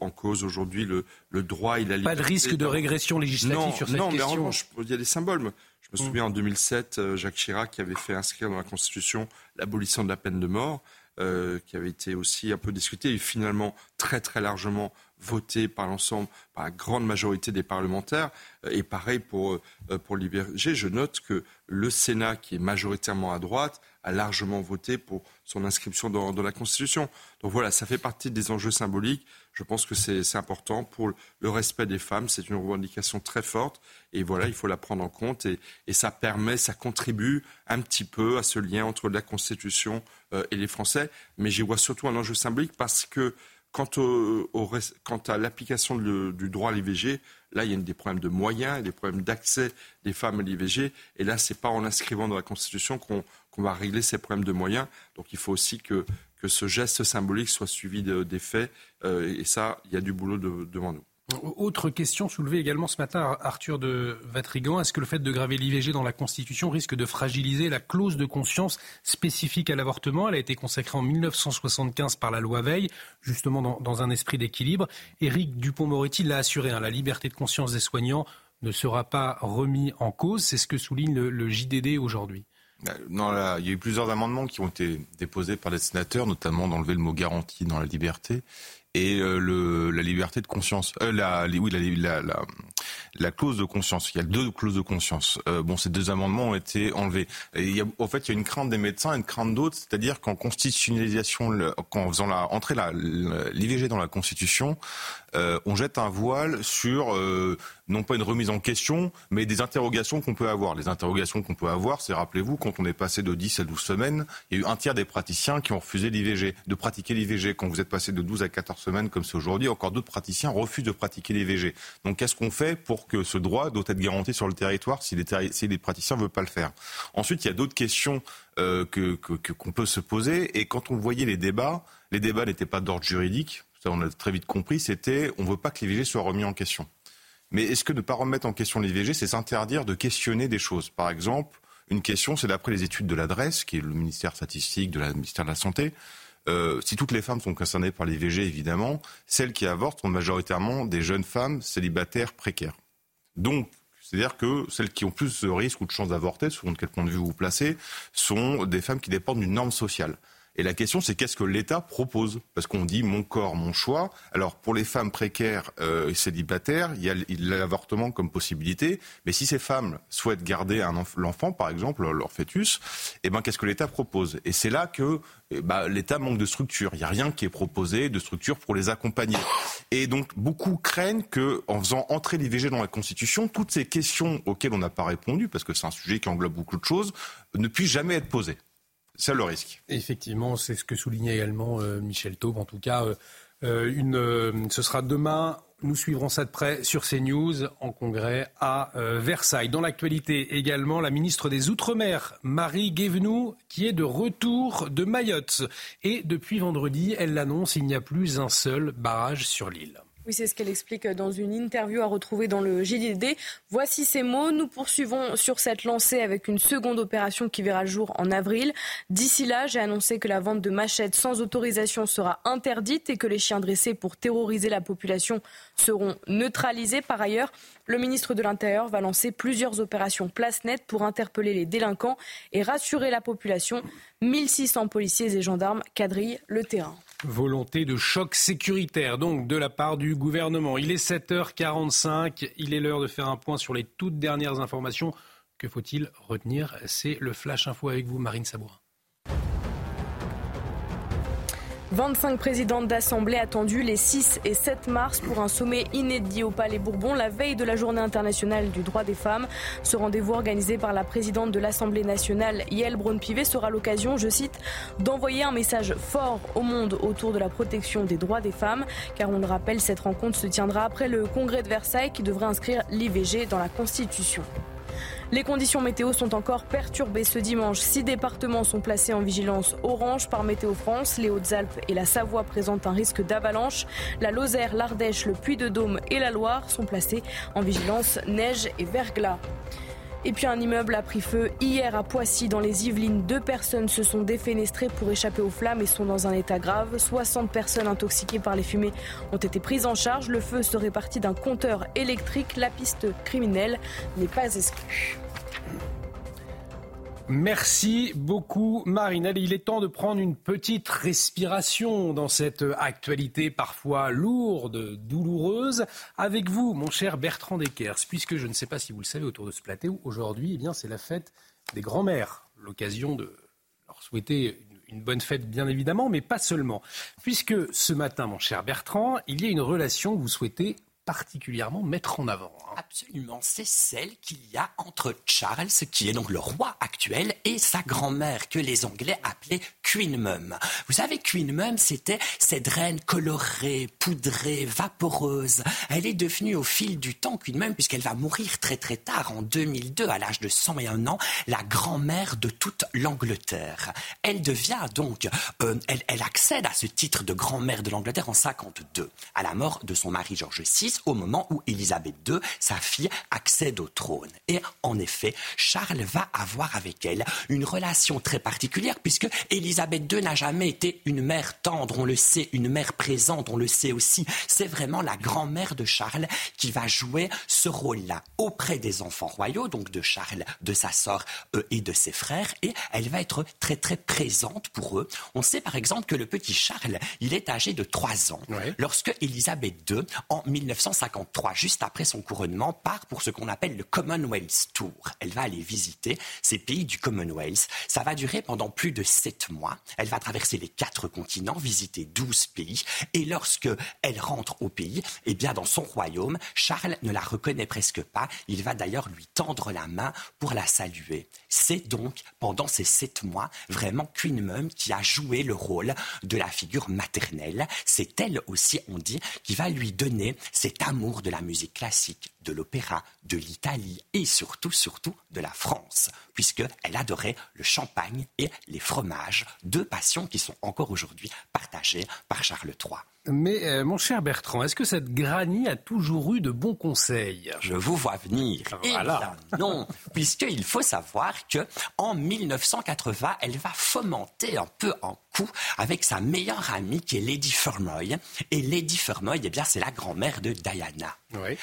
Speaker 17: en cause aujourd'hui le, droit et la liberté.
Speaker 4: Pas de risque de régression législative sur cette question
Speaker 17: Non, mais en revanche, il y a des symboles. Je me souviens en 2007, euh, Jacques Chirac qui avait fait inscrire dans la Constitution l'abolition de la peine de mort, euh, qui avait été aussi un peu discuté et finalement très très largement voté par l'ensemble, par la grande majorité des parlementaires. Euh, et pareil pour, pour. Je note que le Sénat, qui est majoritairement à droite, a largement voté pour son inscription dans, dans la Constitution. Donc voilà, ça fait partie des enjeux symboliques. Je pense que c'est important pour le respect des femmes. C'est une revendication très forte. Et voilà, il faut la prendre en compte. Et, ça permet, ça contribue un petit peu à ce lien entre la Constitution euh, et les Français. Mais j'y vois surtout un enjeu symbolique parce que quant, à l'application du droit à l'IVG, là, il y a des problèmes de moyens, des problèmes d'accès des femmes à l'IVG. Et là, ce n'est pas en inscrivant dans la Constitution qu'on va régler ces problèmes de moyens. Donc il faut aussi que, ce geste symbolique soit suivi des faits. Euh, et ça, il y a du boulot devant nous.
Speaker 4: Autre question soulevée également ce matin, Arthur de Vatrigan. Est-ce que le fait de graver l'IVG dans la Constitution risque de fragiliser la clause de conscience spécifique à l'avortement? Elle a été consacrée en 1975 par la loi Veil, justement dans, un esprit d'équilibre. Éric Dupont-Moretti l'a assuré, hein, la liberté de conscience des soignants ne sera pas remis en cause. C'est ce que souligne le JDD aujourd'hui.
Speaker 43: non, là, il y a eu plusieurs amendements qui ont été déposés par les sénateurs, notamment d'enlever le mot garantie dans la liberté et euh, le, la liberté de conscience. Euh, la, oui, la, la, la, clause de conscience. Il y a deux clauses de conscience. Euh, bon, ces deux amendements ont été enlevés. Et il y a, en fait, il y a une crainte des médecins et une crainte d'autres, c'est-à-dire qu'en constitutionnalisation, qu'en faisant la, entrer l'IVG dans la Constitution, euh, on jette un voile sur euh, non pas une remise en question, mais des interrogations qu'on peut avoir. Les interrogations qu'on peut avoir, c'est, rappelez-vous, quand on est passé de 10 à 12 semaines, il y a eu un tiers des praticiens qui ont refusé l'IVG, de pratiquer l'IVG. Quand vous êtes passé de 12 à 14 semaines, comme c'est aujourd'hui, encore d'autres praticiens refusent de pratiquer l'IVG. Donc qu'est-ce qu'on fait pour que ce droit doit être garanti sur le territoire si les, si les praticiens ne veulent pas le faire? Ensuite, il y a d'autres questions euh, que, qu'on peut se poser. Et quand on voyait les débats, les débats n'étaient pas d'ordre juridique, on a très vite compris, c'était on ne veut pas que l'IVG soit remis en question. Mais est-ce que ne pas remettre en question l'IVG, c'est s'interdire de questionner des choses? Par exemple, une question, c'est d'après les études de l'adresse, qui est le ministère statistique de la ministère de la Santé, euh, si toutes les femmes sont concernées par l'IVG, évidemment, celles qui avortent sont majoritairement des jeunes femmes célibataires précaires. Donc, c'est-à-dire que celles qui ont plus de risques ou de chances d'avorter, selon de quel point de vue vous vous placez, sont des femmes qui dépendent d'une norme sociale. Et la question, c'est qu'est-ce que l'État propose? Parce qu'on dit mon corps, mon choix. Alors pour les femmes précaires euh, et célibataires, il y a l'avortement comme possibilité. Mais si ces femmes souhaitent garder l'enfant, par exemple, leur fœtus, eh ben qu'est-ce que l'État propose? Et c'est là que eh ben, l'État manque de structure. Il n'y a rien qui est proposé de structure pour les accompagner. Et donc beaucoup craignent que, en faisant entrer l'IVG dans la Constitution, toutes ces questions auxquelles on n'a pas répondu, parce que c'est un sujet qui englobe beaucoup de choses, ne puissent jamais être posées. C'est le risque.
Speaker 4: Effectivement, c'est ce que soulignait également euh, Michel Taube. En tout cas, euh, euh, ce sera demain. Nous suivrons ça de près sur CNews en congrès à Versailles. Dans l'actualité également, la ministre des Outre-mer, Marie Guévenoux, qui est de retour de Mayotte. Et depuis vendredi, elle l'annonce, il n'y a plus un seul barrage sur l'île.
Speaker 5: Oui, c'est ce qu'elle explique dans une interview à retrouver dans le JDD. Voici ces mots. Nous poursuivons sur cette lancée avec une seconde opération qui verra le jour en avril. D'ici là, j'ai annoncé que la vente de machettes sans autorisation sera interdite et que les chiens dressés pour terroriser la population seront neutralisés. Par ailleurs, le ministre de l'Intérieur va lancer plusieurs opérations place nette pour interpeller les délinquants et rassurer la population. 1600 policiers et gendarmes quadrillent le terrain.
Speaker 4: Volonté de choc sécuritaire, donc, de la part du gouvernement. Il est 7h45. Il est l'heure de faire un point sur les toutes dernières informations. Que faut-il retenir? C'est le Flash Info avec vous, Marine Sabourin.
Speaker 5: 25 présidentes d'Assemblée attendues les 6 et 7 mars pour un sommet inédit au Palais Bourbon, la veille de la Journée internationale du droit des femmes. Ce rendez-vous organisé par la présidente de l'Assemblée nationale, Yael Braun-Pivet, sera l'occasion, je cite, d'envoyer un message fort au monde autour de la protection des droits des femmes. Car on le rappelle, cette rencontre se tiendra après le congrès de Versailles qui devrait inscrire l'IVG dans la Constitution. Les conditions météo sont encore perturbées ce dimanche. Six départements sont placés en vigilance orange par Météo France. Les Hautes-Alpes et la Savoie présentent un risque d'avalanche. La Lozère, l'Ardèche, le Puy-de-Dôme et la Loire sont placés en vigilance neige et verglas. Et puis un immeuble a pris feu hier à Poissy dans les Yvelines. Deux personnes se sont défenestrées pour échapper aux flammes et sont dans un état grave. 60 personnes intoxiquées par les fumées ont été prises en charge. Le feu serait parti d'un compteur électrique. La piste criminelle n'est pas exclue.
Speaker 4: Merci beaucoup Marine. il est temps de prendre une petite respiration dans cette actualité parfois lourde, douloureuse. Avec vous, mon cher Bertrand Deckers, puisque je ne sais pas si vous le savez autour de ce plateau, aujourd'hui, eh c'est la fête des grands-mères. L'occasion de leur souhaiter une bonne fête, bien évidemment, mais pas seulement. Puisque ce matin, mon cher Bertrand, il y a une relation que vous souhaitez particulièrement mettre en avant.
Speaker 49: Absolument, c'est celle qu'il y a entre Charles, qui est donc le roi actuel, et sa grand-mère, que les Anglais appelaient Queen Mum. Vous savez, Queen Mum, c'était cette reine colorée, poudrée, vaporeuse. Elle est devenue au fil du temps Queen Mum, puisqu'elle va mourir très très tard, en 2002, à l'âge de 101 ans, la grand-mère de toute l'Angleterre. Elle devient donc, euh, elle, accède à ce titre de grand-mère de l'Angleterre en 52, à la mort de son mari George VI au moment où Élisabeth II, sa fille, accède au trône. Et en effet, Charles va avoir avec elle une relation très particulière puisque Élisabeth II n'a jamais été une mère tendre, on le sait, une mère présente, on le sait aussi. C'est vraiment la grand-mère de Charles qui va jouer ce rôle-là auprès des enfants royaux, donc de Charles, de sa sœur euh, et de ses frères, et elle va être très très présente pour eux. On sait par exemple que le petit Charles, il est âgé de 3 ans lorsque Élisabeth II, en 1953, juste après son couronnement, part pour ce qu'on appelle le Commonwealth Tour. Elle va aller visiter ces pays du Commonwealth. Ça va durer pendant plus de 7 mois. Elle va traverser les quatre continents, visiter 12 pays, et lorsque elle rentre au pays, eh bien dans son royaume, Charles ne la reconnaît presque pas. Il va d'ailleurs lui tendre la main pour la saluer. C'est donc pendant ces sept mois vraiment Queen Mum qui a joué le rôle de la figure maternelle. C'est elle aussi, on dit, qui va lui donner cet amour de la musique classique, de l'opéra, de l'Italie et surtout, surtout de la France, puisqu'elle adorait le champagne et les fromages, deux passions qui sont encore aujourd'hui partagées par Charles III.
Speaker 4: Mais euh, mon cher Bertrand, est-ce que cette Granny a toujours eu de bons conseils?
Speaker 49: Je vous vois venir. Voilà. Eh non, (laughs) puisqu'il faut savoir que en 1980, elle va fomenter un peu en coup avec sa meilleure amie qui est Lady Fermoy. Et Lady Fermoy, eh bien, c'est la grand-mère de Diana.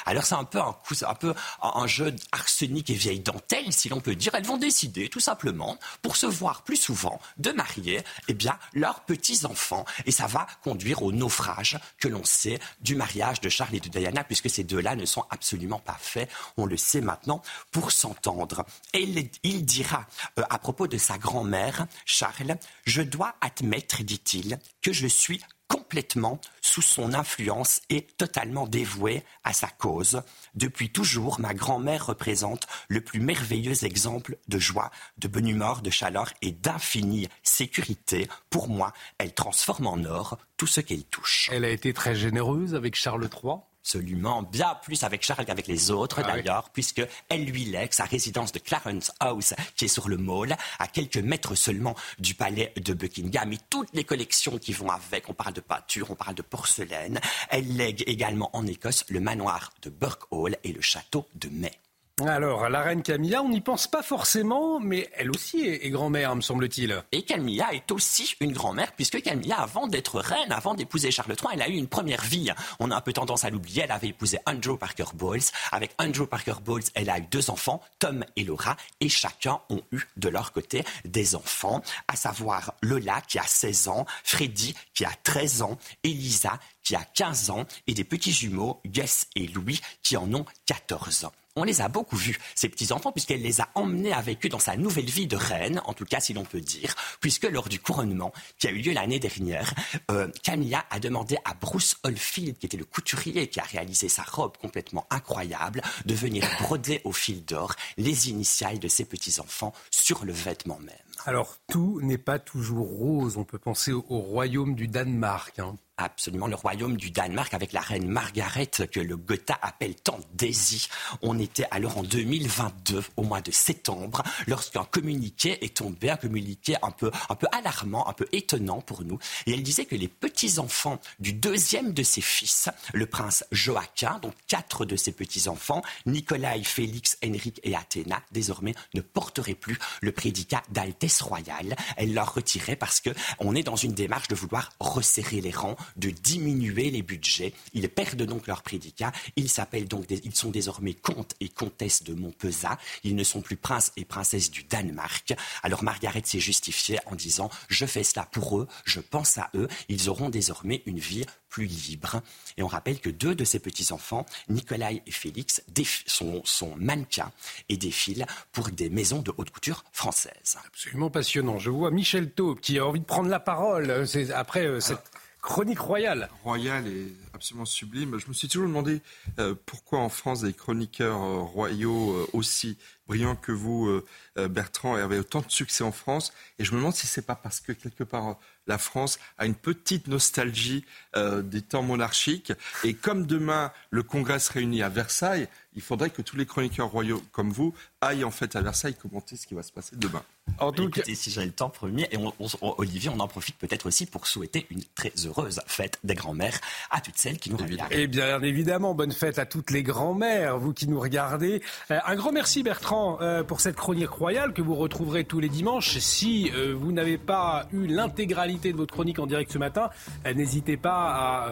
Speaker 49: Alors c'est un peu un coup, un peu un jeu arsenic et vieille dentelle, si l'on peut dire. Elles vont décider, tout simplement, pour se voir plus souvent, de marier, eh bien, leurs petits enfants. Et ça va conduire au naufrage que l'on sait du mariage de Charles et de Diana, puisque ces deux-là ne sont absolument pas faits. On le sait maintenant pour s'entendre. Et il dira euh, à propos de sa grand-mère, Charles, je dois admettre, dit-il, que je suis complètement sous son influence et totalement dévoué à sa cause. Depuis toujours, ma grand-mère représente le plus merveilleux exemple de joie, de bonne humeur, de chaleur et d'infinie sécurité. Pour moi, elle transforme en or tout ce qu'elle touche.
Speaker 4: Elle a été très généreuse avec Charles III
Speaker 49: absolument bien plus avec Charles qu'avec les autres ah d'ailleurs, puisque elle lui lègue sa résidence de Clarence House, qui est sur le Mall, à quelques mètres seulement du palais de Buckingham, et toutes les collections qui vont avec, on parle de peinture, on parle de porcelaine. Elle lègue également en Écosse le manoir de Burke Hall et le château de May.
Speaker 4: Alors, la reine Camilla, on n'y pense pas forcément, mais elle aussi est, grand-mère, me semble-t-il.
Speaker 49: Et Camilla est aussi une grand-mère, puisque Camilla, avant d'être reine, avant d'épouser Charles III, elle a eu une première vie. On a un peu tendance à l'oublier. Elle avait épousé Andrew Parker Bowles. Avec Andrew Parker Bowles, elle a eu deux enfants, Tom et Laura, et chacun ont eu de leur côté des enfants, à savoir Lola qui a 16 ans, Freddy qui a 13 ans, Elisa qui a 15 ans, et des petits jumeaux, Gus et Louis, qui en ont 14 ans on les a beaucoup vus, ces petits-enfants, puisqu'elle les a emmenés avec eux dans sa nouvelle vie de reine, en tout cas si l'on peut dire, puisque lors du couronnement qui a eu lieu l'année dernière, euh, Camilla a demandé à Bruce Oldfield, qui était le couturier qui a réalisé sa robe complètement incroyable, de venir broder au fil d'or les initiales de ses petits-enfants sur le vêtement même.
Speaker 4: Alors tout n'est pas toujours rose, on peut penser au, royaume du Danemark. Hein
Speaker 49: absolument le royaume du Danemark avec la reine Margaret que le Gotha appelle tant Daisy. On était alors en 2022 au mois de septembre lorsqu'un communiqué est tombé, un communiqué un peu, un peu alarmant, un peu étonnant pour nous. Et elle disait que les petits-enfants du deuxième de ses fils, le prince Joachim, donc quatre de ses petits-enfants, Nicolas, Félix, Henrik et Athéna, désormais ne porteraient plus le prédicat royale. Elle leur retirait parce que on est dans une démarche de vouloir resserrer les rangs, de diminuer les budgets. Ils perdent donc leur prédicat. Ils s'appellent donc, ils sont désormais comtes et comtesses de Montpezat. Ils ne sont plus princes et princesses du Danemark. Alors Margaret s'est justifiée en disant je fais cela pour eux, je pense à eux. Ils auront désormais une vie plus libre. Et on rappelle que deux de ses petits-enfants, Nicolas et Félix, sont, sont mannequins et défilent pour des maisons de haute couture françaises.
Speaker 4: Absolument passionnant. Je vois Michel Taube qui a envie de prendre la parole. Après euh, cette chronique royale.
Speaker 17: Royale et absolument sublime. Je me suis toujours demandé euh, pourquoi en France des chroniqueurs euh, royaux euh, aussi brillant que vous, Bertrand, et avait autant de succès en France? Et je me demande si c'est pas parce que quelque part la France a une petite nostalgie des temps monarchiques. Et comme demain le Congrès se réunit à Versailles, il faudrait que tous les chroniqueurs royaux comme vous aillent en fait à Versailles commenter ce qui va se passer demain.
Speaker 49: En tout cas, si j'ai le temps, premier, et Olivier, on en profite peut-être aussi pour souhaiter une très heureuse fête des grands-mères à toutes celles qui nous regardent.
Speaker 4: Eh bien, évidemment, bonne fête à toutes les grands-mères, vous qui nous regardez. Euh, un grand merci, Bertrand, euh, pour cette chronique royale que vous retrouverez tous les dimanches. Si euh, vous n'avez pas eu l'intégralité de votre chronique en direct ce matin, n'hésitez pas à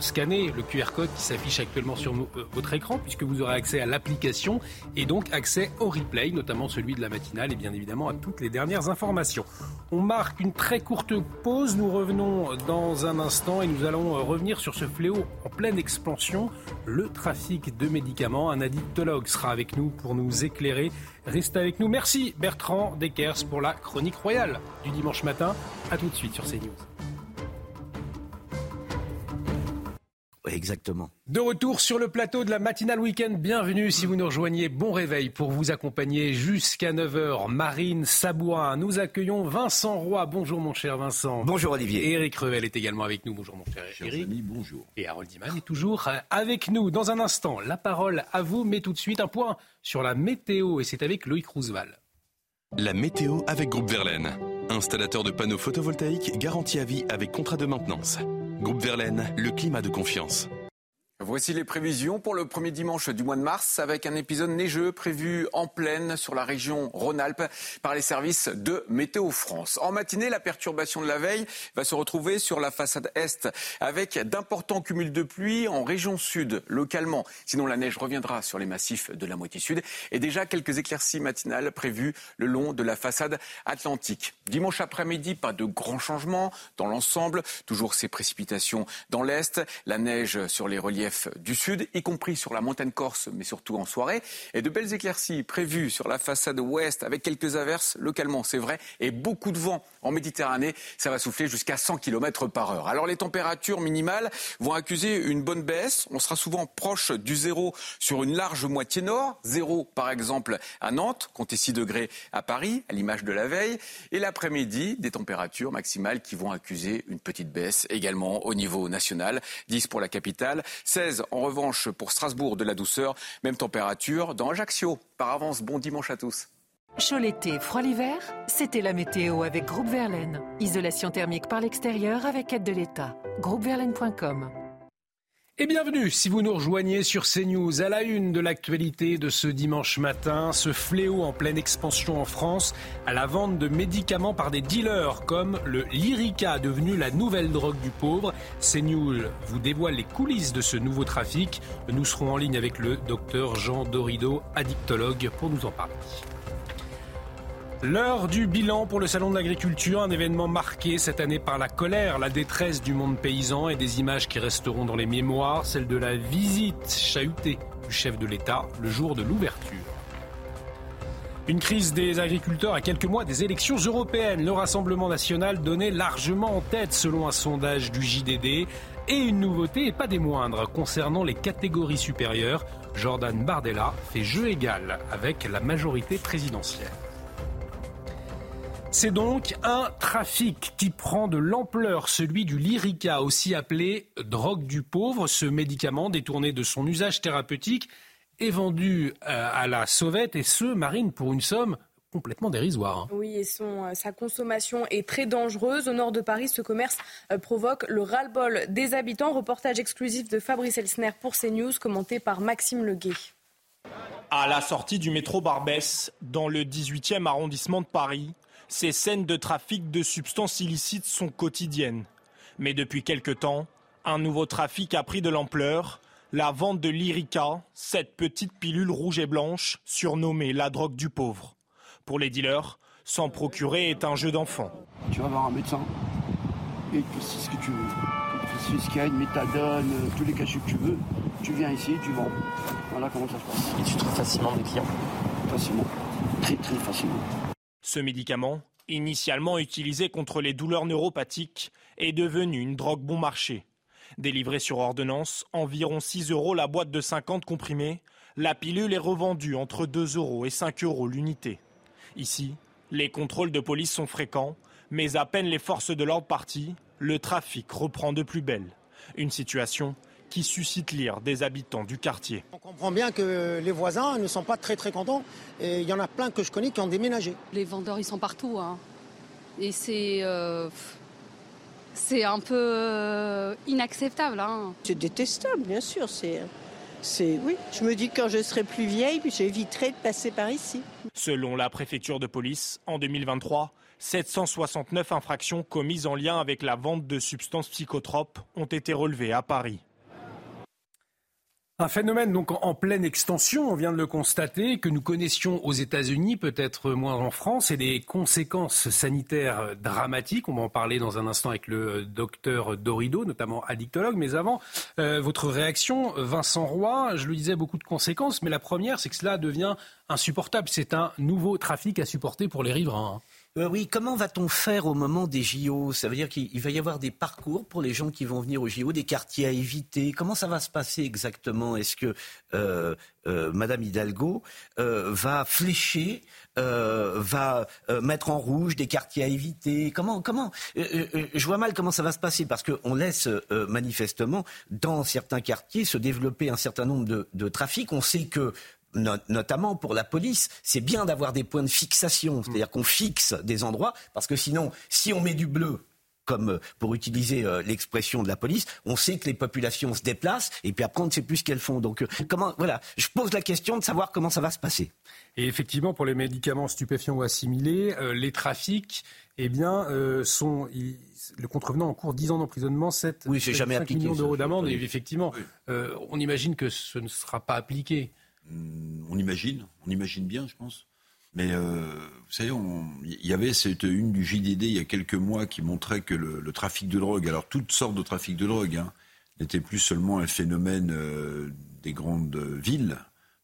Speaker 4: scanner le QR code qui s'affiche actuellement sur votre écran, puisque vous aurez accès à l'application et donc accès au replay, notamment celui de la matinale et bien évidemment à toutes les dernières informations. On marque une très courte pause, nous revenons dans un instant et nous allons revenir sur ce fléau en pleine expansion, le trafic de médicaments. Un addictologue sera avec nous pour nous éclairer. Restez avec nous. Merci Bertrand Deckers pour la chronique royale du dimanche matin. A tout de suite sur CNews.
Speaker 49: Exactement.
Speaker 4: De retour sur le plateau de la matinale week-end, bienvenue si vous nous rejoignez. Bon réveil pour vous accompagner jusqu'à 9h. Marine Sabouin, nous accueillons Vincent Roy. Bonjour mon cher Vincent.
Speaker 50: Bonjour Olivier.
Speaker 4: Eric Revel est également avec nous. Bonjour mon cher Eric.
Speaker 50: bonjour.
Speaker 4: Et Harold Diman est toujours avec nous. Dans un instant, la parole à vous, mais tout de suite un point sur la météo et c'est avec Loïc Roosevelt.
Speaker 18: La météo avec Groupe Verlaine. Installateur de panneaux photovoltaïques garantie à vie avec contrat de maintenance. Groupe Verlaine, le climat de confiance.
Speaker 10: Voici les prévisions pour le premier dimanche du mois de mars avec un épisode neigeux prévu en pleine sur la région Rhône-Alpes par les services de Météo France. En matinée, la perturbation de la veille va se retrouver sur la façade est avec d'importants cumuls de pluie en région sud localement. Sinon, la neige reviendra sur les massifs de la moitié sud et déjà quelques éclaircies matinales prévues le long de la façade atlantique. Dimanche après-midi, pas de grands changements dans l'ensemble. Toujours ces précipitations dans l'est, la neige sur les reliefs du sud, y compris sur la montagne corse, mais surtout en soirée. Et de belles éclaircies prévues sur la façade ouest, avec quelques averses localement, c'est vrai, et beaucoup de vent en Méditerranée. Ça va souffler jusqu'à 100 km par heure. Alors les températures minimales vont accuser une bonne baisse. On sera souvent proche du zéro sur une large moitié nord. Zéro, par exemple, à Nantes, comptez 6 degrés à Paris, à l'image de la veille. Et l'après-midi, des températures maximales qui vont accuser une petite baisse également au niveau national. 10 pour la capitale, 16 en revanche pour Strasbourg de la douceur. Même température dans Ajaccio. Par avance, bon dimanche à tous.
Speaker 19: Chaud l'été, froid l'hiver, c'était la météo avec Groupe Verlaine. Isolation thermique par l'extérieur avec aide de l'État. Groupeverlaine.com
Speaker 4: et bienvenue si vous nous rejoignez sur CNews à la une de l'actualité de ce dimanche matin, ce fléau en pleine expansion en France à la vente de médicaments par des dealers comme le Lyrica devenu la nouvelle drogue du pauvre. CNews vous dévoile les coulisses de ce nouveau trafic. Nous serons en ligne avec le docteur Jean Dorido, addictologue, pour nous en parler. L'heure du bilan pour le Salon de l'Agriculture, un événement marqué cette année par la colère, la détresse du monde paysan et des images qui resteront dans les mémoires, celle de la visite chahutée du chef de l'État le jour de l'ouverture. Une crise des agriculteurs à quelques mois des élections européennes. Le Rassemblement national donnait largement en tête selon un sondage du JDD. Et une nouveauté, et pas des moindres, concernant les catégories supérieures. Jordan Bardella fait jeu égal avec la majorité présidentielle. C'est donc un trafic qui prend de l'ampleur, celui du Lyrica, aussi appelé drogue du pauvre. Ce médicament détourné de son usage thérapeutique est vendu euh, à la sauvette et ce, Marine, pour une somme complètement dérisoire.
Speaker 5: Oui, et son, euh, sa consommation est très dangereuse. Au nord de Paris, ce commerce euh, provoque le ras-le-bol des habitants. Reportage exclusif de Fabrice Elsner pour CNews, commenté par Maxime Leguet.
Speaker 35: À la sortie du métro Barbès, dans le 18e arrondissement de Paris, ces scènes de trafic de substances illicites sont quotidiennes. Mais depuis quelque temps, un nouveau trafic a pris de l'ampleur. La vente de l'Irica, cette petite pilule rouge et blanche, surnommée la drogue du pauvre. Pour les dealers, s'en procurer est un jeu d'enfant.
Speaker 51: Tu vas voir un médecin et tu sais ce que tu veux. Ce qu'il y a, une méthadone, euh, tous les cachets que tu veux, tu viens ici, tu vends. Voilà comment ça se passe.
Speaker 50: Et tu trouves facilement des clients?
Speaker 51: Facilement. Très très facilement.
Speaker 35: Ce médicament, initialement utilisé contre les douleurs neuropathiques, est devenu une drogue bon marché. Délivrée sur ordonnance, environ 6 euros la boîte de 50 comprimés, La pilule est revendue entre 2 euros et 5 euros l'unité. Ici, les contrôles de police sont fréquents, mais à peine les forces de l'ordre parties, le trafic reprend de plus belle. Une situation qui suscite l'ire des habitants du quartier.
Speaker 52: On comprend bien que les voisins ne sont pas très très contents et il y en a plein que je connais qui ont déménagé.
Speaker 53: Les vendeurs ils sont partout hein. et c'est euh, c'est un peu euh, inacceptable. Hein.
Speaker 54: C'est détestable bien sûr. C'est c'est oui. Je me dis que quand je serai plus vieille, j'éviterai de passer par ici.
Speaker 35: Selon la préfecture de police, en 2023, 769 infractions commises en lien avec la vente de substances psychotropes ont été relevées à Paris.
Speaker 4: Un phénomène donc en pleine extension, on vient de le constater, que nous connaissions aux États-Unis, peut-être moins en France, et des conséquences sanitaires dramatiques. On va en parler dans un instant avec le docteur Dorido, notamment addictologue. Mais avant, euh, votre réaction, Vincent Roy, je le disais, beaucoup de conséquences, mais la première, c'est que cela devient insupportable. C'est un nouveau trafic à supporter pour les riverains.
Speaker 50: Euh, oui, comment va-t-on faire au moment des JO Ça veut dire qu'il va y avoir des parcours pour les gens qui vont venir aux JO, des quartiers à éviter. Comment ça va se passer exactement? Est-ce que euh, euh, Madame Hidalgo va flécher, va mettre en rouge des quartiers à éviter? Comment Comment Je vois mal comment ça va se passer parce qu'on laisse manifestement dans certains quartiers se développer un certain nombre de, de trafics. On sait que notamment pour la police, c'est bien d'avoir des points de fixation, c'est-à-dire qu'on fixe des endroits, parce que sinon, si on met du bleu, comme euh, pour utiliser euh, l'expression de la police, on sait que les populations se déplacent et puis après on ne sait plus ce qu'elles font. Donc euh, comment voilà, je pose la question de savoir comment ça va se passer.
Speaker 4: Et effectivement, pour les médicaments stupéfiants ou assimilés, les trafics, eh bien, sont le contrevenant en cours 10 ans d'emprisonnement, 7,
Speaker 50: oui, jamais 5
Speaker 4: millions d'euros d'amende. Et effectivement, on imagine que ce ne sera pas appliqué
Speaker 55: on imagine, on imagine bien, je pense. Mais euh, vous savez, il y avait cette une du JDD il y a quelques mois qui montrait que le, trafic de drogue, alors toutes sortes de trafic de drogue, hein, n'était plus seulement un phénomène euh, des grandes villes,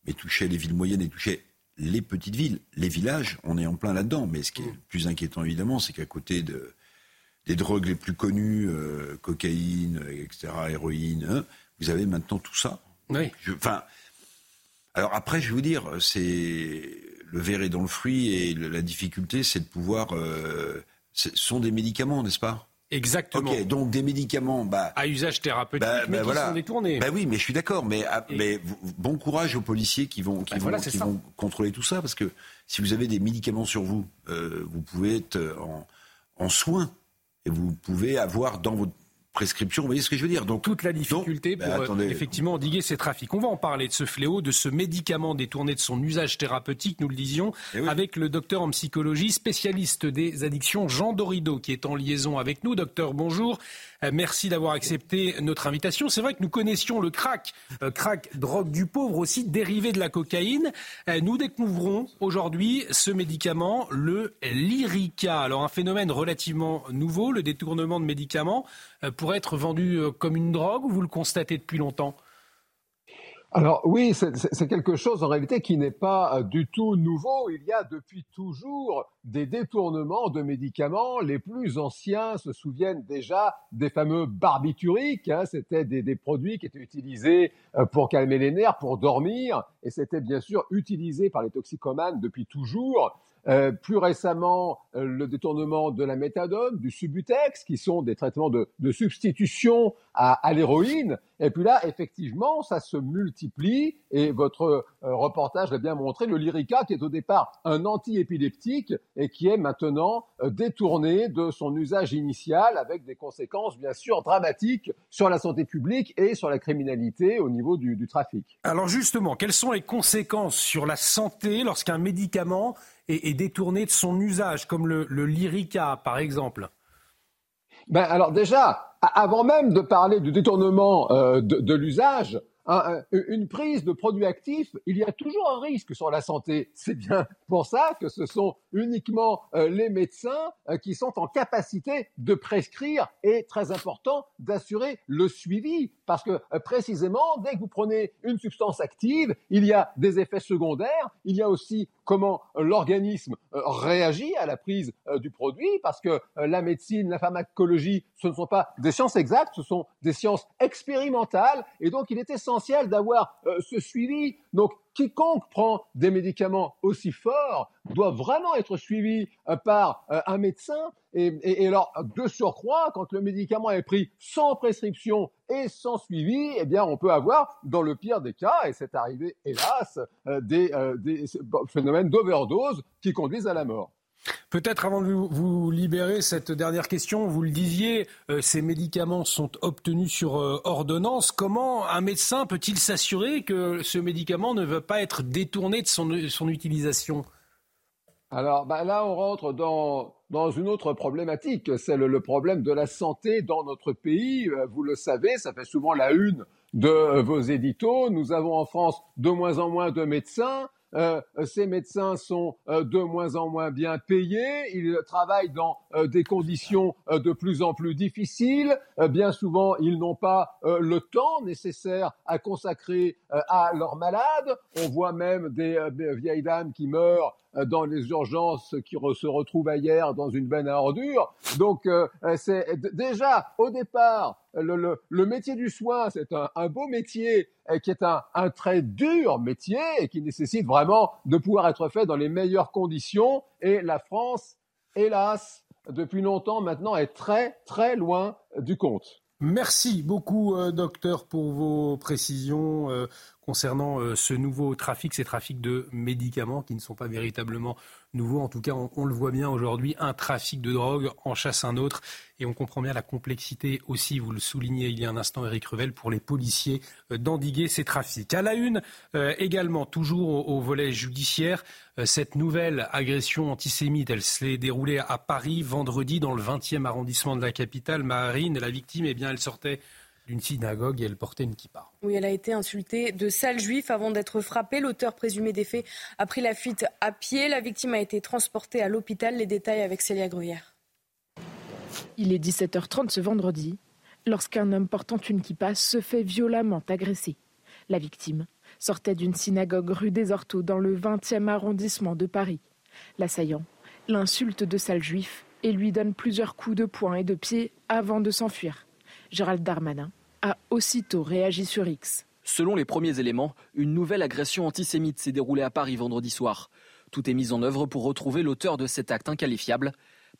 Speaker 55: mais touchait les villes moyennes et touchait les petites villes, les villages. On est en plein là-dedans. Mais ce qui est le plus inquiétant évidemment, c'est qu'à côté de, des drogues les plus connues, euh, cocaïne, etc., héroïne, hein, vous avez maintenant tout ça.
Speaker 4: Oui.
Speaker 55: Enfin. Alors après, je vais vous dire, c'est le verre est dans le fruit et la difficulté, c'est de pouvoir. Euh, ce sont des médicaments, n'est-ce pas?
Speaker 4: Exactement.
Speaker 55: Ok, donc des médicaments, bah,
Speaker 4: à usage thérapeutique, bah, mais bah, qui sont détournés.
Speaker 55: Bah oui, mais je suis d'accord. Mais, ah, mais bon courage aux policiers qui vont qui, vont, qui vont, contrôler tout ça, parce que si vous avez des médicaments sur vous, euh, vous pouvez être en, en soins et vous pouvez avoir dans votre prescription. Vous voyez ce que je veux dire
Speaker 4: Donc toute la difficulté pour euh, effectivement endiguer ces trafics. On va en parler de ce fléau, de ce médicament détourné de son usage thérapeutique, nous le disions, eh avec le docteur en psychologie, spécialiste des addictions, Jean Dorido, qui est en liaison avec nous. Docteur, bonjour. Euh, merci d'avoir accepté notre invitation. C'est vrai que nous connaissions le crack, euh, crack, drogue du pauvre aussi, dérivé de la cocaïne. nous découvrons aujourd'hui ce médicament, le Lyrica. Alors un phénomène relativement nouveau, le détournement de médicaments pourrait être vendu euh, comme une drogue ou vous le constatez depuis longtemps?
Speaker 56: Alors oui, c'est quelque chose en réalité qui n'est pas euh, du tout nouveau. Il y a depuis toujours des détournements de médicaments. Les plus anciens se souviennent déjà des fameux barbituriques. Hein. C'était des, des, produits qui étaient utilisés euh, pour calmer les nerfs, pour dormir, et c'était bien sûr utilisé par les toxicomanes depuis toujours. Euh, plus récemment, euh, le détournement de la méthadone, du subutex, qui sont des traitements de, de substitution à, à l'héroïne. Et puis là, effectivement, ça se multiplie. Et votre euh, reportage l'a bien montré, le Lyrica, qui est au départ un antiépileptique et qui est maintenant détourné de son usage initial, avec des conséquences bien sûr dramatiques sur la santé publique et sur la criminalité au niveau du, du trafic.
Speaker 4: Alors justement, quelles sont les conséquences sur la santé lorsqu'un médicament et, détourné de son usage, comme le, Lyrica par exemple
Speaker 56: ben alors déjà, avant même de parler du détournement euh, de l'usage, une prise de produits actifs, il y a toujours un risque sur la santé. C'est bien pour ça que ce sont uniquement euh, les médecins euh, qui sont en capacité de prescrire et, très important, d'assurer le suivi. Parce que euh, précisément, dès que vous prenez une substance active, il y a des effets secondaires, il y a aussi comment l'organisme réagit à la prise du produit, parce que la médecine, la pharmacologie, ce ne sont pas des sciences exactes, ce sont des sciences expérimentales, et donc il est essentiel d'avoir ce suivi. Donc quiconque prend des médicaments aussi forts doit vraiment être suivi euh, par euh, un médecin. Et, alors, de surcroît, quand le médicament est pris sans prescription et sans suivi, eh bien, on peut avoir, dans le pire des cas, et c'est arrivé, hélas, des phénomènes d'overdose qui conduisent à la mort.
Speaker 4: Peut-être avant de vous, libérer, cette dernière question, vous le disiez, euh, ces médicaments sont obtenus sur euh, ordonnance. Comment un médecin peut-il s'assurer que ce médicament ne va pas être détourné de son, utilisation?
Speaker 56: Alors bah, là, on rentre dans, une autre problématique, c'est le, problème de la santé dans notre pays. Euh, vous le savez, ça fait souvent la une de vos éditos. Nous avons en France de moins en moins de médecins. Euh, ces médecins sont euh, de moins en moins bien payés, ils travaillent dans des conditions de plus en plus difficiles, bien souvent ils n'ont pas le temps nécessaire à consacrer à leurs malades, on voit même des vieilles dames qui meurent dans les urgences qui se retrouvent ailleurs dans une benne à ordures. Donc euh, c'est déjà au départ le, métier du soin, c'est un, beau métier qui est un, très dur métier et qui nécessite vraiment de pouvoir être fait dans les meilleures conditions. Et la France, hélas, depuis longtemps maintenant, est très très loin du compte.
Speaker 4: Merci beaucoup, euh, docteur, pour vos précisions concernant euh, ce nouveau trafic, ces trafics de médicaments qui ne sont pas véritablement nouveaux. En tout cas, on, le voit bien aujourd'hui, un trafic de drogue en chasse un autre. Et on comprend bien la complexité aussi, vous le soulignez il y a un instant, Eric Revel, pour les policiers euh, d'endiguer ces trafics. À la une, euh, également, toujours au, volet judiciaire, cette nouvelle agression antisémite, elle s'est déroulée à Paris vendredi dans le 20e arrondissement de la capitale. Marine, la victime, eh bien, elle sortait d'une synagogue et elle portait une kippa.
Speaker 5: Oui, elle a été insultée de sale juif avant d'être frappée. L'auteur présumé des faits a pris la fuite à pied. La victime a été transportée à l'hôpital. Les détails avec Célia Gruyère.
Speaker 57: Il est 17h30 ce vendredi lorsqu'un homme portant une kippa se fait violemment agresser. La victime sortait d'une synagogue rue des Orteaux dans le 20e arrondissement de Paris. L'assaillant l'insulte de sale juif et lui donne plusieurs coups de poing et de pied avant de s'enfuir. Gérald Darmanin a aussitôt réagi sur X.
Speaker 41: Selon les premiers éléments, une nouvelle agression antisémite s'est déroulée à Paris vendredi soir. Tout est mis en œuvre pour retrouver l'auteur de cet acte inqualifiable.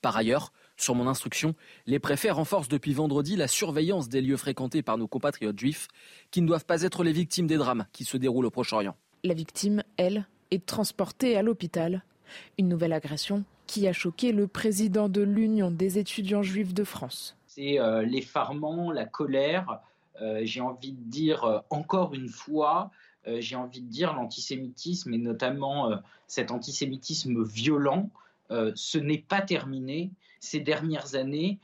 Speaker 41: Par ailleurs, sur mon instruction, les préfets renforcent depuis vendredi la surveillance des lieux fréquentés par nos compatriotes juifs, qui ne doivent pas être les victimes des drames qui se déroulent au Proche-Orient.
Speaker 57: La victime, elle, est transportée à l'hôpital. Une nouvelle agression qui a choqué le président de l'Union des étudiants juifs de France
Speaker 42: c'est euh, l'effarement, la colère. Euh, j'ai envie de dire euh, encore une fois, j'ai envie de dire l'antisémitisme et notamment cet antisémitisme violent, ce n'est pas terminé. Ces dernières années,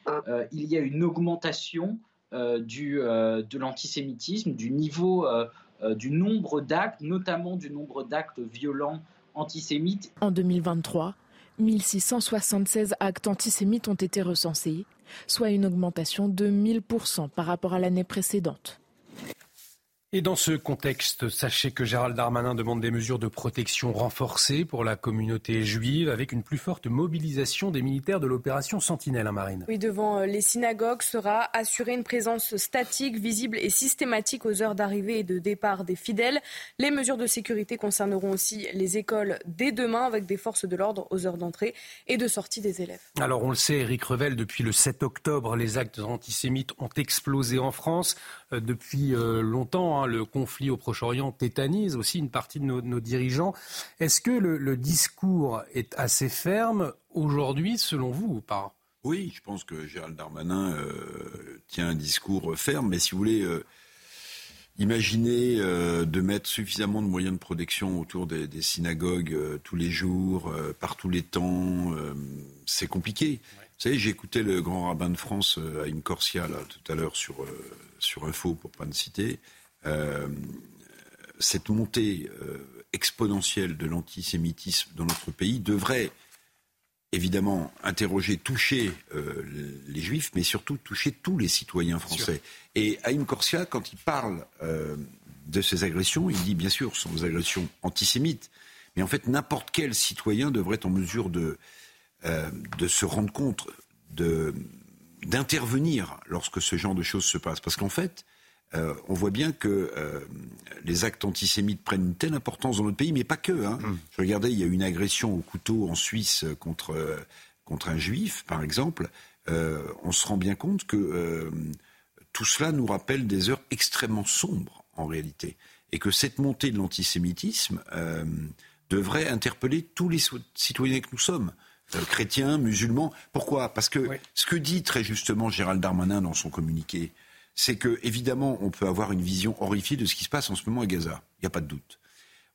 Speaker 42: il y a une augmentation du, de l'antisémitisme, du niveau, du nombre d'actes, notamment du nombre d'actes violents antisémites.
Speaker 57: En 2023, 1676 actes antisémites ont été recensés, soit une augmentation de 1000% par rapport à l'année précédente.
Speaker 4: Et dans ce contexte, sachez que Gérald Darmanin demande des mesures de protection renforcées pour la communauté juive avec une plus forte mobilisation des militaires de l'opération Sentinelle, à hein, Marine.
Speaker 5: Oui, devant euh, les synagogues sera assurée une présence statique, visible et systématique aux heures d'arrivée et de départ des fidèles. Les mesures de sécurité concerneront aussi les écoles dès demain avec des forces de l'ordre aux heures d'entrée et de sortie des élèves.
Speaker 4: Alors on le sait, Eric Revel, depuis le 7 octobre, les actes antisémites ont explosé en France depuis euh, longtemps. Hein. Le conflit au Proche-Orient tétanise aussi une partie de nos, dirigeants. Est-ce que le, discours est assez ferme aujourd'hui, selon vous, ou pas?
Speaker 55: Oui, je pense que Gérald Darmanin euh, tient un discours ferme, mais si vous voulez. Euh, imaginez euh, de mettre suffisamment de moyens de protection autour des, synagogues tous les jours, par tous les temps. c'est compliqué. Vous savez, écouté le grand rabbin de France à une Corsia là, tout à l'heure sur, sur Info, pour pas le citer. Euh, cette montée euh, exponentielle de l'antisémitisme dans notre pays devrait évidemment interroger, toucher euh, les juifs, mais surtout toucher tous les citoyens français. Et Haïm Corsia, quand il parle de ces agressions, il dit bien sûr ce sont des agressions antisémites, mais en fait n'importe quel citoyen devrait être en mesure de, de se rendre compte, d'intervenir lorsque ce genre de choses se passe. Parce qu'en fait, euh, on voit bien que euh, les actes antisémites prennent une telle importance dans notre pays, mais pas que. Hein. Mm. Je regardais, il y a eu une agression au couteau en Suisse contre, contre un juif, par exemple. on se rend bien compte que tout cela nous rappelle des heures extrêmement sombres, en réalité. Et que cette montée de l'antisémitisme devrait interpeller tous les citoyens que nous sommes. Chrétiens, musulmans. Pourquoi? Parce que ce que dit très justement Gérald Darmanin dans son communiqué, c'est que, évidemment, on peut avoir une vision horrifiée de ce qui se passe en ce moment à Gaza. Il n'y a pas de doute.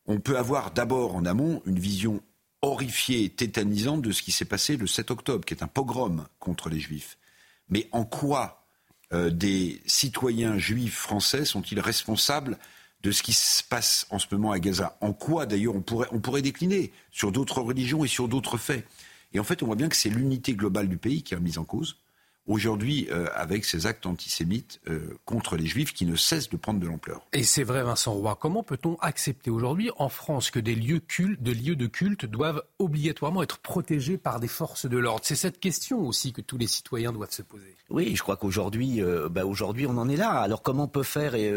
Speaker 55: On peut avoir d'abord en amont une vision horrifiée, tétanisante de ce qui s'est passé le 7 octobre, qui est un pogrom contre les juifs. Mais en quoi euh, des citoyens juifs français sont-ils responsables de ce qui se passe en ce moment à Gaza? En quoi, d'ailleurs, on pourrait, on pourrait décliner sur d'autres religions et sur d'autres faits? Et en fait, on voit bien que c'est l'unité globale du pays qui est mise en cause aujourd'hui euh, avec ces actes antisémites euh, contre les juifs qui ne cessent de prendre de l'ampleur.
Speaker 4: Et c'est vrai, Vincent Roy, comment peut-on accepter aujourd'hui en France que des lieux, culte, des lieux de culte doivent obligatoirement être protégés par des forces de l'ordre? C'est cette question aussi que tous les citoyens doivent se poser.
Speaker 50: Oui, je crois qu'aujourd'hui, euh, bah aujourd'hui, on en est là. Alors comment on peut faire et,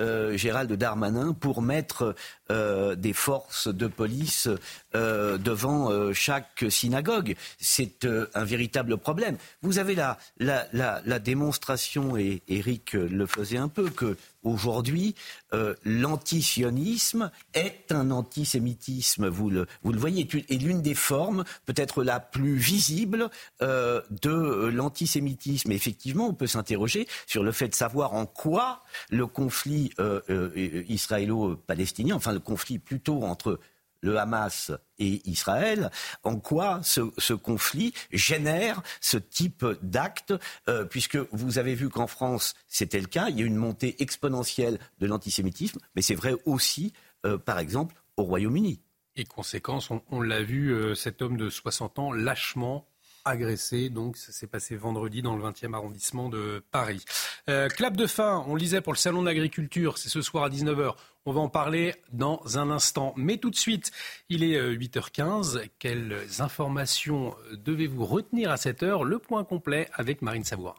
Speaker 50: euh, Gérald Darmanin pour mettre euh, des forces de police euh, devant chaque synagogue. C'est un véritable problème. Vous avez la, la, la démonstration, et Eric le faisait un peu, que Aujourd'hui, euh, l'antisionisme est un antisémitisme, vous le, vous le voyez, et l'une des formes peut-être la plus visible euh, de l'antisémitisme. Effectivement, on peut s'interroger sur le fait de savoir en quoi le conflit euh, israélo-palestinien, enfin le conflit plutôt entre le Hamas et Israël, en quoi ce, conflit génère ce type d'acte, euh, puisque vous avez vu qu'en France, c'était le cas, il y a une montée exponentielle de l'antisémitisme, mais c'est vrai aussi, euh, par exemple, au Royaume-Uni.
Speaker 4: Et conséquence, on, l'a vu, euh, cet homme de 60 ans lâchement agressé. Donc, ça s'est passé vendredi dans le 20e arrondissement de Paris. Euh, clap de fin, on lisait pour le Salon de l'agriculture, c'est ce soir à 19h. On va en parler dans un instant. Mais tout de suite, il est 8h15. Euh, Quelles informations devez-vous retenir à cette heure? Le point complet avec Marine Savoie.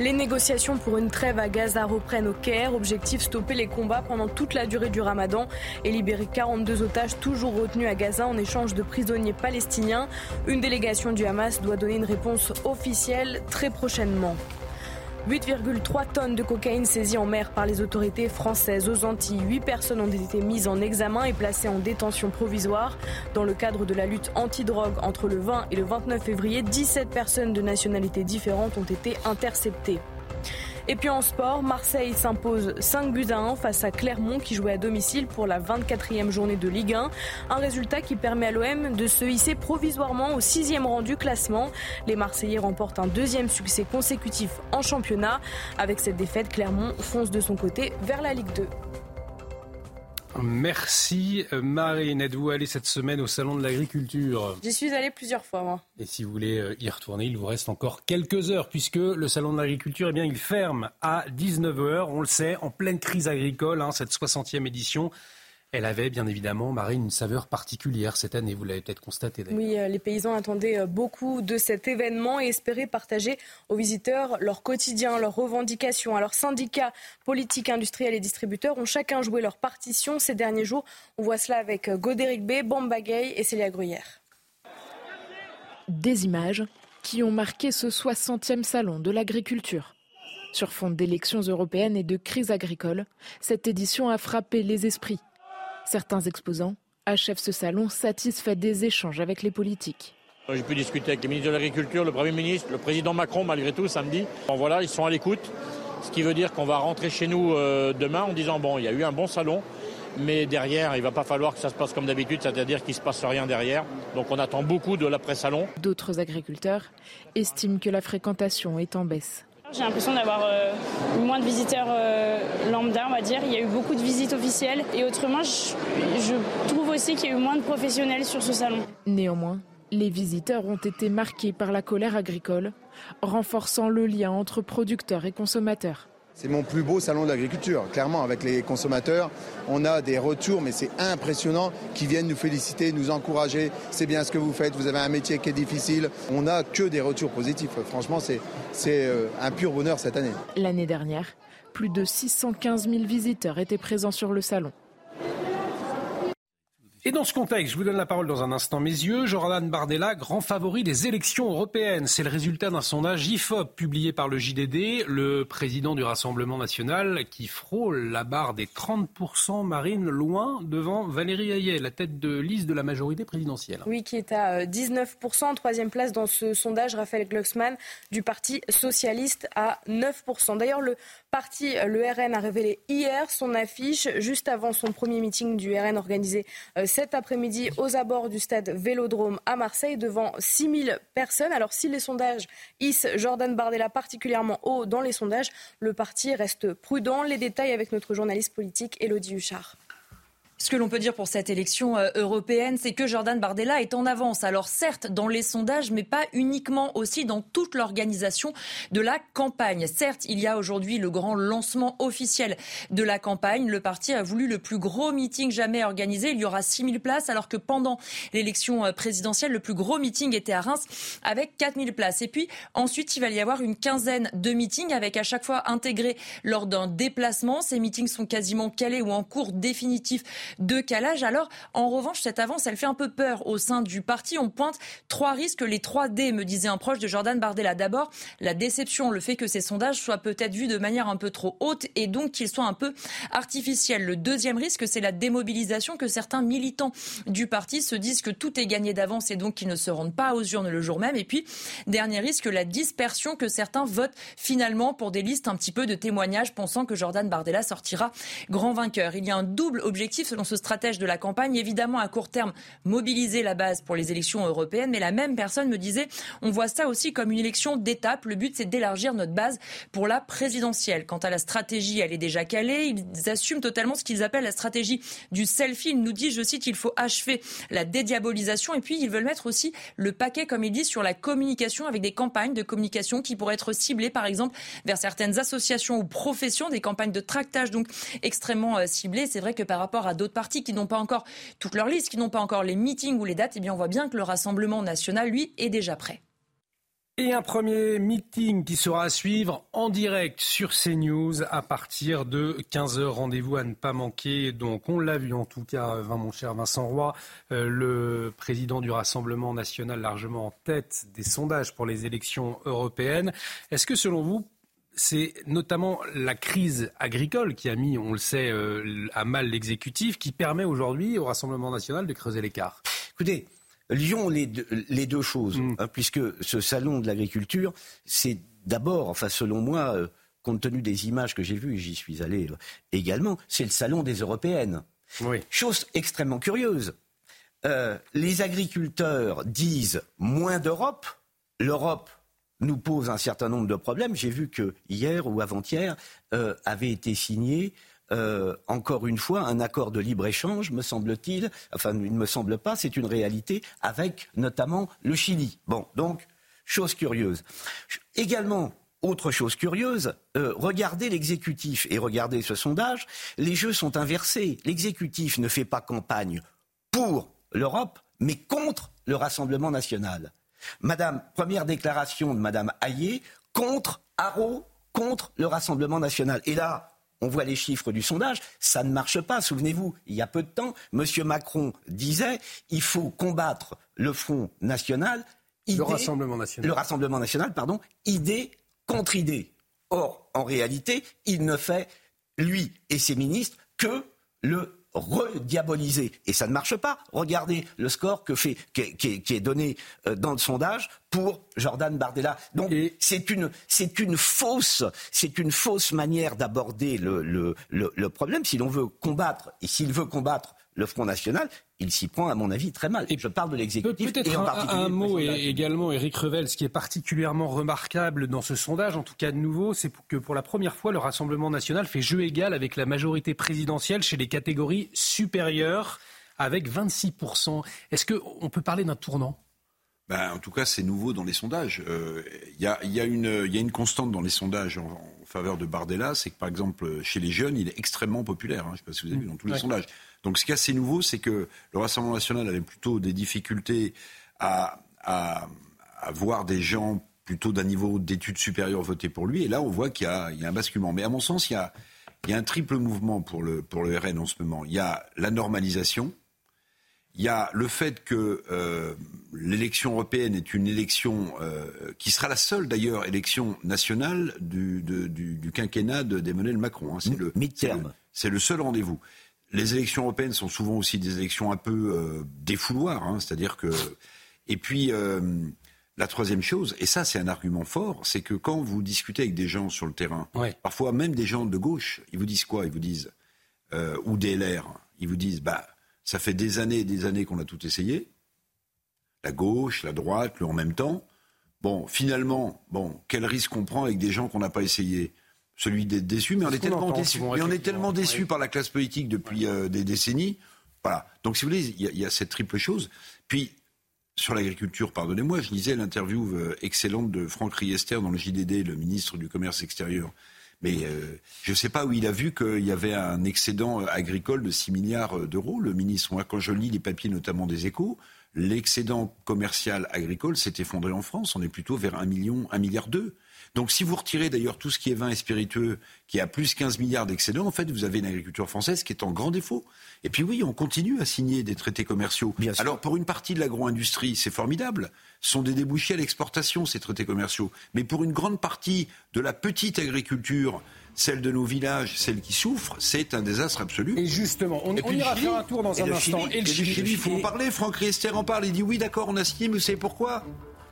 Speaker 5: Les négociations pour une trêve à Gaza reprennent au Caire. Objectif stopper les combats pendant toute la durée du ramadan et libérer 42 otages toujours retenus à Gaza en échange de prisonniers palestiniens. Une délégation du Hamas doit donner une réponse officielle très prochainement. 8,3 tonnes de cocaïne saisies en mer par les autorités françaises aux Antilles. 8 personnes ont été mises en examen et placées en détention provisoire. Dans le cadre de la lutte anti-drogue entre le 20 et le 29 février, 17 personnes de nationalités différentes ont été interceptées. Et puis en sport, Marseille s'impose 5 buts à 1 face à Clermont qui jouait à domicile pour la 24e journée de Ligue 1. Un résultat qui permet à l'OM de se hisser provisoirement au sixième rang du classement. Les Marseillais remportent un deuxième succès consécutif en championnat. Avec cette défaite, Clermont fonce de son côté vers la Ligue 2.
Speaker 4: Merci Marine. Êtes-vous allée cette semaine au Salon de l'Agriculture?
Speaker 5: J'y suis allée plusieurs fois, moi.
Speaker 4: Et si vous voulez euh, y retourner, il vous reste encore quelques heures, puisque le Salon de l'Agriculture, eh bien, il ferme à 19h. On le sait, en pleine crise agricole, hein, cette 60e édition. Elle avait bien évidemment, Marine, une saveur particulière cette année, vous l'avez peut-être constaté d'ailleurs.
Speaker 5: Oui, euh, les paysans attendaient euh, beaucoup de cet événement et espéraient partager aux visiteurs leur quotidien, leurs revendications. Alors syndicats, politiques, industriels et distributeurs ont chacun joué leur partition ces derniers jours. On voit cela avec euh, Godéric B, Bambagay et Célia Gruyère.
Speaker 57: Des images qui ont marqué ce 60e salon de l'agriculture. Sur fond d'élections européennes et de crise agricole, cette édition a frappé les esprits Certains exposants achèvent ce salon satisfaits des échanges avec les politiques.
Speaker 58: J'ai pu discuter avec les ministres de l'Agriculture, le Premier ministre, le président Macron malgré tout samedi. Bon, voilà, ils sont à l'écoute, ce qui veut dire qu'on va rentrer chez nous euh, demain en disant bon, il y a eu un bon salon, mais derrière, il ne va pas falloir que ça se passe comme d'habitude, c'est-à-dire qu'il ne se passe rien derrière. Donc on attend beaucoup de l'après-salon.
Speaker 57: D'autres agriculteurs estiment que la fréquentation est en baisse.
Speaker 59: J'ai l'impression d'avoir euh, moins de visiteurs euh, lambda, on va dire. Il y a eu beaucoup de visites officielles. Et autrement, je, trouve aussi qu'il y a eu moins de professionnels sur ce salon.
Speaker 57: Néanmoins, les visiteurs ont été marqués par la colère agricole, renforçant le lien entre producteurs et consommateurs.
Speaker 60: C'est mon plus beau salon de l'agriculture, clairement, avec les consommateurs. On a des retours, mais c'est impressionnant, qui viennent nous féliciter, nous encourager. C'est bien ce que vous faites, vous avez un métier qui est difficile. On n'a que des retours positifs. Franchement, c'est euh, un pur bonheur cette année.
Speaker 57: L'année dernière, plus de 615 000 visiteurs étaient présents sur le salon.
Speaker 4: Et dans ce contexte, je vous donne la parole dans un instant, mes yeux. Jordan Bardella, grand favori des élections européennes. C'est le résultat d'un sondage IFOP publié par le JDD, le président du Rassemblement national qui frôle la barre des 30%, Marine, loin devant Valérie Hayet, la tête de liste de la majorité présidentielle.
Speaker 5: Oui, qui est à 19%, euh, troisième place dans ce sondage, Raphaël Glucksmann du Parti socialiste à 9%. D'ailleurs, le parti, le RN, a révélé hier son affiche juste avant son premier meeting du RN organisé euh, cet après-midi aux abords du stade Vélodrome à Marseille devant 6000 personnes. Alors si les sondages hissent Jordan Bardella particulièrement haut dans les sondages, le parti reste prudent. Les détails avec notre journaliste politique Elodie Huchard.
Speaker 61: Ce que l'on peut dire pour cette élection euh, européenne, c'est que Jordan Bardella est en avance. Alors certes, dans les sondages, mais pas uniquement aussi dans toute l'organisation de la campagne. Certes, il y a aujourd'hui le grand lancement officiel de la campagne. Le parti a voulu le plus gros meeting jamais organisé. Il y aura 6000 places, alors que pendant l'élection euh, présidentielle, le plus gros meeting était à Reims avec 4000 places. Et puis ensuite, il va y avoir une quinzaine de meetings avec à chaque fois intégrés lors d'un déplacement. Ces meetings sont quasiment calés ou en cours définitif de calage. Alors, en revanche, cette avance, elle fait un peu peur au sein du parti. On pointe trois risques, les trois D, me disait un proche de Jordan Bardella. D'abord, la déception, le fait que ces sondages soient peut-être vus de manière un peu trop haute et donc qu'ils soient un peu artificiels. Le deuxième risque, c'est la démobilisation que certains militants du parti se disent que tout est gagné d'avance et donc qu'ils ne se rendent pas aux urnes le jour même. Et puis, dernier risque, la dispersion que certains votent finalement pour des listes un petit peu de témoignages pensant que Jordan Bardella sortira grand vainqueur. Il y a un double objectif selon ce stratège de la campagne. Évidemment, à court terme, mobiliser la base pour les élections européennes. Mais la même personne me disait, on voit ça aussi comme une élection d'étape. Le but, c'est d'élargir notre base pour la présidentielle. Quant à la stratégie, elle est déjà calée. Ils assument totalement ce qu'ils appellent la stratégie du selfie. Ils nous disent, je cite, il faut achever la dédiabolisation. Et puis, ils veulent mettre aussi le paquet, comme ils disent, sur la communication avec des campagnes de communication qui pourraient être ciblées, par exemple, vers certaines associations ou professions, des campagnes de tractage, donc extrêmement euh, ciblées. C'est vrai que par rapport à d'autres partis qui n'ont pas encore toute leur liste, qui n'ont pas encore les meetings ou les dates, eh bien on voit bien que le Rassemblement national, lui, est déjà prêt.
Speaker 4: Et un premier meeting qui sera à suivre en direct sur CNews à partir de 15h. Rendez-vous à ne pas manquer. Donc, on l'a vu en tout cas, mon cher Vincent Roy, euh, le président du Rassemblement national largement en tête des sondages pour les élections européennes. Est-ce que selon vous, c'est notamment la crise agricole qui a mis, on le sait, euh, à mal l'exécutif, qui permet aujourd'hui au Rassemblement national de creuser l'écart.
Speaker 50: Écoutez, Lyon, les deux, les deux choses, mm. hein, puisque ce salon de l'agriculture, c'est d'abord, enfin selon moi, euh, compte tenu des images que j'ai vues, et j'y suis allé euh, également, c'est le salon des européennes. Chose extrêmement curieuse. les agriculteurs disent moins d'Europe, l'Europe nous pose un certain nombre de problèmes. J'ai vu que hier ou avant-hier euh, avait été signé euh, encore une fois, un accord de libre-échange, me semble-t-il, enfin, il ne me semble pas, c'est une réalité, avec notamment le Chili. Bon, donc, chose curieuse. Également, autre chose curieuse, euh, regardez l'exécutif et regardez ce sondage, les jeux sont inversés. L'exécutif ne fait pas campagne pour l'Europe, mais contre le Rassemblement national. Madame, première déclaration de Madame Hayé contre Haro, contre le Rassemblement national. Et là, on voit les chiffres du sondage, ça ne marche pas. Souvenez-vous, il y a peu de temps, M. Macron disait il faut combattre le Front national.
Speaker 4: le Rassemblement national.
Speaker 50: Le Rassemblement national, pardon, idée contre idée. Or, en réalité, il ne fait, lui et ses ministres, que le rediaboliser. Et ça ne marche pas. Regardez le score que fait, qui, est, donné euh, dans le sondage pour Jordan Bardella. Donc c'est une, c'est une fausse, c'est une fausse manière d'aborder le, le, le problème. Si l'on veut combattre, et s'il veut combattre le Front National, il s'y prend, à mon avis, très mal. Et je parle de l'exécutif.
Speaker 4: Peut-être un, mot également, Éric Revel, ce qui est particulièrement remarquable dans ce sondage, en tout cas de nouveau, c'est que pour la première fois, le Rassemblement national fait jeu égal avec la majorité présidentielle chez les catégories supérieures, avec 26%. Est-ce qu'on peut parler d'un tournant?
Speaker 55: Ben, En tout cas, c'est nouveau dans les sondages. Il y, a, y, a y, a, une constante dans les sondages en, faveur de Bardella, c'est que par exemple, chez les jeunes, il est extrêmement populaire. Hein, je ne sais pas si vous avez vu dans tous les sondages. Donc ce qui est assez nouveau, c'est que le Rassemblement national avait plutôt des difficultés à, à, à voir des gens plutôt d'un niveau d'études supérieures voter pour lui. Et là, on voit qu'il y, y, a un basculement. Mais à mon sens, il y a, il y a un triple mouvement pour le, pour le RN en ce moment. Il y a la normalisation, il y a le fait que euh, l'élection européenne est une élection euh, qui sera la seule d'ailleurs élection nationale du, du, du quinquennat d'Emmanuel Macron. Hein. C'est le, c'est le, seul rendez-vous. Les élections européennes sont souvent aussi des élections un peu euh, défouloirs, hein, c'est-à-dire que. Et puis euh, la troisième chose, et ça c'est un argument fort, c'est que quand vous discutez avec des gens sur le terrain, parfois même des gens de gauche, ils vous disent quoi? Ils vous disent euh, ou des LR, ils vous disent bah ça fait des années et des années qu'on a tout essayé. La gauche, la droite, le en même temps. Bon, finalement, bon, quel risque on prend avec des gens qu'on n'a pas essayé? Celui d'être déçu, mais on est, tellement déçu. Mais on est tellement déçu par la classe politique depuis euh, des décennies. Voilà. Donc, si vous voulez, il y, y, a cette triple chose. Puis, sur l'agriculture, pardonnez-moi, je lisais l'interview euh, excellente de Franck Riester dans le JDD, le ministre du Commerce extérieur. Mais euh, je ne sais pas où il a vu qu'il y avait un excédent agricole de 6 milliards d'euros, le ministre. Moi, quand je lis les papiers, notamment des échos, l'excédent commercial agricole s'est effondré en France. On est plutôt vers 1 million, 1 milliard 2. Donc si vous retirez d'ailleurs tout ce qui est vin et spiritueux, qui a plus 15 milliards d'excédents, en fait, vous avez une agriculture française qui est en grand défaut. Et puis oui, on continue à signer des traités commerciaux. Alors pour une partie de l'agro-industrie, c'est formidable. Ce sont des débouchés à l'exportation, ces traités commerciaux. Mais pour une grande partie de la petite agriculture, celle de nos villages, celle qui souffre, c'est un désastre absolu.
Speaker 4: Et justement, on, on ira faire un tour dans un instant.
Speaker 55: et le Chili, il faut en parler. Franck Riester en parle. Il dit oui, d'accord, on a signé, mais vous savez pourquoi?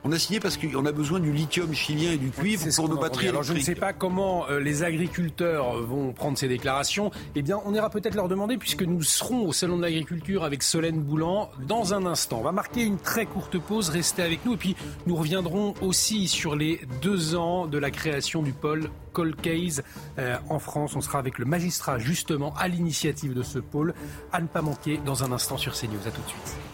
Speaker 55: On a signé parce qu'on a besoin du lithium chilien et du cuivre pour nos batteries
Speaker 4: Alors je ne sais pas comment euh, les agriculteurs vont prendre ces déclarations. Eh bien, on ira peut-être leur demander puisque nous serons au Salon de l'Agriculture avec Solène Boulan dans un instant. On va marquer une très courte pause, restez avec nous et puis nous reviendrons aussi sur les deux ans de la création du pôle Cold Case euh, en France. On sera avec le magistrat justement à l'initiative de ce pôle. À ne pas manquer dans un instant sur CNews. À tout de suite.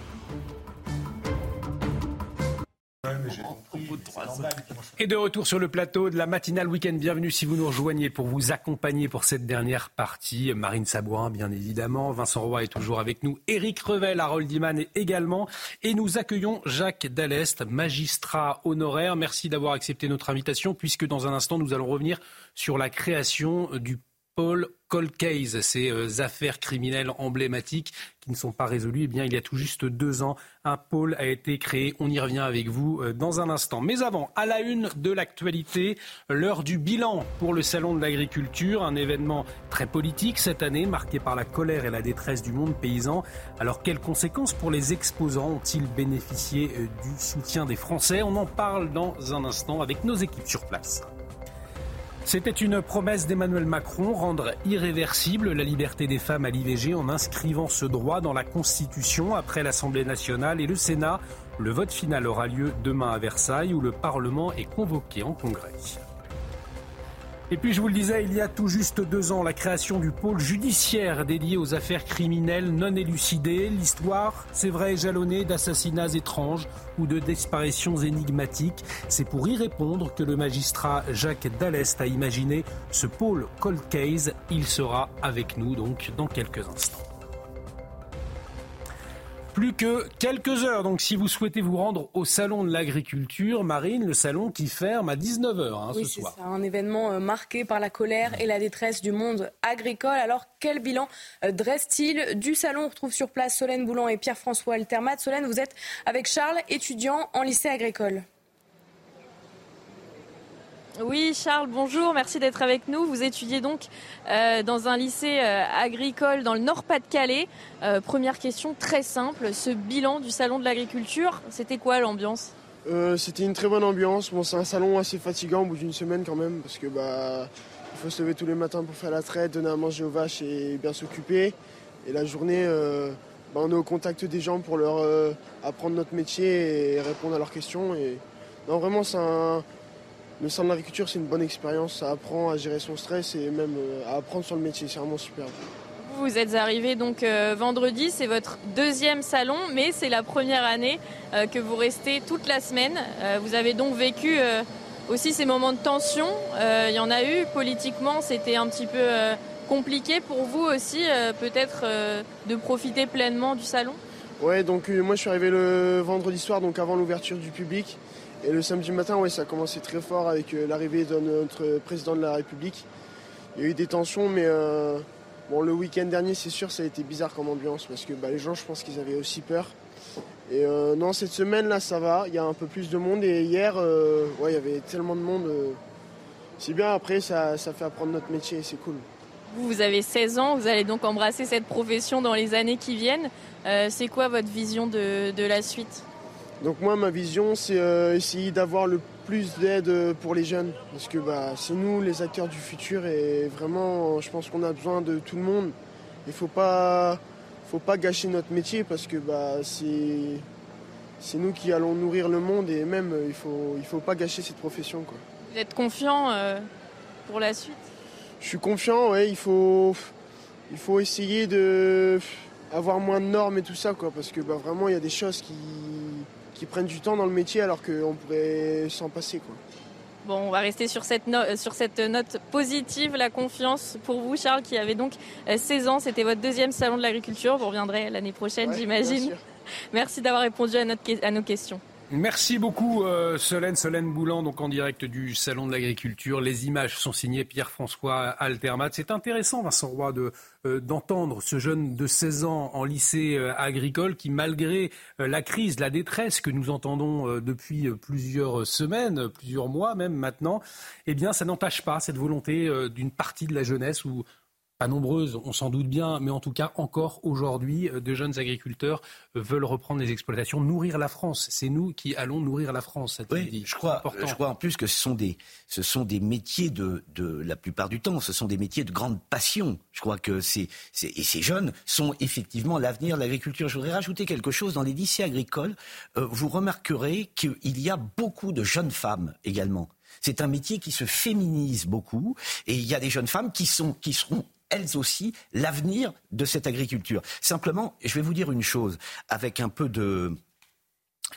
Speaker 4: Et de retour sur le plateau de la matinale week-end. Bienvenue si vous nous rejoignez pour vous accompagner pour cette dernière partie. Marine Sabourin, bien évidemment. Vincent Roy est toujours avec nous. Éric Revel, Harold Diman également. Et nous accueillons Jacques Dallest, magistrat honoraire. Merci d'avoir accepté notre invitation puisque dans un instant, nous allons revenir sur la création du pôle cold case, ces euh, affaires criminelles emblématiques qui ne sont pas résolues. Eh bien, il y a tout juste deux ans, un pôle a été créé. On y revient avec vous euh, dans un instant. Mais avant, à la une de l'actualité, l'heure du bilan pour le Salon de l'agriculture, un événement très politique cette année, marqué par la colère et la détresse du monde paysan. Alors, quelles conséquences pour les exposants ont-ils bénéficié euh, du soutien des Français? On en parle dans un instant avec nos équipes sur place. C'était une promesse d'Emmanuel Macron, rendre irréversible la liberté des femmes à l'IVG en inscrivant ce droit dans la Constitution après l'Assemblée nationale et le Sénat. Le vote final aura lieu demain à Versailles où le Parlement est convoqué en congrès. Et puis, je vous le disais, il y a tout juste deux ans, la création du pôle judiciaire dédié aux affaires criminelles non élucidées. L'histoire, c'est vrai, est jalonnée d'assassinats étranges ou de disparitions énigmatiques. C'est pour y répondre que le magistrat Jacques Dallest a imaginé ce pôle Cold Case. Il sera avec nous donc dans quelques instants plus que quelques heures. Donc si vous souhaitez vous rendre au salon de l'agriculture, Marine, le salon qui ferme à 19h hein,
Speaker 5: ce
Speaker 4: soir.
Speaker 5: C'est un événement euh, marqué par la colère et la détresse du monde agricole. Alors quel bilan euh, dresse-t-il du salon? On retrouve sur place Solène Boulan et Pierre-François Altermat. Solène, vous êtes avec Charles, étudiant en lycée agricole.
Speaker 62: Oui, Charles, bonjour, merci d'être avec nous. Vous étudiez donc euh, dans un lycée euh, agricole dans le Nord-Pas-de-Calais. Euh, première question très simple, ce bilan du salon de l'agriculture, c'était quoi l'ambiance?
Speaker 63: C'était une très bonne ambiance. Bon, c'est un salon assez fatigant au bout d'une semaine quand même, parce que bah, il faut se lever tous les matins pour faire la traite, donner à manger aux vaches et bien s'occuper. Et la journée, bah, on est au contact des gens pour leur apprendre notre métier et répondre à leurs questions. Et non, vraiment, c'est un le salon de l'agriculture, c'est une bonne expérience. Ça apprend à gérer son stress et même euh, à apprendre sur le métier. C'est vraiment super.
Speaker 62: vous êtes arrivé donc euh, vendredi, c'est votre deuxième salon, mais c'est la première année euh, que vous restez toute la semaine. Euh, vous avez donc vécu aussi ces moments de tension. Il y en a eu politiquement, c'était un petit peu compliqué pour vous aussi, peut-être de profiter pleinement du salon?
Speaker 63: Ouais, donc moi je suis arrivé le vendredi soir, donc avant l'ouverture du public. Et le samedi matin, ouais, ça a commencé très fort avec l'arrivée de notre président de la République. Il y a eu des tensions, mais Bon, le week-end dernier, c'est sûr, ça a été bizarre comme ambiance parce que bah, les gens, je pense qu'ils avaient aussi peur. Et euh, non, cette semaine, là, ça va. Il y a un peu plus de monde. Et hier, euh, il y avait tellement de monde. Euh, c'est bien, après, ça, fait apprendre notre métier et c'est cool.
Speaker 62: Vous, vous avez 16 ans, vous allez donc embrasser cette profession dans les années qui viennent. c'est quoi votre vision de la suite?
Speaker 63: Donc moi, ma vision, c'est essayer d'avoir le plus d'aide pour les jeunes. Parce que bah, c'est nous les acteurs du futur et vraiment, je pense qu'on a besoin de tout le monde. Il ne faut pas, faut pas gâcher notre métier parce que bah, c'est, c'est nous qui allons nourrir le monde et même, il ne faut, il faut pas gâcher cette profession. Quoi.
Speaker 62: Vous êtes confiant euh, pour la suite?
Speaker 63: Je suis confiant, oui. Il faut, il faut essayer de avoir moins de normes et tout ça, quoi, parce que bah, vraiment, il y a des choses qui qui prennent du temps dans le métier alors qu'on pourrait s'en passer. Quoi.
Speaker 62: Bon, on va rester sur cette, sur cette note positive, la confiance pour vous, Charles, qui avait donc 16 euh, ans. C'était votre deuxième salon de l'agriculture. Vous reviendrez l'année prochaine, j'imagine. (laughs) Merci d'avoir répondu à, notre, à nos questions.
Speaker 4: Merci beaucoup euh, Solène, Solène Boulan, donc en direct du Salon de l'Agriculture. Les images sont signées Pierre-François Altermat. C'est intéressant, Vincent Roy, de, euh, d'entendre ce jeune de 16 ans en lycée euh, agricole qui, malgré la crise, la détresse que nous entendons depuis plusieurs semaines, plusieurs mois même maintenant, eh bien, ça n'empêche pas cette volonté d'une partie de la jeunesse ou pas nombreuses, on s'en doute bien, mais en tout cas, encore aujourd'hui, euh, de jeunes agriculteurs euh, veulent reprendre les exploitations, nourrir la France. C'est nous qui allons nourrir la France.
Speaker 50: Oui, je crois, je crois en plus que ce sont des, ce sont des métiers de, de, la plupart du temps, ce sont des métiers de grande passion. Je crois que c'est, et ces jeunes sont effectivement l'avenir de l'agriculture. Je voudrais rajouter quelque chose dans les lycées agricoles. Euh, vous remarquerez qu'il y a beaucoup de jeunes femmes également. C'est un métier qui se féminise beaucoup et il y a des jeunes femmes qui sont, qui seront elles aussi l'avenir de cette agriculture. Simplement, je vais vous dire une chose, avec un peu de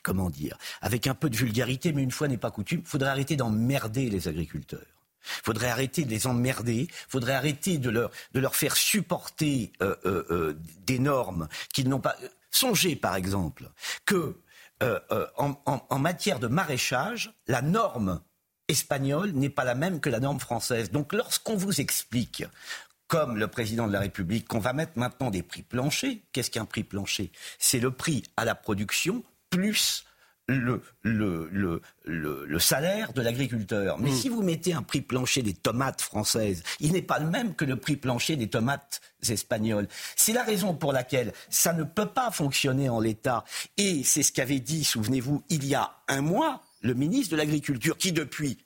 Speaker 50: comment dire, avec un peu de vulgarité, mais une fois n'est pas coutume, il faudrait arrêter d'emmerder les agriculteurs. Il faudrait arrêter de les emmerder, il faudrait arrêter de leur, de leur faire supporter euh, euh, euh, des normes qu'ils n'ont pas. Songez par exemple que en, en, matière de maraîchage, la norme espagnole n'est pas la même que la norme française. Donc lorsqu'on vous explique comme le président de la République, qu'on va mettre maintenant des prix planchers. Qu'est-ce qu'un prix plancher? C'est le prix à la production plus le, le, le, le, salaire de l'agriculteur. Mais mm. si vous mettez un prix plancher des tomates françaises, il n'est pas le même que le prix plancher des tomates espagnoles. C'est la raison pour laquelle ça ne peut pas fonctionner en l'état. Et c'est ce qu'avait dit, souvenez-vous, il y a un mois, le ministre de l'Agriculture, qui depuis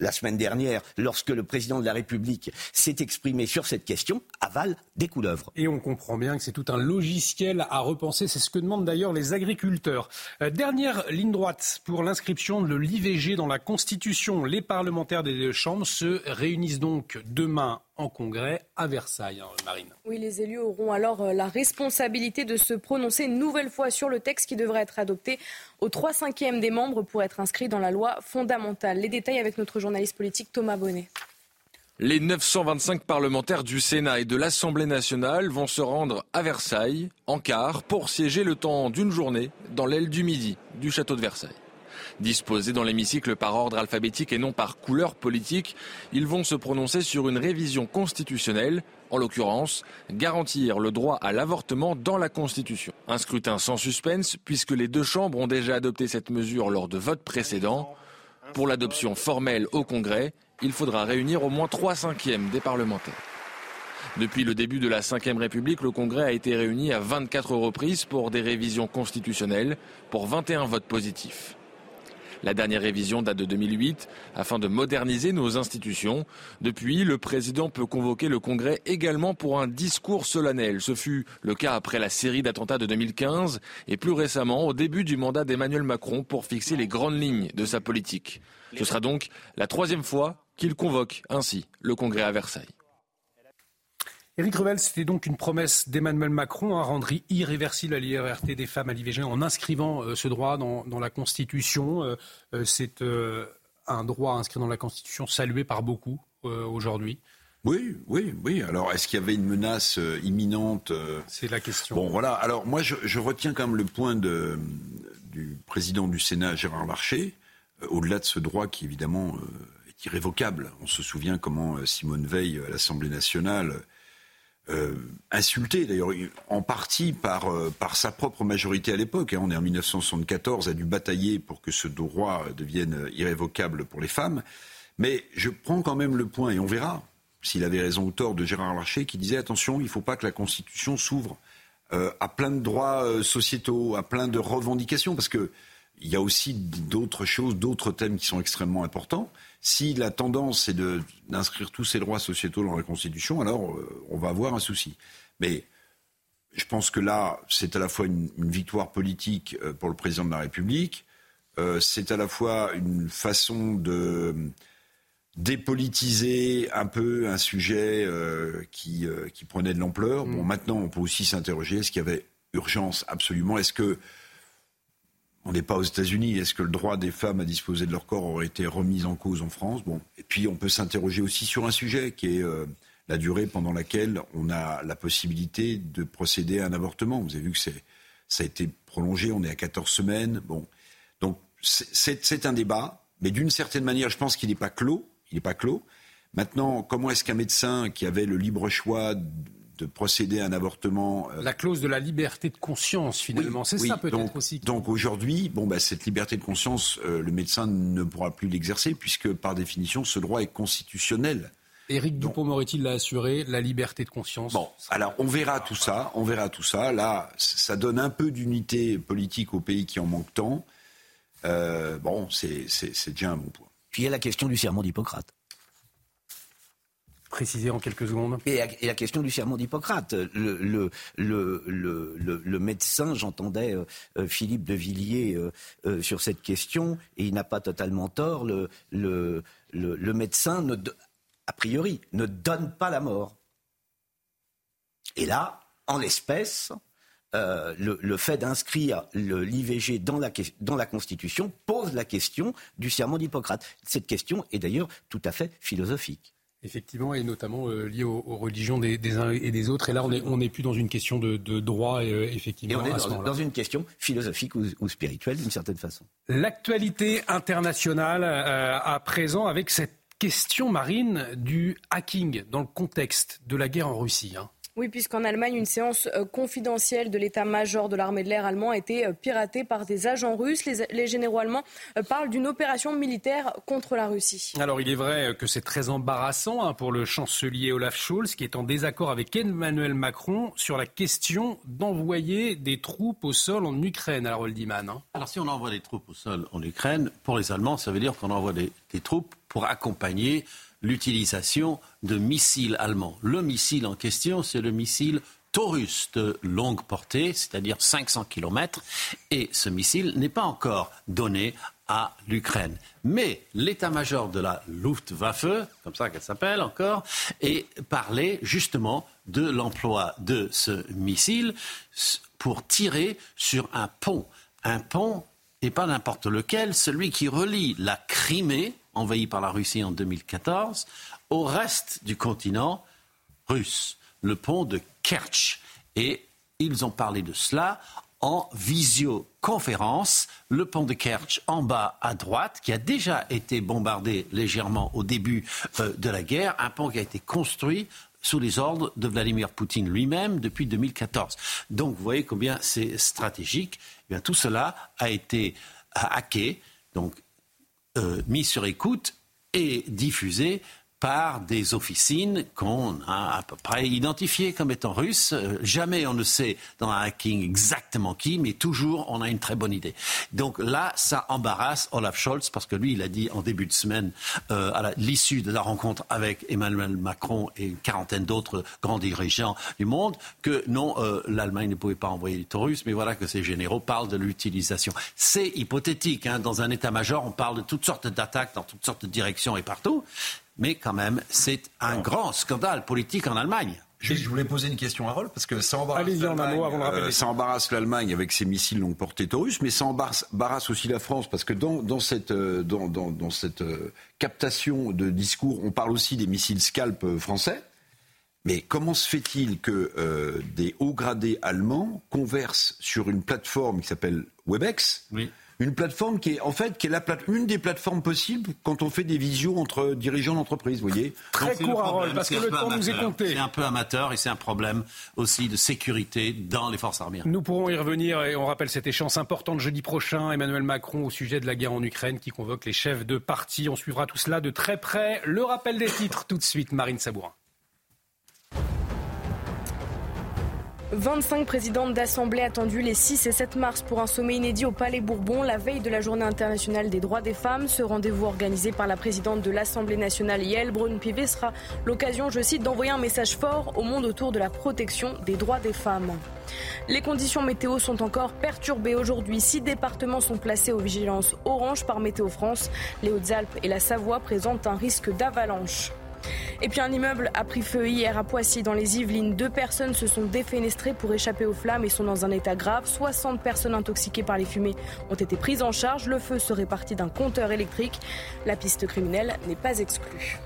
Speaker 50: la semaine dernière, lorsque le président de la République s'est exprimé sur cette question, avale des couleuvres.
Speaker 4: Et on comprend bien que c'est tout un logiciel à repenser. C'est ce que demandent d'ailleurs les agriculteurs. Euh, dernière ligne droite pour l'inscription de l'IVG dans la Constitution. Les parlementaires des deux chambres se réunissent donc demain en congrès à Versailles, hein, Marine.
Speaker 5: Oui, les élus auront alors euh, la responsabilité de se prononcer une nouvelle fois sur le texte qui devrait être adopté aux 3 cinquièmes des membres pour être inscrit dans la loi fondamentale. Les détails avec notre journaliste politique Thomas Bonnet.
Speaker 29: Les 925 parlementaires du Sénat et de l'Assemblée nationale vont se rendre à Versailles, en quart, pour siéger le temps d'une journée dans l'aile du midi du château de Versailles. Disposés dans l'hémicycle par ordre alphabétique et non par couleur politique, ils vont se prononcer sur une révision constitutionnelle, en l'occurrence, garantir le droit à l'avortement dans la Constitution. Un scrutin sans suspense, puisque les deux chambres ont déjà adopté cette mesure lors de votes précédents. Pour l'adoption formelle au Congrès, il faudra réunir au moins trois cinquièmes des parlementaires. Depuis le début de la Ve République, le Congrès a été réuni à 24 reprises pour des révisions constitutionnelles, pour 21 votes positifs. La dernière révision date de 2008 afin de moderniser nos institutions. Depuis, le président peut convoquer le Congrès également pour un discours solennel. Ce fut le cas après la série d'attentats de 2015 et plus récemment au début du mandat d'Emmanuel Macron pour fixer les grandes lignes de sa politique. Ce sera donc la troisième fois qu'il convoque ainsi le Congrès à Versailles.
Speaker 4: Éric Revel, c'était donc une promesse d'Emmanuel Macron à rendre irréversible la liberté des femmes à l'IVG en inscrivant euh, ce droit dans, la Constitution. Euh, euh, c'est un droit inscrit dans la Constitution salué par beaucoup aujourd'hui.
Speaker 55: Oui, oui, oui. Alors, est-ce qu'il y avait une menace imminente
Speaker 4: C'est la question.
Speaker 55: Bon, voilà. Alors, moi, je, retiens quand même le point de, du président du Sénat, Gérard Larcher, au-delà de ce droit qui, évidemment, est irrévocable. On se souvient comment Simone Veil, à l'Assemblée nationale, euh, insulté, d'ailleurs en partie par, euh, par sa propre majorité à l'époque. Hein. on est en 1974, a dû batailler pour que ce droit devienne irrévocable pour les femmes. Mais je prends quand même le point, et on verra s'il avait raison ou tort, de Gérard Larcher, qui disait attention, il ne faut pas que la Constitution s'ouvre euh, à plein de droits sociétaux, à plein de revendications, parce que il y a aussi d'autres choses, d'autres thèmes qui sont extrêmement importants. Si la tendance est d'inscrire tous ces droits sociétaux dans la Constitution, alors euh, on va avoir un souci. Mais je pense que là, c'est à la fois une, victoire politique euh, pour le président de la République, euh, c'est à la fois une façon de dépolitiser un peu un sujet qui, qui, prenait de l'ampleur. Bon, mm. maintenant, on peut aussi s'interroger est-ce qu'il y avait urgence absolument? Est-ce que on n'est pas aux États-Unis. Est-ce que le droit des femmes à disposer de leur corps aurait été remis en cause en France? Bon. Et puis, on peut s'interroger aussi sur un sujet qui est euh, la durée pendant laquelle on a la possibilité de procéder à un avortement. Vous avez vu que ça a été prolongé. On est à 14 semaines. Bon. Donc, c'est un débat. Mais d'une certaine manière, je pense qu'il n'est pas clos. Il n'est pas clos. Maintenant, comment est-ce qu'un médecin qui avait le libre choix de procéder à un avortement.
Speaker 4: Euh, la clause de la liberté de conscience, finalement, c'est ça peut-être aussi.
Speaker 55: Donc aujourd'hui, bon, bah, cette liberté de conscience, euh, le médecin ne pourra plus l'exercer, puisque par définition, ce droit est constitutionnel.
Speaker 4: Éric Dupont-Moretti l'a assuré, la liberté de conscience?
Speaker 55: Bon, alors on verra tout ça, on verra tout ça. Là, ça donne un peu d'unité politique au pays qui en manque tant. Euh, bon, c'est déjà un bon point.
Speaker 50: Puis il y a la question du serment d'Hippocrate
Speaker 4: préciser en quelques secondes
Speaker 50: et, la question du serment d'Hippocrate. Le, médecin, j'entendais euh, euh, Philippe de Villiers euh, sur cette question, et il n'a pas totalement tort. Le, médecin, a priori, ne donne pas la mort. Et là, en l'espèce, le, fait d'inscrire l'IVG dans la Constitution pose la question du serment d'Hippocrate. Cette question est d'ailleurs tout à fait philosophique.
Speaker 4: Effectivement, et notamment euh, lié aux, religions des, uns et des autres. Et là, on n'est plus dans une question de, droit, euh, effectivement.
Speaker 50: Et on est dans, une question philosophique ou, spirituelle, d'une certaine façon.
Speaker 4: L'actualité internationale euh, à présent avec cette question marine du hacking dans le contexte de la guerre en Russie. Hein.
Speaker 5: Oui, puisqu'en Allemagne, une séance euh, confidentielle de l'état-major de l'armée de l'air allemand a été euh, piratée par des agents russes. Les, généraux allemands euh, parlent d'une opération militaire contre la Russie.
Speaker 4: Alors, il est vrai que c'est très embarrassant hein, pour le chancelier Olaf Scholz, qui est en désaccord avec Emmanuel Macron sur la question d'envoyer des troupes au sol en Ukraine. Alors, Oldiman. Hein.
Speaker 28: Alors, si on envoie des troupes au sol en Ukraine, pour les Allemands, ça veut dire qu'on envoie des troupes pour accompagner l'utilisation de missiles allemands. Le missile en question, c'est le missile Taurus de longue portée, c'est-à-dire 500 km, et ce missile n'est pas encore donné à l'Ukraine. Mais l'état-major de la Luftwaffe, comme ça qu'elle s'appelle encore, est parlé justement de l'emploi de ce missile pour tirer sur un pont. Un pont, et pas n'importe lequel, celui qui relie la Crimée, envahi par la Russie en 2014, au reste du continent russe, le pont de Kerch. Et ils ont parlé de cela en visioconférence. Le pont de Kerch en bas à droite, qui a déjà été bombardé légèrement au début euh, de la guerre, un pont qui a été construit sous les ordres de Vladimir Poutine lui-même depuis 2014. Donc vous voyez combien c'est stratégique. Eh tout cela a été hacké. Euh, mis sur écoute et diffusé par des officines qu'on a à peu près identifiées comme étant russes. Euh, jamais on ne sait dans un hacking exactement qui, mais toujours on a une très bonne idée. Donc là, ça embarrasse Olaf Scholz parce que lui, il a dit en début de semaine, euh, à l'issue de la rencontre avec Emmanuel Macron et une quarantaine d'autres grands dirigeants du monde, que non, euh, l'Allemagne ne pouvait pas envoyer des russes, mais voilà que ces généraux parlent de l'utilisation. C'est hypothétique. Hein, dans un état-major, on parle de toutes sortes d'attaques dans toutes sortes de directions et partout mais quand même, c'est un grand scandale politique en Allemagne.
Speaker 55: je voulais poser une question à Rolf, parce que ça embarrasse l'Allemagne, avec ses missiles longue portée Taurus, mais ça embarrasse aussi la France, parce que dans, cette, dans, dans cette captation de discours, on parle aussi des missiles Scalp français. Mais comment se fait-il que euh, des hauts gradés allemands conversent sur une plateforme qui s'appelle Webex Une plateforme qui est en fait qui est la une des plateformes possibles quand on fait des visios entre dirigeants d'entreprise, vous voyez.
Speaker 4: Très court, Harold, parce que le temps nous est compté.
Speaker 64: C'est un peu amateur et c'est un problème aussi de sécurité dans les forces armées.
Speaker 4: Nous pourrons y revenir et on rappelle cette échéance importante jeudi prochain. Emmanuel Macron au sujet de la guerre en Ukraine qui convoque les chefs de parti. On suivra tout cela de très près. Le rappel des titres tout de suite, Marine Sabourin.
Speaker 5: 25 présidentes d'assemblée attendues les 6 et 7 mars pour un sommet inédit au Palais Bourbon, la veille de la Journée internationale des droits des femmes. Ce rendez-vous organisé par la présidente de l'Assemblée nationale, Yael Braun-Pivet, sera l'occasion, je cite, d'envoyer un message fort au monde autour de la protection des droits des femmes. Les conditions météo sont encore perturbées aujourd'hui. Six départements sont placés aux vigilances orange par Météo France. Les Hautes-Alpes et la Savoie présentent un risque d'avalanche. Et puis un immeuble a pris feu hier à Poissy dans les Yvelines. Deux personnes se sont défenestrées pour échapper aux flammes et sont dans un état grave. 60 personnes intoxiquées par les fumées ont été prises en charge. Le feu serait parti d'un compteur électrique. La piste criminelle n'est pas exclue.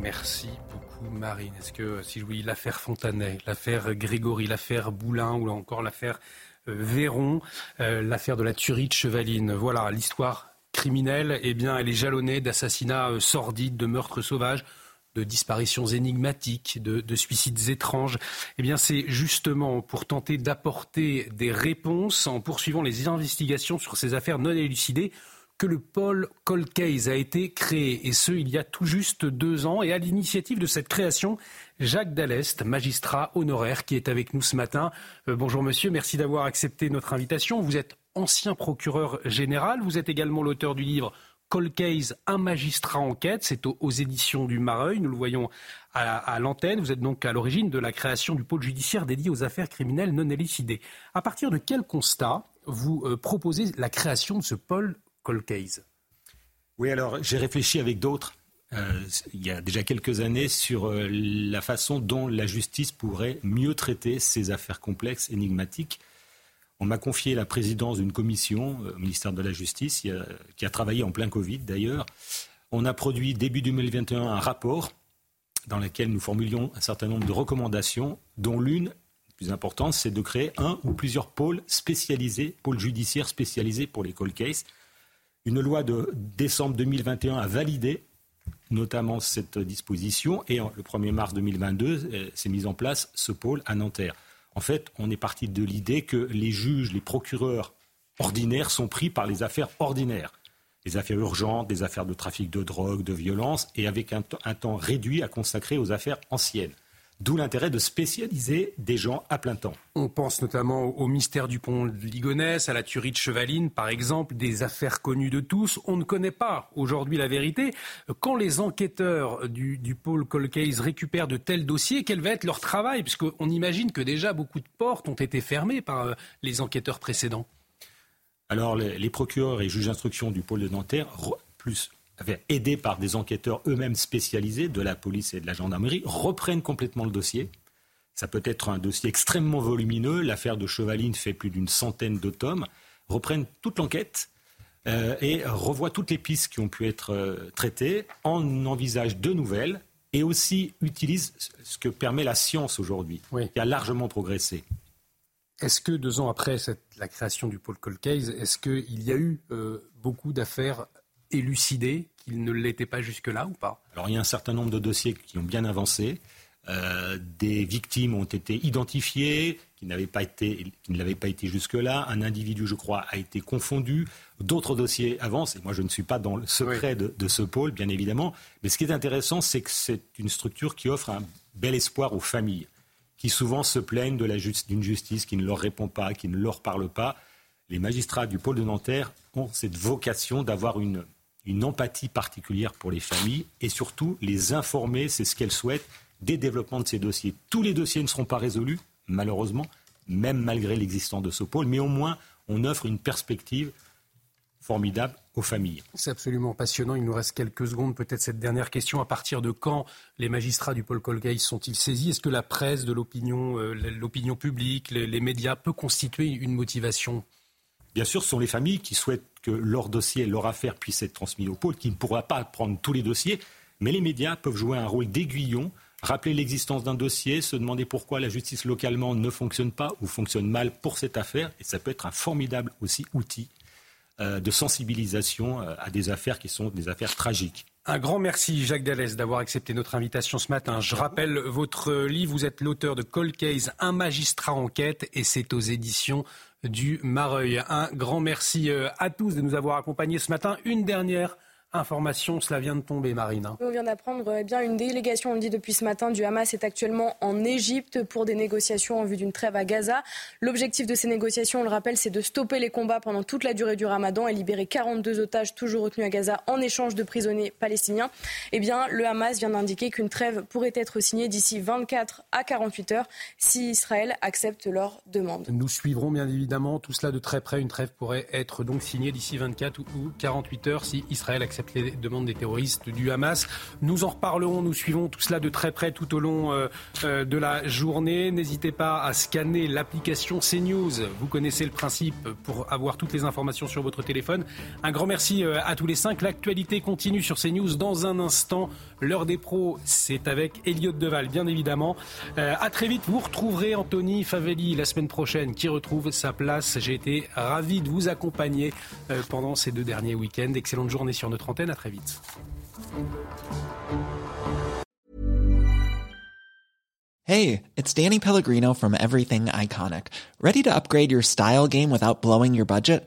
Speaker 4: Merci beaucoup Marine. Est-ce que si oui, l'affaire Fontanet, l'affaire Grégory, l'affaire Boulin ou encore l'affaire euh, Véron, euh, l'affaire de la tuerie de Chevaline, voilà l'histoire criminelle, eh bien, elle est jalonnée d'assassinats euh, sordides, de meurtres sauvages de disparitions énigmatiques, de, suicides étranges, eh bien c'est justement pour tenter d'apporter des réponses en poursuivant les investigations sur ces affaires non élucidées que le pôle Cold Case a été créé, et ce, il y a tout juste deux ans. Et à l'initiative de cette création, Jacques Dallest, magistrat honoraire, qui est avec nous ce matin. Euh, bonjour monsieur, merci d'avoir accepté notre invitation. Vous êtes ancien procureur général, vous êtes également l'auteur du livre Cold Case, un magistrat enquête. C'est aux, éditions du Mareuil. Nous le voyons à, l'antenne. Vous êtes donc à l'origine de la création du pôle judiciaire dédié aux affaires criminelles non élucidées. À partir de quel constat vous euh, proposez la création de ce pôle Cold Case?
Speaker 65: Oui, alors j'ai réfléchi avec d'autres. Euh, il y a déjà quelques années sur euh, la façon dont la justice pourrait mieux traiter ces affaires complexes, énigmatiques. On m'a confié la présidence d'une commission euh, au ministère de la Justice qui a travaillé en plein Covid d'ailleurs. On a produit début 2021 un rapport dans lequel nous formulions un certain nombre de recommandations, dont l'une plus importante, c'est de créer un ou plusieurs pôles spécialisés, pôles judiciaires spécialisés pour les cold cases. Une loi de décembre 2021 a validé notamment cette disposition et le 1er mars 2022 euh, s'est mis en place ce pôle à Nanterre. En fait, on est parti de l'idée que les juges, les procureurs ordinaires sont pris par les affaires ordinaires. Les affaires urgentes, des affaires de trafic de drogue, de violence, et avec un, temps réduit à consacrer aux affaires anciennes. D'où l'intérêt de spécialiser des gens à plein temps.
Speaker 4: On pense notamment au mystère du pont de Ligonnès, à la tuerie de Chevaline, par exemple, des affaires connues de tous. On ne connaît pas aujourd'hui la vérité. Quand les enquêteurs du, pôle Colcase récupèrent de tels dossiers, quel va être leur travail? Puisqu'on imagine que déjà beaucoup de portes ont été fermées par euh, les enquêteurs précédents.
Speaker 65: Alors, les, les procureurs et juges d'instruction du pôle de Nanterre, plus aidés par des enquêteurs eux-mêmes spécialisés de la police et de la gendarmerie, reprennent complètement le dossier. Ça peut être un dossier extrêmement volumineux. L'affaire de Chevaline fait plus d'une centaine de tomes. Reprennent toute l'enquête euh, et revoient toutes les pistes qui ont pu être euh, traitées, en envisagent de nouvelles et aussi utilisent ce que permet la science aujourd'hui, qui a largement progressé.
Speaker 4: Est-ce que deux ans après la création du pôle Cold Case, est-ce qu'il y a eu euh, beaucoup d'affaires élucidé qu'il ne l'était pas jusque-là ou pas?
Speaker 65: Alors il y a un certain nombre de dossiers qui ont bien avancé. Euh, des victimes ont été identifiées, qui, n'avaient pas été, qui ne l'avaient pas été jusque-là. Un individu, je crois, a été confondu. D'autres dossiers avancent. Et moi, je ne suis pas dans le secret de, de, ce pôle, bien évidemment. Mais ce qui est intéressant, c'est que c'est une structure qui offre un bel espoir aux familles, qui souvent se plaignent d'une justice qui ne leur répond pas, qui ne leur parle pas. Les magistrats du pôle de Nanterre ont cette vocation d'avoir une une empathie particulière pour les familles et surtout les informer, c'est ce qu'elles souhaitent, des développements de ces dossiers. Tous les dossiers ne seront pas résolus, malheureusement, même malgré l'existence de ce pôle, mais au moins on offre une perspective formidable aux familles.
Speaker 4: C'est absolument passionnant. Il nous reste quelques secondes. Peut-être cette dernière question. À partir de quand les magistrats du Paul Colgate sont-ils saisis? Est-ce que la presse de l'opinion, euh, l'opinion publique, les, les médias peut constituer une motivation?
Speaker 65: Bien sûr, ce sont les familles qui souhaitent que leur dossier, leur affaire puisse être transmis au pôle, qui ne pourra pas prendre tous les dossiers, mais les médias peuvent jouer un rôle d'aiguillon rappeler l'existence d'un dossier, se demander pourquoi la justice localement ne fonctionne pas ou fonctionne mal pour cette affaire. Et ça peut être un formidable aussi outil euh, de sensibilisation euh, à des affaires qui sont des affaires tragiques.
Speaker 4: Un grand merci, Jacques Dallès, d'avoir accepté notre invitation ce matin. Je rappelle votre livre. Vous êtes l'auteur de Cold Case, Un magistrat enquête, et c'est aux éditions du Mareuil. Un grand merci euh, à tous de nous avoir accompagnés ce matin. Une dernière Information, cela vient de tomber, Marine. Hein.
Speaker 5: On vient d'apprendre eh bien une délégation, on le dit depuis ce matin, du Hamas est actuellement en Égypte pour des négociations en vue d'une trêve à Gaza. L'objectif de ces négociations, on le rappelle, c'est de stopper les combats pendant toute la durée du Ramadan et libérer 42 otages toujours retenus à Gaza en échange de prisonniers palestiniens. Eh bien, le Hamas vient d'indiquer qu'une trêve pourrait être signée d'ici 24 à 48 heures si Israël accepte leur demande.
Speaker 4: Nous suivrons bien évidemment tout cela de très près. Une trêve pourrait être donc signée d'ici 24 ou 48 heures si Israël accepte les demandes des terroristes du Hamas. Nous en reparlerons, nous suivons tout cela de très près tout au long euh, euh, de la journée. N'hésitez pas à scanner l'application CNews. Vous connaissez le principe pour avoir toutes les informations sur votre téléphone. Un grand merci euh, à tous les cinq. L'actualité continue sur CNews dans un instant. L'heure des pros, c'est avec Elliot Deval, bien évidemment. à très vite, vous retrouverez Anthony Favelli la semaine prochaine qui retrouve sa place. J'ai été ravi de vous accompagner pendant ces deux derniers week-ends. Excellente journée sur notre antenne. À très vite.
Speaker 66: Hey, it's Danny Pellegrino from Everything Iconic. Ready to upgrade your style game without blowing your budget?